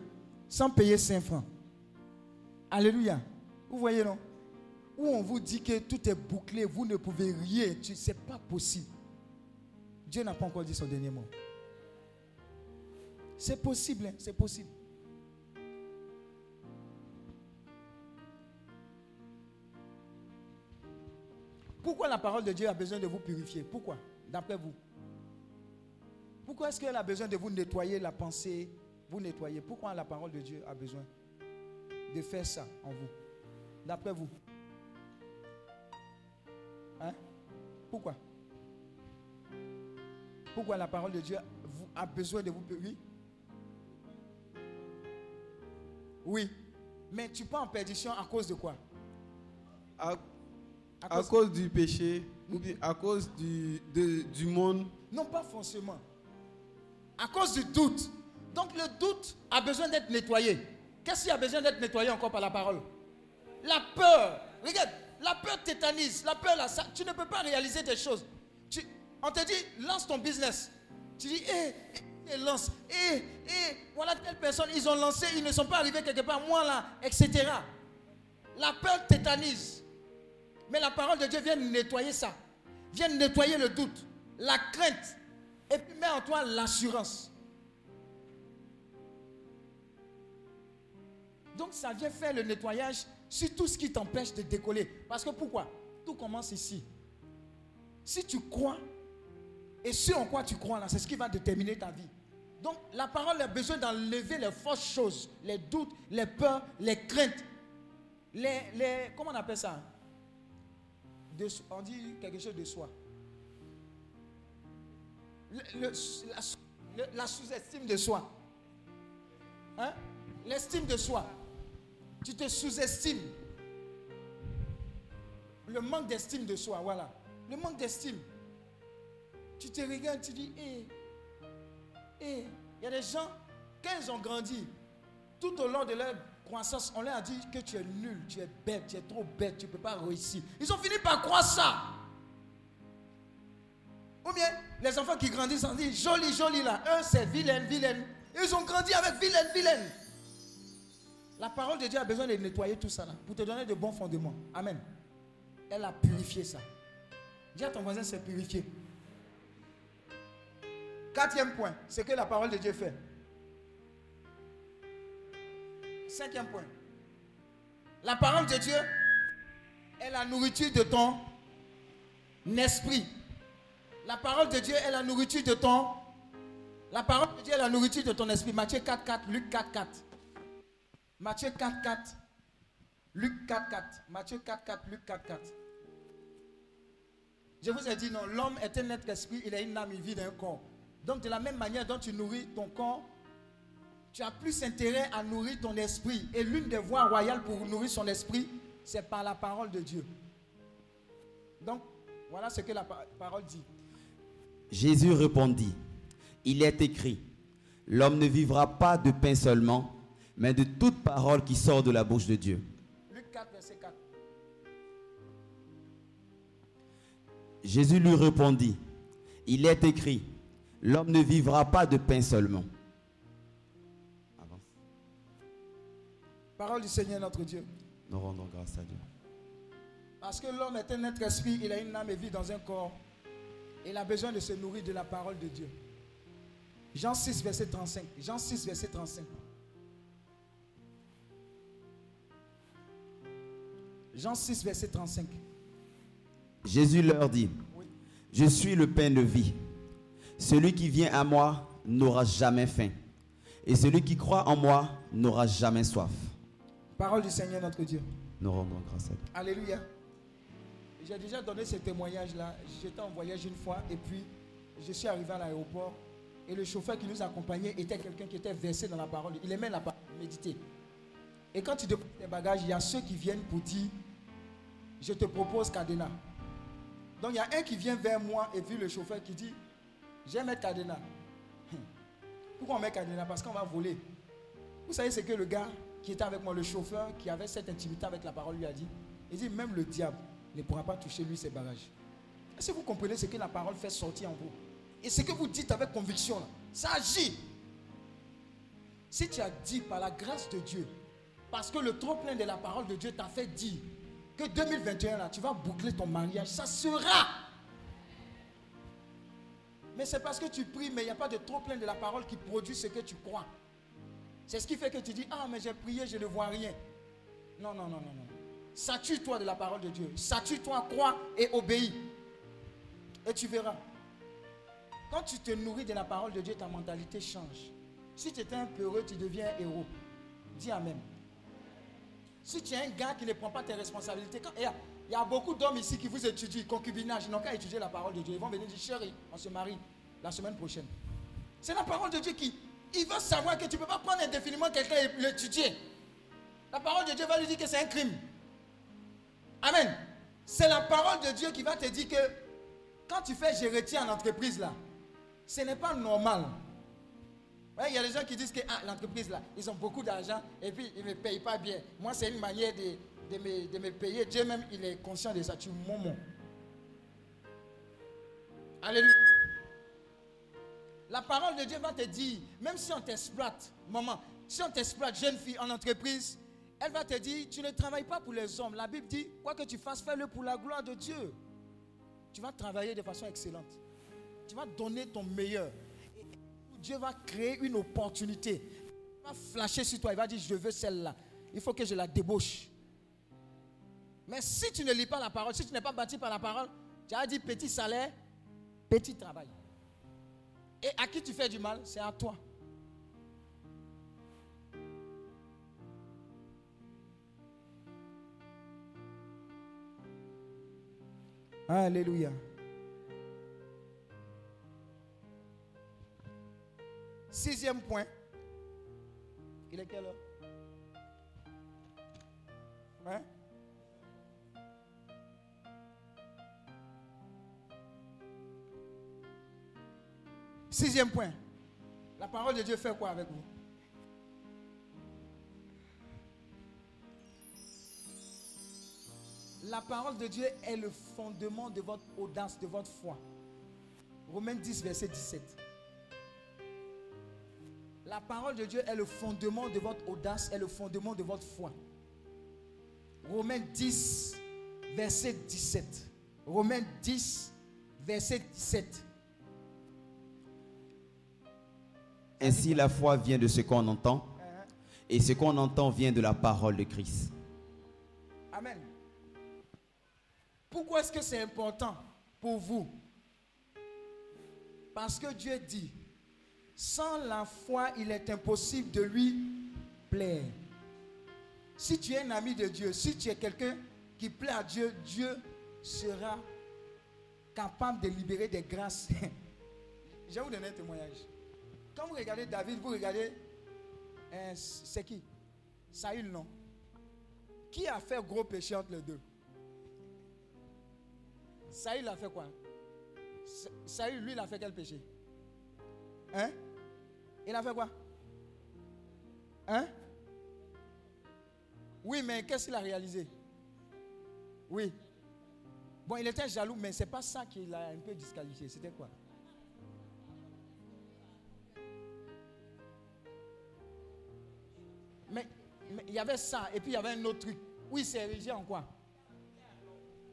Sans payer 5 francs. Alléluia. Vous voyez, non? Où on vous dit que tout est bouclé, vous ne pouvez rien. Ce n'est pas possible. Dieu n'a pas encore dit son dernier mot. C'est possible, hein, c'est possible. Pourquoi la parole de Dieu a besoin de vous purifier? Pourquoi? D'après vous Pourquoi est-ce qu'elle a besoin de vous nettoyer la pensée Vous nettoyer? Pourquoi la parole de Dieu a besoin de faire ça en vous D'après vous Hein? Pourquoi? Pourquoi la parole de Dieu a besoin de vous purifier Oui? Mais tu pas en perdition à cause de quoi? À, à, cause, du péché ou bien à cause du, du monde? Non, pas forcément. À cause du doute. Donc le doute a besoin d'être nettoyé. Qu'est-ce qui a besoin d'être nettoyé encore par la parole? La peur. Regarde, la peur tétanise. La peur, là, tu ne peux pas réaliser des choses. On te dit, lance ton business. Tu dis, hé, et lance. Et, et voilà telle personne, ils ont lancé, ils ne sont pas arrivés quelque part, moi là, etc. La peur tétanise. Mais la parole de Dieu vient nettoyer ça. Vient nettoyer le doute, la crainte. Et puis met en toi l'assurance. Donc ça vient faire le nettoyage sur tout ce qui t'empêche de décoller. Parce que pourquoi? Tout commence ici. Si tu crois, et ce en quoi tu crois là, c'est ce qui va déterminer ta vie. Donc la parole a besoin d'enlever les fausses choses, les doutes, les peurs, les craintes. Les, les comment on appelle ça? On dit quelque chose de soi. La, la sous-estime de soi. Hein? L'estime de soi. Tu te sous-estimes. Le manque d'estime de soi, voilà. Le manque d'estime. Tu te regardes, tu dis, hé, hé, il y a des gens, quand ils ont grandi, tout au long de leur croissance, on leur a dit que tu es nul, tu es bête, tu es trop bête, tu ne peux pas réussir. Ils ont fini par croire ça. Ou bien, les enfants qui grandissent, on dit, joli, joli là. Eux, c'est vilaine, vilaine. Ils ont grandi avec vilaine, vilaine. La parole de Dieu a besoin de nettoyer tout ça là, pour te donner de bons fondements. Amen. Elle a purifié ça. Dis à ton voisin, c'est purifié. Quatrième point, c'est que la parole de Dieu fait. Cinquième point. La parole de Dieu est la nourriture de ton esprit. La parole de Dieu est la nourriture de ton. La parole de Dieu est la nourriture de ton esprit. Matthieu 4, 4, Luc 4, 4. Matthieu 4, 4. Luc 4, 4. Matthieu 4, 4, Luc 4, 4. Je vous ai dit, non, l'homme est un être esprit, il a une âme, il vit dans un corps. Donc, de la même manière dont tu nourris ton corps, tu as plus intérêt à nourrir ton esprit. Et l'une des voies royales pour nourrir son esprit, c'est par la parole de Dieu. Donc, voilà ce que la parole dit. Jésus répondit, il est écrit, l'homme ne vivra pas de pain seulement, mais de toute parole qui sort de la bouche de Dieu. Luc 4, verset 4. Jésus lui répondit, il est écrit, l'homme ne vivra pas de pain seulement. Parole du Seigneur notre Dieu. Nous rendons grâce à Dieu. Parce que l'homme est un être esprit, il a une âme et vit dans un corps. Il a besoin de se nourrir de la parole de Dieu. Jean 6, verset 35. Jean 6, verset 35. Jean 6, verset 35. Jésus leur dit, je suis le pain de vie. Celui qui vient à moi n'aura jamais faim. Et celui qui croit en moi n'aura jamais soif. Parole du Seigneur notre Dieu. Nous rendons grâce à Dieu. Alléluia. J'ai déjà donné ce témoignage-là. J'étais en voyage une fois et puis je suis arrivé à l'aéroport et le chauffeur qui nous accompagnait était quelqu'un qui était versé dans la parole. Il aimait la parole, méditer. Et quand tu déposes tes bagages, il y a ceux qui viennent pour dire Je te propose Cadena. Donc il y a un qui vient vers moi et vu le chauffeur qui dit J'aime mettre Cadena. Pourquoi on met Cadena Parce qu'on va voler. Vous savez ce que le gars qui était avec moi, le chauffeur qui avait cette intimité avec la parole, lui a dit? Il dit Même le diable ne pourra pas toucher lui ses bagages. Est-ce que vous comprenez ce que la parole fait sortir en vous? Et ce que vous dites avec conviction, ça agit. Si tu as dit par la grâce de Dieu, parce que le trop plein de la parole de Dieu t'a fait dire que 2021, là, tu vas boucler ton mariage, ça sera. Mais c'est parce que tu pries, mais il n'y a pas de trop plein de la parole qui produit ce que tu crois. C'est ce qui fait que tu dis, ah, mais j'ai prié, je ne vois rien. Non, non, non, non, non. Satue-toi de la parole de Dieu. Satue-toi, crois et obéis. Et tu verras. Quand tu te nourris de la parole de Dieu, ta mentalité change. Si tu étais un peureux, tu deviens un héros. Dis Amen. Si tu es un gars qui ne prend pas tes responsabilités, il, y a, beaucoup d'hommes ici qui vous étudient, concubinage, ils n'ont qu'à étudier la parole de Dieu. Ils vont venir dire, chérie, on se marie la semaine prochaine. C'est la parole de Dieu qui, il va savoir que tu ne peux pas prendre indéfiniment quelqu'un et l'étudier. La parole de Dieu va lui dire que c'est un crime. Amen. C'est la parole de Dieu qui va te dire que quand tu fais gérer en entreprise là, ce n'est pas normal. Il y a des gens qui disent que ah, l'entreprise là, ils ont beaucoup d'argent et puis ils ne me payent pas bien. Moi, c'est une manière de, me, payer. Dieu même, il est conscient de ça. Tu. Alléluia. La parole de Dieu va te dire, même si on t'exploite, maman, si on t'exploite, jeune fille, en entreprise, elle va te dire, tu ne travailles pas pour les hommes. La Bible dit, quoi que tu fasses, fais-le pour la gloire de Dieu. Tu vas travailler de façon excellente. Tu vas donner ton meilleur. Dieu va créer une opportunité. Il va flasher sur toi. Il va dire, je veux celle-là. Il faut que je la débauche. Mais si tu ne lis pas la parole, si tu n'es pas bâti par la parole, tu as dit petit salaire, petit travail. Et à qui tu fais du mal, c'est à toi. Alléluia. Sixième point. Il est quelle heure? Hein? Sixième point. La parole de Dieu fait quoi avec vous? La parole de Dieu est le fondement de votre audace, de votre foi. Romains 10, verset 17. La parole de Dieu est le fondement de votre audace, est le fondement de votre foi. Romains 10, verset 17. Romains 10, verset 17. Ainsi la foi vient de ce qu'on entend, et ce qu'on entend vient de la parole de Christ. Amen. Pourquoi est-ce que c'est important pour vous? Parce que Dieu dit, sans la foi, il est impossible de lui plaire. Si tu es un ami de Dieu, si tu es quelqu'un qui plaît à Dieu, Dieu sera capable de libérer des grâces. Je vais vous donner un témoignage. Quand vous regardez David, vous regardez, hein, c'est qui? Saül, non? Qui a fait gros péché entre les deux? Saül a fait quoi? Saül, lui, il a fait quel péché? Hein? Il a fait quoi? Hein? Oui, mais qu'est-ce qu'il a réalisé? Oui. Bon, il était jaloux, mais c'est pas ça qui l'a un peu disqualifié. C'était quoi? Mais, il y avait ça, et puis il y avait un autre truc. Oui, c'est érigé en quoi?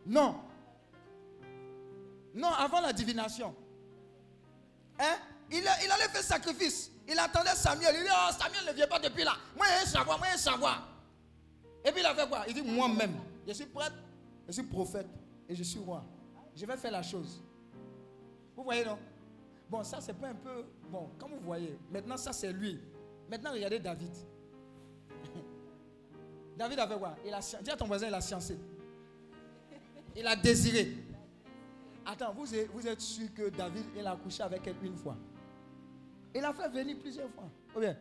Non. Non, avant la divination. Hein? Il, allait faire sacrifice. Il attendait Samuel. Il dit, oh, Samuel ne vient pas depuis là. Moi, il un savoir, moi, il un savoir. Et puis il a fait quoi? Il dit, moi-même, je suis prêtre, je suis prophète et je suis roi. Je vais faire la chose. Vous voyez, non? Bon, ça, c'est pas un peu... Bon, comme vous voyez, maintenant, ça, c'est lui. Maintenant, regardez David. David a fait quoi? Il a, Dis à ton voisin, il a sciencé. Il a désiré. Attends, vous êtes, vous êtes sûr que David, il a couché avec elle une fois? Il a fait venir plusieurs fois. Bien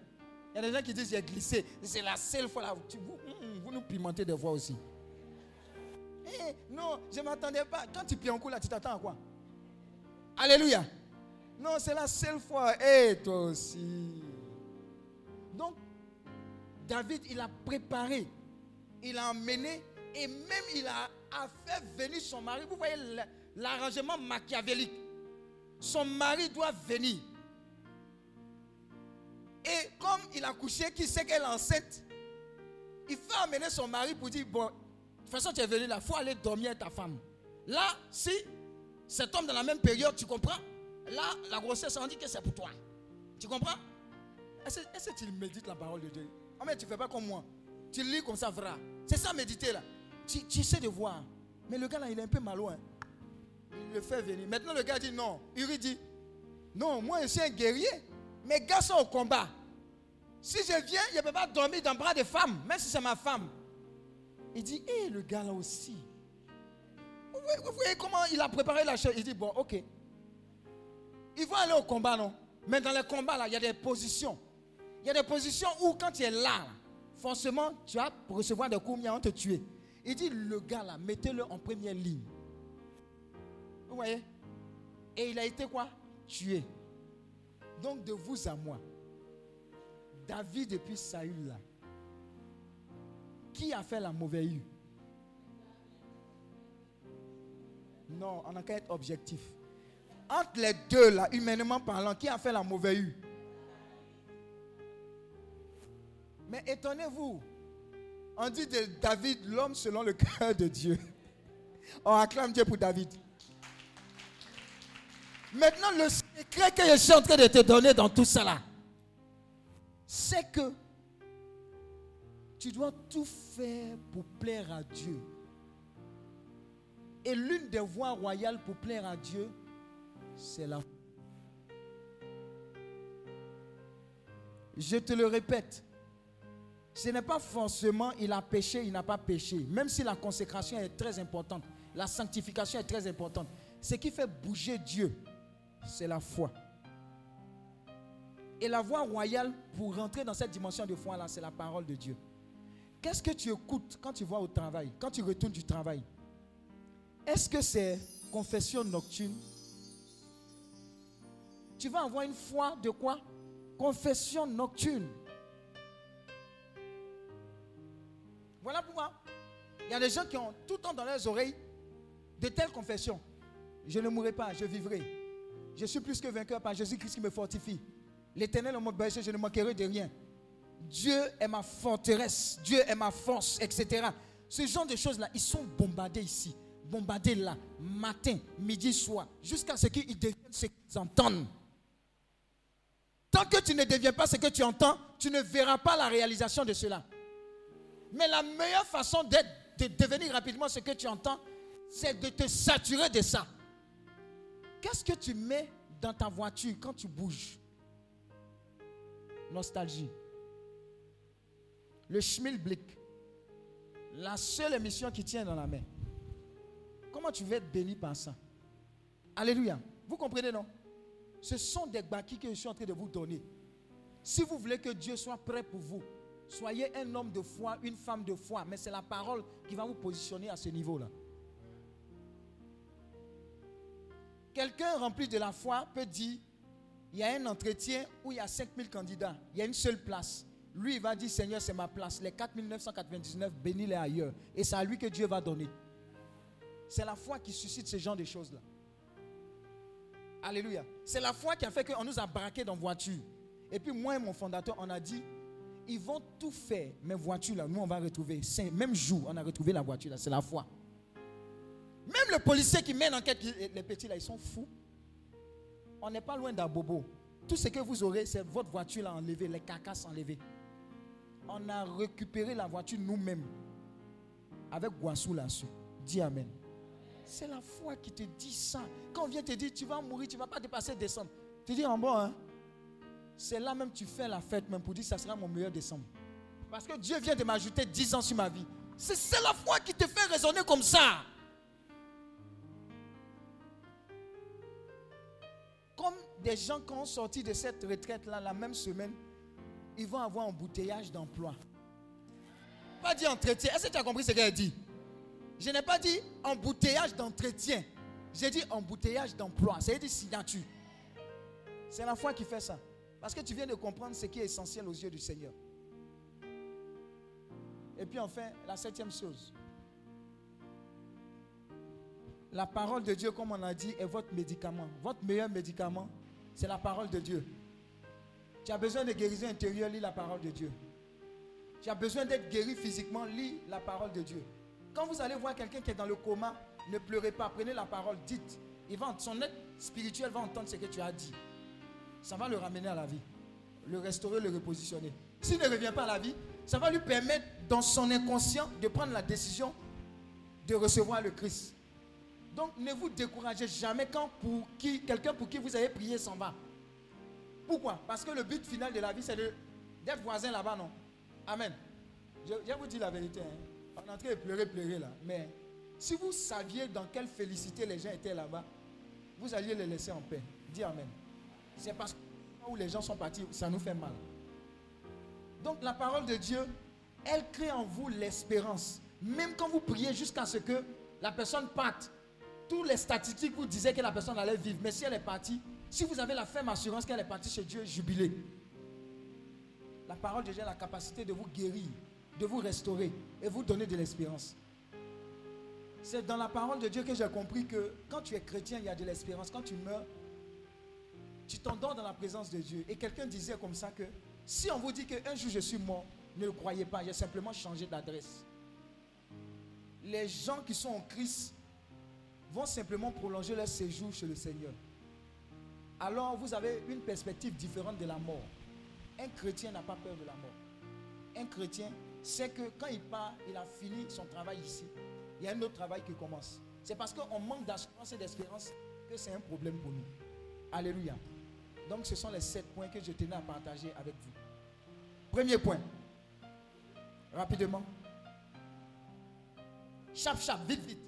Il y a des gens qui disent, j'ai glissé. C'est la seule fois là. Vous, vous, nous pimentez des fois aussi. Eh, non, je ne m'attendais pas. Quand tu pieds en coup là, tu t'attends à quoi? Alléluia. Non, c'est la seule fois. Et toi aussi. Donc, David, il a préparé. Il a emmené. Et même il a, a fait venir son mari. Vous voyez l'arrangement machiavélique. Son mari doit venir. Et comme il a couché, qui sait qu'elle est enceinte, il fait amener son mari pour dire, bon, de toute façon tu es venu là, il faut aller dormir avec ta femme. Là, si cet homme dans la même période, tu comprends? Là, la grossesse, on dit que c'est pour toi. Tu comprends? Est-ce que tu médites la parole de Dieu? Oh, mais tu ne fais pas comme moi. Tu lis comme ça, vrai. C'est ça méditer là. Tu, tu sais de voir. Mais le gars là, il est un peu malouin. Il le fait venir. Maintenant, le gars dit non. Uri dit non, moi je suis un guerrier. Mes gars sont au combat. Si je viens, je ne peux pas dormir dans le bras de femmes, même si c'est ma femme. Il dit, hé, le gars là aussi. Vous voyez, comment il a préparé la chose Il dit, bon, ok. Ils vont aller au combat, non? Mais dans les combats, il y a des positions. Il y a des positions où quand tu es là, forcément, tu vas recevoir des coups, ils vont te tuer. Il dit, le gars là, mettez-le en première ligne. Vous voyez? Et il a été quoi? Tué. Donc de vous à moi, David et puis Saül là, qui a fait la mauvaise eue Non, on n'a qu'à être objectif. Entre les deux là, humainement parlant, qui a fait la mauvaise eue Mais étonnez-vous, on dit de David l'homme selon le cœur de Dieu. On acclame Dieu pour David. Maintenant, le secret que je suis en train de te donner dans tout ça là, c'est que tu dois tout faire pour plaire à Dieu. Et l'une des voies royales pour plaire à Dieu, c'est la Je te le répète, ce n'est pas forcément il a péché, il n'a pas péché. Même si la consécration est très importante, la sanctification est très importante. Ce qui fait bouger Dieu, c'est la foi. Et la voie royale pour rentrer dans cette dimension de foi-là, c'est la parole de Dieu. Qu'est-ce que tu écoutes quand tu vas au travail, quand tu retournes du travail? Est-ce que c'est confession nocturne? Tu vas avoir une foi de quoi? Confession nocturne. Voilà pourquoi il y a des gens qui ont tout le temps dans leurs oreilles de telles confessions. Je ne mourrai pas, je vivrai. Je suis plus que vainqueur par Jésus-Christ qui me fortifie. L'éternel est mon berger, je ne manquerai de rien. Dieu est ma forteresse, Dieu est ma force, etc. Ce genre de choses-là, ils sont bombardés ici, bombardés là, matin, midi, soir, jusqu'à ce qu'ils deviennent ce qu'ils entendent. Tant que tu ne deviens pas ce que tu entends, tu ne verras pas la réalisation de cela. Mais la meilleure façon de devenir rapidement ce que tu entends, c'est de te saturer de ça. Qu'est-ce que tu mets dans ta voiture quand tu bouges? Nostalgie. Le schmilblick. La seule émission qui tient dans la main. Comment tu veux être béni par ça? Alléluia. Vous comprenez, non? Ce sont des bâquis que je suis en train de vous donner. Si vous voulez que Dieu soit prêt pour vous, soyez un homme de foi, une femme de foi. Mais c'est la parole qui va vous positionner à ce niveau-là. Quelqu'un rempli de la foi peut dire, il y a un entretien où il y a 5000 candidats, il y a une seule place. Lui, il va dire, Seigneur, c'est ma place. Les 4999, bénis-les ailleurs. Et c'est à lui que Dieu va donner. C'est la foi qui suscite ce genre de choses-là. Alléluia. C'est la foi qui a fait qu'on nous a braqués dans voiture. Et puis moi et mon fondateur, on a dit, ils vont tout faire. Mes voitures, là, nous, on va retrouver. Même jour, on a retrouvé la voiture, là. C'est la foi. Même le policier qui mène enquête, les petits là, ils sont fous. On n'est pas loin d'un bobo. Tout ce que vous aurez, c'est votre voiture là enlevée, les carcasses enlevées. On a récupéré la voiture nous-mêmes. Avec Guassou là-dessus. Dis Amen. C'est la foi qui te dit ça. Quand on vient te dire, tu vas mourir, tu ne vas pas dépasser décembre. Tu dis en bon, hein? C'est là même tu fais la fête même pour dire, ça sera mon meilleur décembre. Parce que Dieu vient de m'ajouter 10 ans sur ma vie. C'est la foi qui te fait raisonner comme ça. Des gens qui ont sorti de cette retraite-là la même semaine, ils vont avoir un embouteillage d'emploi. Pas dit entretien. Est-ce que tu as compris ce qu'elle dit? Je n'ai pas dit embouteillage d'entretien. J'ai dit embouteillage d'emploi. C'est dit signature. C'est la foi qui fait ça. Parce que tu viens de comprendre ce qui est essentiel aux yeux du Seigneur. Et puis enfin, la septième chose. La parole de Dieu, comme on a dit, est votre médicament. Votre meilleur médicament, c'est la parole de Dieu. Tu as besoin de guérison intérieure, lis la parole de Dieu. Tu as besoin d'être guéri physiquement, lis la parole de Dieu. Quand vous allez voir quelqu'un qui est dans le coma, ne pleurez pas, prenez la parole, dites. Il va, son être spirituel va entendre ce que tu as dit. Ça va le ramener à la vie, le restaurer, le repositionner. S'il ne revient pas à la vie, ça va lui permettre, dans son inconscient, de prendre la décision de recevoir le Christ. Donc ne vous découragez jamais quand pour qui, quelqu'un pour qui vous avez prié s'en va. Pourquoi? Parce que le but final de la vie, c'est d'être voisin là-bas, non? Amen. Je, vous dis la vérité. Hein. On est en train de pleurer, pleurer là. Mais si vous saviez dans quelle félicité les gens étaient là-bas, vous alliez les laisser en paix. Dis Amen. C'est parce que où les gens sont partis, ça nous fait mal. Donc la parole de Dieu, elle crée en vous l'espérance. Même quand vous priez jusqu'à ce que la personne parte, tous les statistiques vous disaient que la personne allait vivre. Mais si elle est partie, si vous avez la ferme assurance qu'elle est partie chez Dieu, jubilez. La parole de Dieu a la capacité de vous guérir, de vous restaurer et vous donner de l'espérance. C'est dans la parole de Dieu que j'ai compris que quand tu es chrétien, il y a de l'espérance. Quand tu meurs, tu t'endors dans la présence de Dieu. Et quelqu'un disait comme ça que si on vous dit qu'un jour je suis mort, ne le croyez pas, j'ai simplement changé d'adresse. Les gens qui sont en Christ vont simplement prolonger leur séjour chez le Seigneur. Alors vous avez une perspective différente de la mort. Un chrétien n'a pas peur de la mort. Un chrétien sait que quand il part, il a fini son travail ici. Il y a un autre travail qui commence. C'est parce qu'on manque d'assurance et d'espérance que c'est un problème pour nous. Alléluia. Donc ce sont les sept points que je tenais à partager avec vous. Premier point. Rapidement. Chap, chap, vite, vite.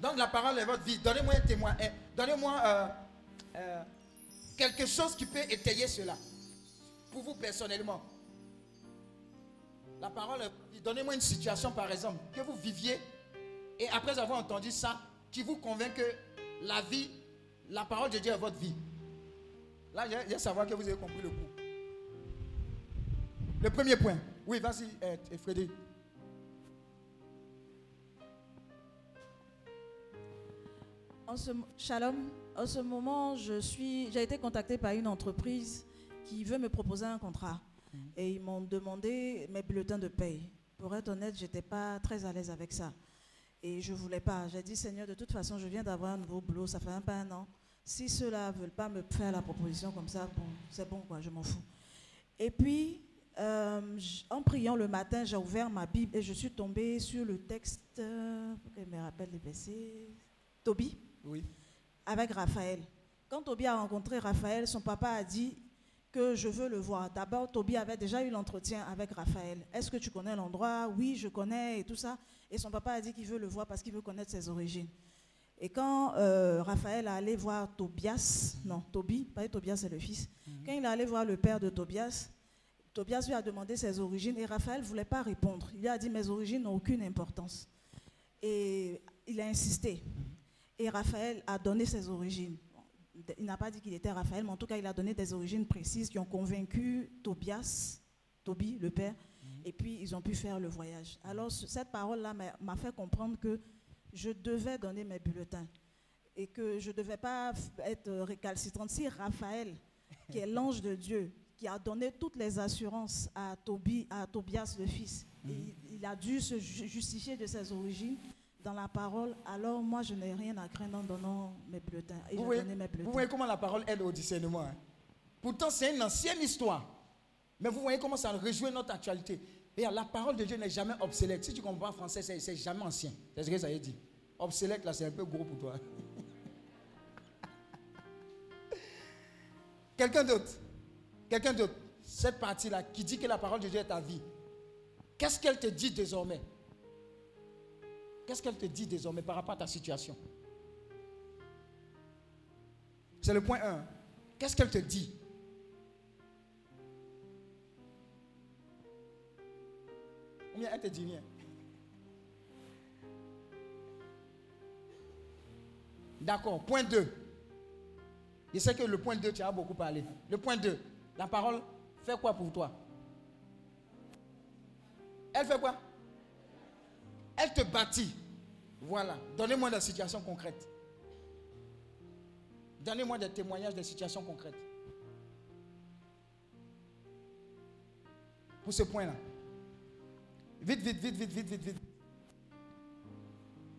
Donc la parole est votre vie. Donnez-moi un témoin. Eh, donnez-moi euh, euh, quelque chose qui peut étayer cela. Pour vous personnellement. La parole est Donnez-moi une situation, par exemple, que vous viviez. Et après avoir entendu ça, qui vous convainc que la vie, la parole de Dieu est votre vie. Là, j'ai j'ai savoir que vous avez compris le coup. Le premier point. Oui, vas-y, euh, Frédéric. En ce, Shalom, en ce moment, je suis, j'ai été contactée par une entreprise qui veut me proposer un contrat. Et ils m'ont demandé mes bulletins de paye. Pour être honnête, je n'étais pas très à l'aise avec ça. Et je ne voulais pas. J'ai dit, Seigneur, de toute façon, je viens d'avoir un nouveau boulot, ça fait un peu un an. Si ceux-là ne veulent pas me faire la proposition comme ça, bon, c'est bon, quoi, je m'en fous. Et puis, euh, en priant le matin, j'ai ouvert ma Bible et je suis tombée sur le texte, euh, je me rappelle les versets, Tobie, Oui. avec Raphaël. Quand Tobie a rencontré Raphaël, son papa a dit que je veux le voir. D'abord, Tobie avait déjà eu l'entretien avec Raphaël. Est-ce que tu connais l'endroit? Oui, je connais et tout ça. Et son papa a dit qu'il veut le voir parce qu'il veut connaître ses origines. Et quand euh, Raphaël est allé voir Tobias, non, Tobie, pas Tobias, c'est le fils. Quand il est allé voir le père de Tobias, Tobias lui a demandé ses origines et Raphaël ne voulait pas répondre. Il lui a dit Mes origines n'ont aucune importance. Et il a insisté. Et Raphaël a donné ses origines. Il n'a pas dit qu'il était Raphaël, mais en tout cas, il a donné des origines précises qui ont convaincu Tobias, Toby, le père, et puis ils ont pu faire le voyage. Alors, ce- cette parole-là m'a fait comprendre que je devais donner mes bulletins et que je ne devais pas être récalcitrante. Si Raphaël, qui est l'ange de Dieu, qui a donné toutes les assurances à, Tobi, à Tobias le fils, il, a dû se ju- justifier de ses origines dans la parole, alors moi je n'ai rien à craindre en donnant mes bulletins. Et Vous voyez, donné mes bulletins. vous voyez comment la parole aide au discernement. hein? Pourtant, c'est une ancienne histoire. Mais vous voyez comment ça rejoint notre actualité. Et la parole de Dieu n'est jamais obsolète. Si tu comprends français, c'est c'est jamais ancien. C'est ce que ça veut dire. Obsolète, là, c'est un peu gros pour toi. Quelqu'un d'autre? Quelqu'un d'autre? Cette partie-là qui dit que la parole de Dieu est ta vie. Qu'est-ce qu'elle te dit désormais? Qu'est-ce qu'elle te dit désormais par rapport à ta situation? C'est le point 1. Qu'est-ce qu'elle te dit? Ou bien elle te dit rien? D'accord. Point 2. Je sais que le point 2, tu as beaucoup parlé. Le point 2. La parole fait quoi pour toi? Elle fait quoi? Elle te bâtit. Voilà. Donnez-moi des situations concrètes. Donnez-moi des témoignages des situations concrètes. Pour ce point-là. Vite, vite, vite, vite, vite, vite, vite.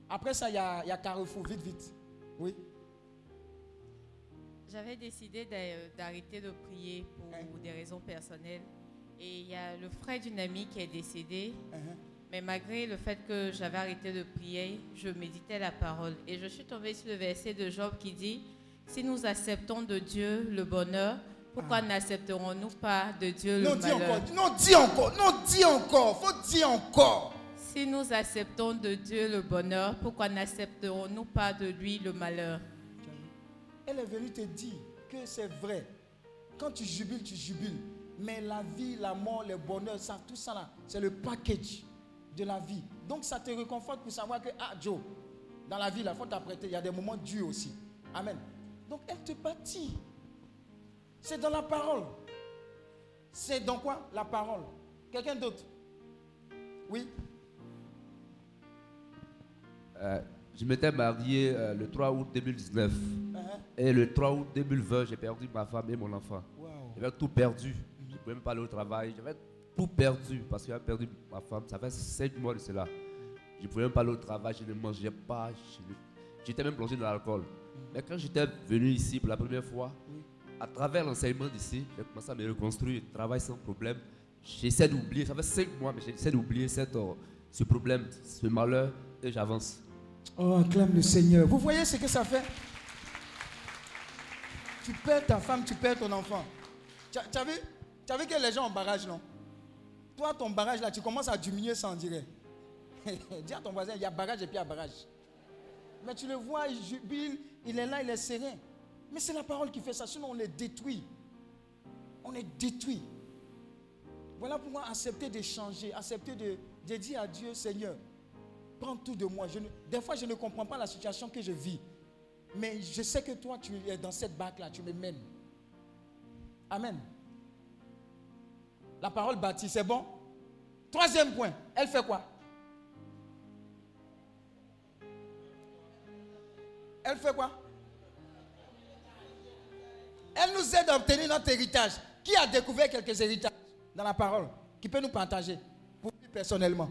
Après ça, il y a, il y a Carrefour. Vite, vite. Oui. J'avais décidé d'a- d'arrêter de prier pour des raisons personnelles. Et il y a le frère d'une amie qui est décédé. Mais malgré le fait que j'avais arrêté de prier, je méditais la parole. Et je suis tombée sur le verset de Job qui dit, si nous acceptons de Dieu le bonheur, pourquoi n'accepterons-nous pas de Dieu Non, le dis malheur? encore. Non, dis encore. Non, dis encore. Faut dire encore. Si nous acceptons de Dieu le bonheur, pourquoi n'accepterons-nous pas de lui le malheur? Elle est venue te dire que c'est vrai. Quand tu jubiles, tu jubiles. Mais la vie, la mort, le bonheur, ça, tout ça là, c'est le package de la vie. Donc ça te réconforte pour savoir que, ah Joe, dans la vie, il faut t'apprêter. Il y a des moments durs aussi. Amen. Donc elle te bâtit. C'est dans la parole. C'est dans quoi? La parole. Quelqu'un d'autre? Oui? Euh, je m'étais marié euh, le 3 août 2019. Uh-huh. Et le 3 août 2020, j'ai perdu ma femme et mon enfant. Wow. J'avais tout perdu. Je ne pouvais même pas aller au travail. J'avais tout perdu parce que j'avais perdu ma femme. Ça fait 5 mois de cela. Je ne pouvais même pas aller au travail. Je ne mangeais pas. J'étais même plongé dans l'alcool. Mais quand j'étais venu ici pour la première fois, à travers l'enseignement d'ici, j'ai commencé à me reconstruire. Je travaille sans problème. J'essaie d'oublier. Ça fait 5 mois, mais j'essaie d'oublier euh, ce problème, ce malheur, et j'avance. Oh, acclame le Seigneur. Vous voyez ce que ça fait? Tu perds ta femme, tu perds ton enfant. Tu as vu que les gens ont barrage, non? Toi, ton barrage là, tu commences à diminuer on dirait. Dis à ton voisin, il y a barrage et puis il y a barrage. Mais tu le vois, il jubile, il est là, il est serein. Mais c'est la parole qui fait ça, sinon on les détruit. On est détruit. Voilà pourquoi accepter de changer, accepter de, de dire à Dieu, Seigneur, prends tout de moi. Des fois, je ne comprends pas la situation que je vis. Mais je sais que toi, tu es dans cette barque-là, tu me mènes. Amen. La parole bâtie, c'est bon. Troisième point, elle fait quoi? Elle fait quoi? Elle nous aide à obtenir notre héritage. Qui a découvert quelques héritages dans la parole Qui peut nous partager pour lui personnellement?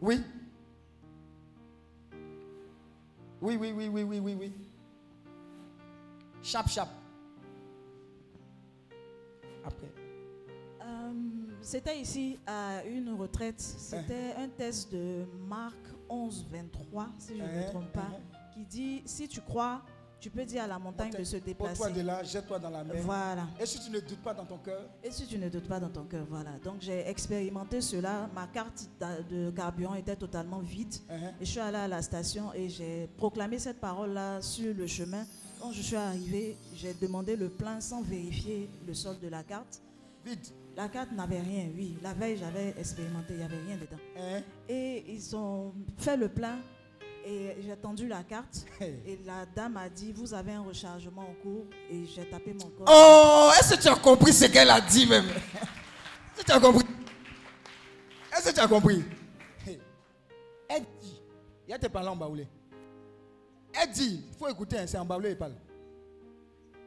Oui Oui, oui, oui, oui, oui, oui, oui. Chap, chap. Après. Euh, C'était ici à une retraite. C'était un test de Marc 11, 23, si je ne me Uh-huh, trompe pas, qui dit si tu crois, tu peux dire à la montagne de se déplacer. de là, jette-toi dans la mer. Voilà. Et si tu ne doutes pas dans ton cœur, Et si tu ne doutes pas dans ton cœur, voilà. Donc j'ai expérimenté cela. Ma carte de carburant était totalement vide. Uh-huh. Et je suis allée à la station et j'ai proclamé cette parole-là sur le chemin. Quand je suis arrivée, j'ai demandé le plein sans vérifier le solde de la carte. Vide. La carte n'avait rien, oui. La veille, j'avais expérimenté, il n'y avait rien dedans. Hein? Et ils ont fait le plein et j'ai tendu la carte. Et la dame a dit, vous avez un rechargement en cours. Et j'ai tapé mon code. Oh, est-ce que tu as compris ce qu'elle a dit même? Est-ce que tu as compris? Est-ce que tu as compris? Elle dit, il y a tes parents en baoulé. Elle dit, il faut écouter, hein, c'est en baoulé, il parle.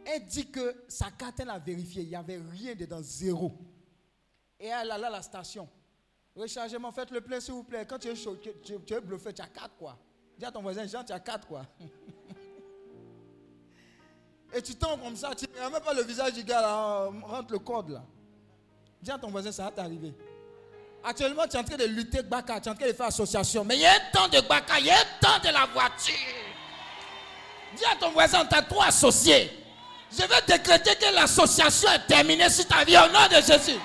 Elle dit que sa carte, elle a vérifié, il n'y avait rien dedans, zéro. Et elle allait à la station. Rechargement, faites le plein s'il vous plaît. Quand tu es chaud, tu, tu- tu es bluffé, tu as 4 quoi. Dis à ton voisin, Jean, tu as 4 quoi. Et tu tombes comme ça, tu n'as même pas le visage du gars là, rentre le code là. Dis à ton voisin, ça va t'arriver. Actuellement, tu es en train de lutter Baka, tu es en train de faire association. Mais il y a un temps de Baka, il y a un temps de la voiture. Dis à ton voisin, tu as trop associé. Je vais décréter que l'association est terminée sur ta vie au nom de Jésus.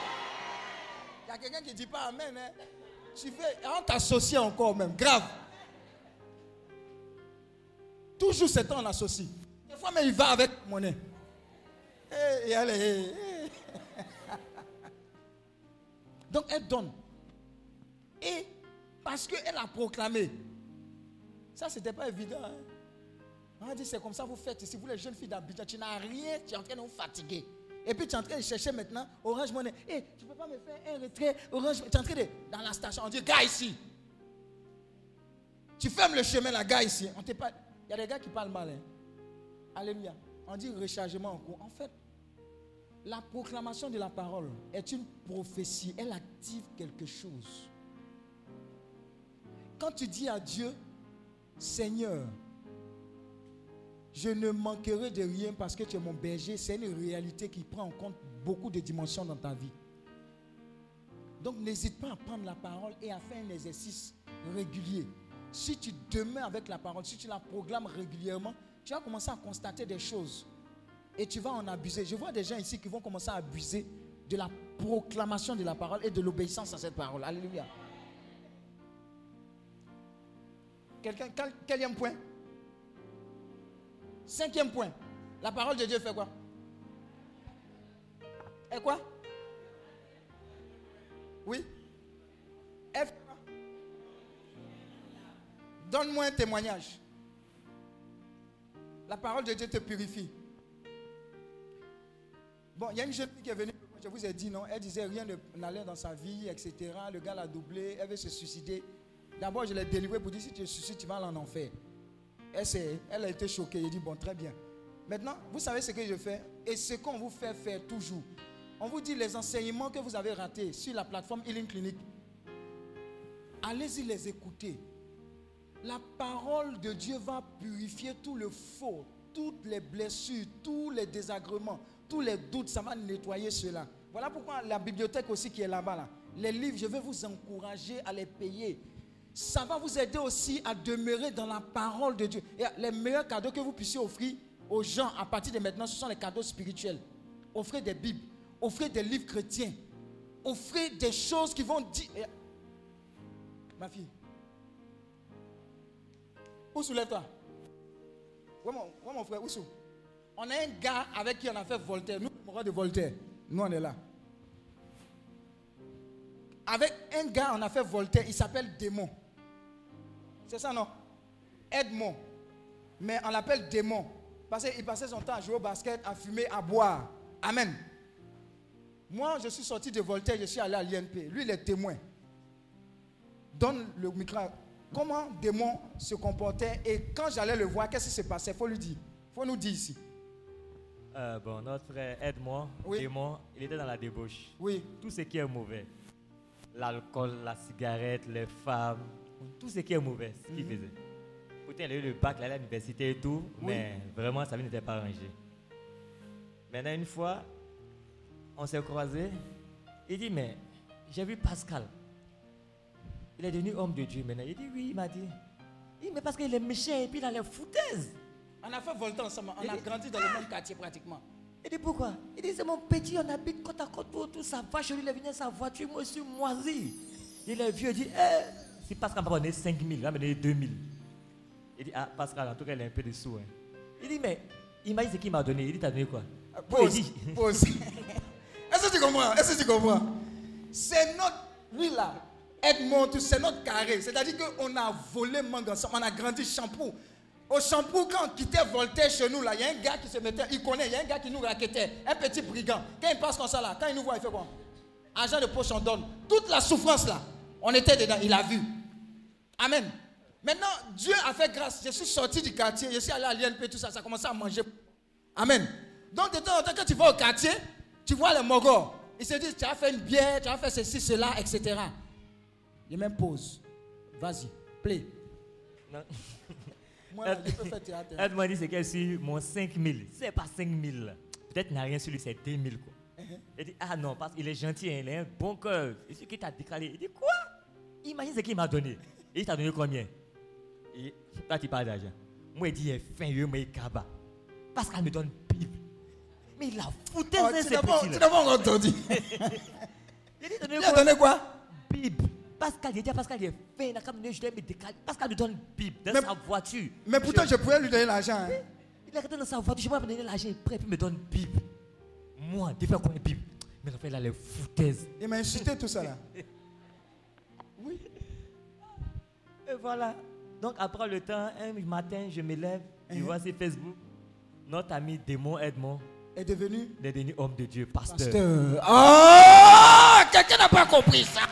Il y a quelqu'un qui ne dit pas Amen. Hein? Tu fais, on t'associe encore même, grave. Toujours c'est on associe. Des fois, mais il va avec monnaie. Eh, et allez, eh, eh. Donc elle donne. Et parce qu'elle a proclamé. Ça, c'était pas évident. hein. On a dit, c'est comme ça, vous faites ici. Vous, les jeunes filles d'Abidjan, tu n'as rien, tu es en train de vous fatiguer. Et puis, tu es en train de chercher maintenant Orange Money. Hé, tu ne peux pas me faire un retrait Orange Tu es en train de. Dans la station, on dit, gars ici. Tu fermes le chemin, la gars ici. On te parle. Il y a des gars qui parlent mal. hein. Alléluia. On dit rechargement en cours. En fait, la proclamation de la parole est une prophétie. Elle active quelque chose. Quand tu dis à Dieu, Seigneur, je ne manquerai de rien parce que tu es mon berger, c'est une réalité qui prend en compte beaucoup de dimensions dans ta vie. Donc n'hésite pas à prendre la parole et à faire un exercice régulier. Si tu demeures avec la parole, si tu la proclames régulièrement, tu vas commencer à constater des choses. Et tu vas en abuser. Je vois des gens ici qui vont commencer à abuser de la proclamation de la parole et de l'obéissance à cette parole. Alléluia. Quelqu'un, quel- quatrième point? Cinquième point. La parole de Dieu fait quoi? Et quoi? Oui Donne-moi un témoignage. La parole de Dieu te purifie. Bon, il y a une jeune fille qui est venue, je vous ai dit non, elle disait rien n'allait dans sa vie, etc. Le gars l'a doublé, elle veut se suicider. D'abord, je l'ai délivré pour dire si tu te suicides, tu vas aller en enfer. Elle, elle a été choquée. Elle dit bon, très bien. Maintenant, vous savez ce que je fais et ce qu'on vous fait faire toujours. On vous dit les enseignements que vous avez ratés sur la plateforme Healing Clinic. Allez-y les écouter. La parole de Dieu va purifier tout le faux, toutes les blessures, tous les désagréments, tous les doutes. Ça va nettoyer cela. Voilà pourquoi la bibliothèque aussi qui est là-bas, là, les livres, je vais vous encourager à les payer. Ça va vous aider aussi à demeurer dans la parole de Dieu. Et les meilleurs cadeaux que vous puissiez offrir aux gens à partir de maintenant, ce sont les cadeaux spirituels. Offrez des Bibles, offrez des livres chrétiens, offrez des choses qui vont dire. Et- Ma fille, où soulève-toi? Où est mon, mon frère Oussou On a un gars avec qui on a fait Voltaire. Nous, on de Voltaire. Nous, on est là. avec un gars, on a fait Voltaire, il s'appelle Démon. C'est ça, non? Edmond. Mais on l'appelle Démon. Parce qu'il passait son temps à jouer au basket, à fumer, à boire. Amen. Moi, je suis sorti de Voltaire, je suis allé à l'INP. Lui, il est témoin. Donne le micro. Comment Démon se comportait et quand j'allais le voir, qu'est-ce qui se passait? Il faut lui dire. Il faut nous dire ici. Euh, bon, notre frère, aide-moi, Démon, il était dans la débauche. Oui. Tout ce qui est mauvais. L'alcool, la cigarette, les femmes, tout ce qui est mauvais, ce qu'il Mhm. faisait. Pourtant, il a eu le bac, il allait à l'université et tout, Oui. mais vraiment, sa vie n'était pas rangée. Maintenant, une fois, on s'est croisés. Il dit, mais j'ai vu Pascal. Il est devenu homme de Dieu maintenant. Il dit, oui, il m'a dit. Il dit, mais parce qu'il est méchant et puis il a les foutaises. On a fait Voltaire ensemble. On a grandi dans le même quartier pratiquement. Il dit pourquoi? Il dit c'est mon petit, on habite côte à côte pour tout ça va chez lui, il est venu sa voiture, moi je suis moisi. Il est vieux, il dit eh, si Pascal m'a donné 5 000, il va me donner 2 000. Il dit ah Pascal, en tout cas il a un peu de sous. hein. Il dit mais imagine ce qu'il m'a donné? Il dit t'as donné quoi? Pause. Dit, Pause. Est-ce que tu comprends? Est-ce que tu comprends? C'est notre, lui là, Edmond, c'est notre carré. C'est-à-dire qu'on a volé mangue ensemble, on a grandi shampoo. Au shampoo, quand on quittait Voltaire chez nous, il y a un gars qui se mettait, il connaît, il y a un gars qui nous raquettait, un petit brigand. Quand il passe comme ça là, quand il nous voit, il fait quoi? Argent de poche, on donne. Toute la souffrance là, on était dedans, il a vu. Amen. Maintenant, Dieu a fait grâce. Je suis sorti du quartier, je suis allé à l'INP, tout ça, ça a commencé à manger. Amen. Donc, de temps en temps, quand tu vas au quartier, tu vois les mogos. Ils se disent, tu as fait une bière, tu as fait ceci, cela, etc. Il même pause. Vas-y, play. Non. Moi, là, je peux faire théâtre. Elle m'a dit c'est qu'elle sur mon 5 000. C'est pas 5 000. là. Peut-être qu'il n'a rien sur lui, c'est 2 000 quoi. Uh-huh. Il dit ah non, parce qu'il est gentil, hein, il a un bon cœur. Et ce qui t'a décalé, il dit quoi? Imagine ce qu'il m'a donné. Et il t'a donné combien? Et là, tu parles d'argent. Moi, il dit, il est fin, il me cabas. Parce qu'elle me donne Bible. Mais il a foutu Oh, ce tu n'as pas- petit. tu n'as pas encore entendu. Il dit, Il a donné quoi? Bible. Pascal, il dit Pascal, il est fin, il a je dois me décaler. Pascal me donne Bible dans Mais- sa voiture. Mais pourtant, je pouvais lui donner l'argent. hein. Il est resté dans sa voiture, je vais me donner l'argent, il me donne Bible. Moi, de faire quoi une Bible Mais en fait, là, les foutaises. Il m'a insulté tout ça là. Et voilà. Donc, après le temps, un matin, je me lève, je Mhm. vois sur Facebook, notre ami Démon Edmond est devenu, est devenu homme de Dieu, pasteur. Pasteur. Ah Quelqu'un n'a pas compris ça.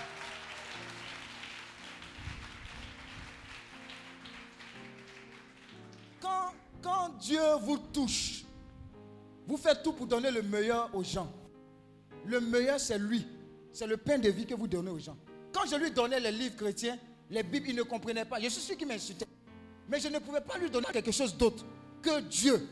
Quand Dieu vous touche, vous faites tout pour donner le meilleur aux gens. Le meilleur, c'est lui. C'est le pain de vie que vous donnez aux gens. Quand je lui donnais les livres chrétiens, les Bibles, il ne comprenait pas. Je suis sûr qu'il m'insultait. Mais je ne pouvais pas lui donner quelque chose d'autre que Dieu.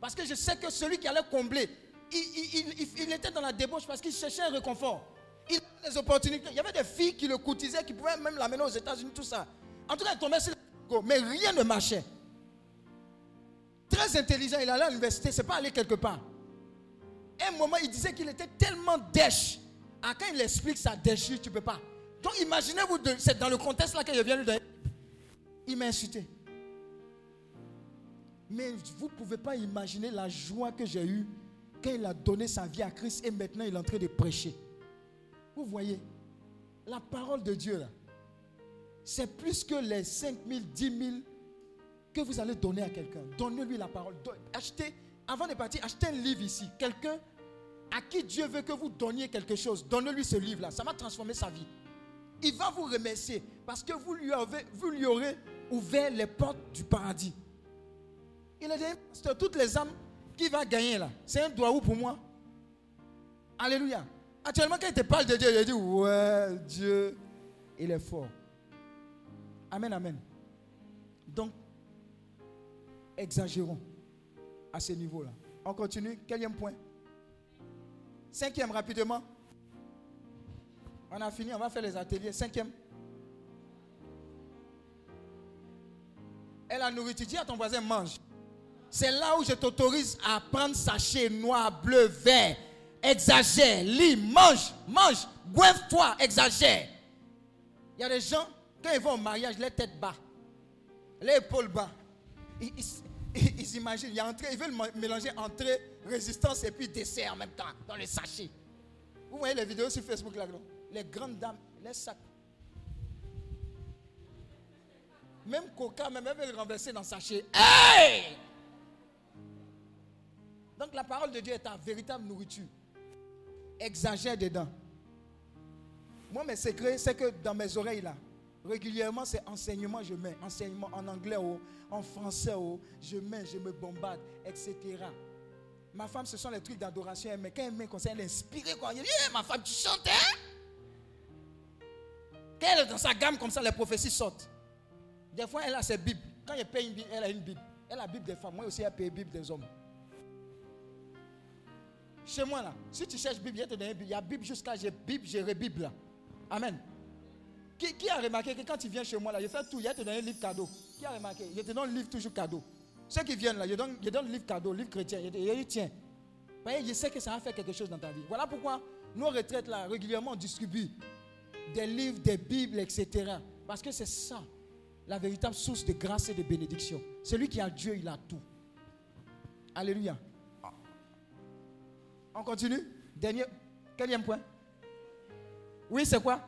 Parce que je sais que celui qui allait combler, il, il- était dans la débauche parce qu'il cherchait un réconfort. Il avait des opportunités. Il y avait des filles qui le courtisaient, qui pouvaient même l'amener aux États-Unis, tout ça. En tout cas, il tombait sur le mais rien ne marchait. Très intelligent, il allait à l'université, c'est pas aller quelque part. un moment, il disait qu'il était tellement dèche. Ah, quand il explique sa déchire, tu ne peux pas. Donc imaginez-vous, c'est dans le contexte là que je viens de donner. Il m'a insulté. Mais vous ne pouvez pas imaginer la joie que j'ai eue quand il a donné sa vie à Christ et maintenant il est en train de prêcher. Vous voyez, la parole de Dieu là, c'est plus que les 5 000, 10 000 que vous allez donner à quelqu'un. Donnez-lui la parole. Achetez, avant de partir, achetez un livre ici. Quelqu'un à qui Dieu veut que vous donniez quelque chose, donnez-lui ce livre-là. Ça va transformer sa vie. Il va vous remercier parce que vous lui, avez, vous lui aurez ouvert les portes du paradis. Il a dit, pasteur, toutes les âmes qui va gagner là, c'est un doigt pour moi. Alléluia. Actuellement, quand il te parle de Dieu, il dit, ouais, Dieu, il est fort. Amen, amen. Donc, exagérons à ce niveau-là. On continue. Quatrième point. Cinquième, rapidement. On a fini, on va faire les ateliers. Cinquième. Et la nourriture, dis à ton voisin, mange. C'est là où je t'autorise à prendre sachet noir, bleu, vert. Exagère, lis, mange, mange, goinfre-toi, exagère. Il y a des gens, quand ils vont au mariage, les têtes bas, les épaules bas. Ils- ils imaginent, ils veulent mélanger entrée, résistance et puis dessert en même temps, dans le sachet. Vous voyez les vidéos sur Facebook là, non les grandes dames, les sacs. Même Coca, même elle veut le renverser dans sa sachet. Hey! Donc la parole de Dieu est ta véritable nourriture. Exagère dedans. Moi, mes secrets, c'est que dans mes oreilles là, régulièrement, c'est enseignement, je mets. Enseignement en anglais, ou en français, ou je mets, je me bombarde, etc. Ma femme, ce sont les trucs d'adoration. Mais quand elle met comme ça, elle est inspirée. Quoi. Elle dit, eh, ma femme, tu chantes, hein? Quand elle est dans sa gamme comme ça, les prophéties sortent. Des fois, elle a ses bibles. Quand elle paye une Bible, elle a une Bible. Elle a la Bible des femmes. Moi aussi, elle paye la Bible des hommes. Chez moi, là, si tu cherches Bible, il y a Bible. Jusqu'à j'ai Bible, j'ai Bible. Là. Amen. Qui, a remarqué que quand tu viens chez moi, là, je fais tout, a te donne un livre cadeau. Qui a remarqué? Je te donne un livre toujours cadeau. Ceux qui viennent là, je donne, je donne un livre cadeau, livre chrétien. Je, dis, tiens. Voyez, je sais que ça va faire quelque chose dans ta vie. Voilà pourquoi nos retraites là, régulièrement, on distribue des livres, des Bibles, etc. Parce que c'est ça, la véritable source de grâce et de bénédiction. Celui qui a Dieu, il a tout. Alléluia. On continue? Dernier, quatrième point Oui, c'est quoi?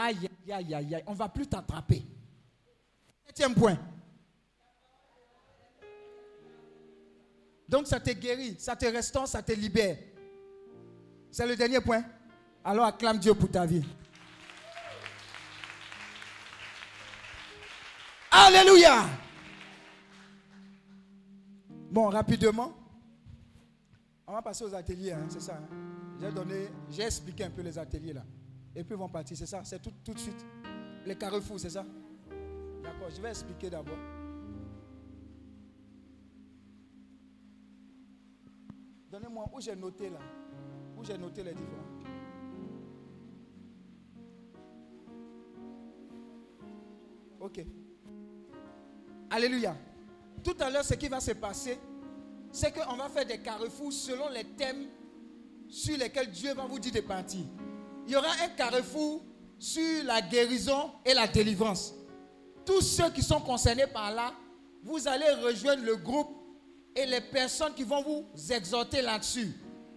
Aïe, aïe, aïe, aïe. On ne va plus t'attraper. Septième point. Donc ça te guérit, ça te restaure, ça te libère. C'est le dernier point. Alors acclame Dieu pour ta vie. Alléluia. Bon, rapidement, on va passer aux ateliers, hein, c'est ça. Hein. J'ai donné, j'ai expliqué un peu les ateliers là. Et puis ils vont partir, c'est ça, c'est tout, tout de suite. Les carrefours, c'est ça D'accord, je vais expliquer d'abord. Donnez-moi où j'ai noté là. Où j'ai noté les différents. Ok. Alléluia. Tout à l'heure, ce qui va se passer, c'est qu'on va faire des carrefours selon les thèmes sur lesquels Dieu va vous dire de partir. Il y aura un carrefour sur la guérison et la délivrance. Tous ceux qui sont concernés par là, vous allez rejoindre le groupe et les personnes qui vont vous exhorter là-dessus.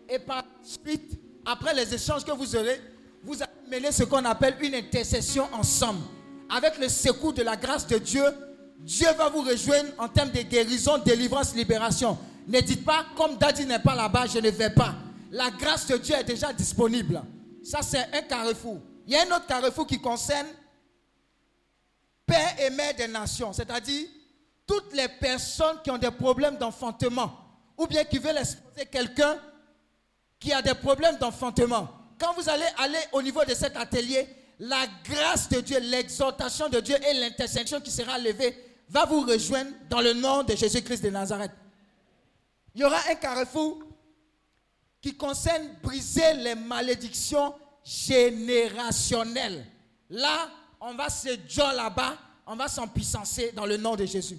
Et par suite, après les échanges que vous aurez, vous allez mener ce qu'on appelle une intercession ensemble. Avec le secours de la grâce de Dieu, Dieu va vous rejoindre en termes de guérison, délivrance, libération. Ne dites pas, comme Daddy n'est pas là-bas, je ne vais pas. La grâce de Dieu est déjà disponible. Ça, c'est un carrefour. Il y a un autre carrefour qui concerne Père et Mère des nations, c'est-à-dire toutes les personnes qui ont des problèmes d'enfantement ou bien qui veulent exposer quelqu'un qui a des problèmes d'enfantement. Quand vous allez aller au niveau de cet atelier, la grâce de Dieu, l'exhortation de Dieu et l'intercession qui sera levée va vous rejoindre dans le nom de Jésus-Christ de Nazareth. Il y aura un carrefour qui concerne briser les malédictions générationnelles. Là, on va se dire là-bas, on va s'empuissancer dans le nom de Jésus.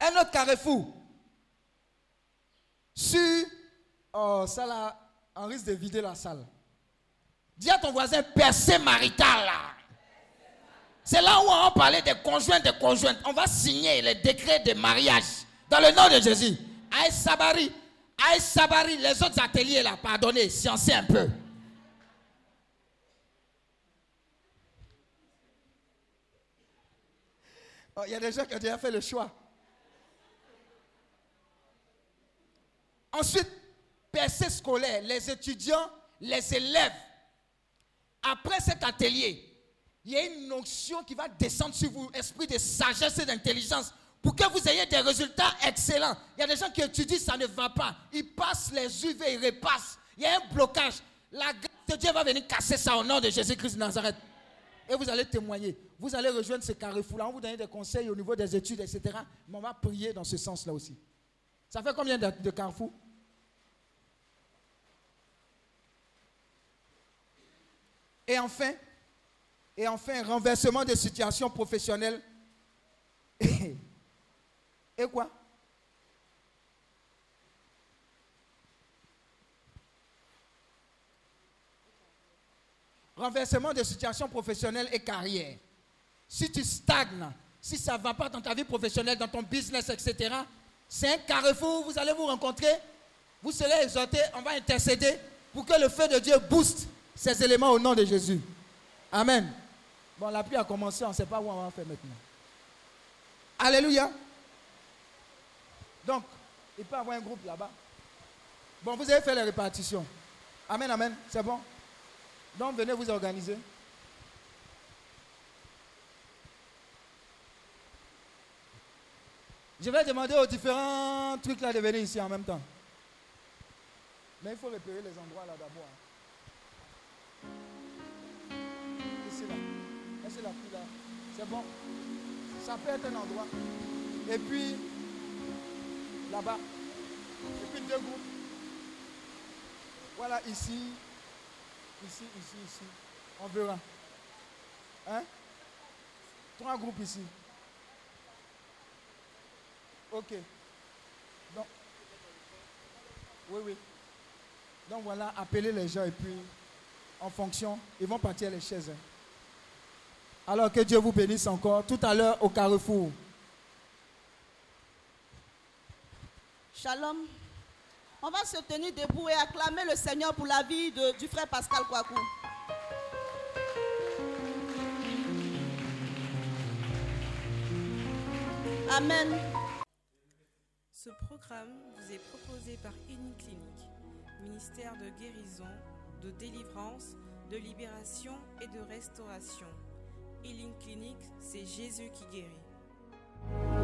Un autre carrefour sur, oh, ça là, on risque de vider la salle. Dis à ton voisin, percée marital là. C'est là où on va parler des conjoints, des conjointes. On va signer les décrets de mariage dans le nom de Jésus. Aïe Sabari, Aïe Sabari, les autres ateliers là, pardonnez, sciencez un peu. Oh, il y a des gens qui ont déjà fait le choix. Ensuite, percée scolaire, les étudiants, les élèves. Après cet atelier, il y a une notion qui va descendre sur vous, esprit de sagesse et d'intelligence, pour que vous ayez des résultats excellents. Il y a des gens qui étudient, ça ne va pas. Ils passent les UV, ils repassent. Il y a un blocage. La grâce de Dieu va venir casser ça au nom de Jésus-Christ de Nazareth. Et vous allez témoigner. Vous allez rejoindre ce carrefour-là. On vous donner des conseils au niveau des études, etc. Mais on va prier dans ce sens-là aussi. Ça fait combien de, de carrefours? Et enfin, et enfin, renversement des situations professionnelles. Et quoi? Renversement des situations professionnelles et carrière. Si tu stagnes, si ça ne va pas dans ta vie professionnelle, dans ton business, etc., c'est un carrefour, vous allez vous rencontrer vous serez exhortés, on va intercéder pour que le feu de Dieu booste ces éléments au nom de Jésus. Amen. Bon, la pluie a commencé, on ne sait pas où on va faire maintenant. Alléluia. Donc, il peut avoir un groupe là-bas. Bon, vous avez fait les répartitions. Amen, amen. C'est bon. Donc, venez vous organiser. Je vais demander aux différents trucs là de venir ici en même temps. Mais il faut repérer les endroits là d'abord. Ici là. Ici là, là. C'est bon. Ça peut être un endroit. Et puis, là-bas. Puis deux groupes. Voilà, ici. Ici, ici, ici. On verra. Hein? Trois groupes ici. Ok. Donc, oui, oui. Donc voilà, appelez les gens et puis, en fonction, ils vont partir les chaises. Hein. Alors que Dieu vous bénisse encore. Tout à l'heure au carrefour. Shalom. On va se tenir debout et acclamer le Seigneur pour la vie de, du frère Pascal Kouakou. Amen. Ce programme vous est proposé par Clinique, ministère de guérison, de délivrance, de libération et de restauration. Healing Clinic, c'est Jésus qui guérit.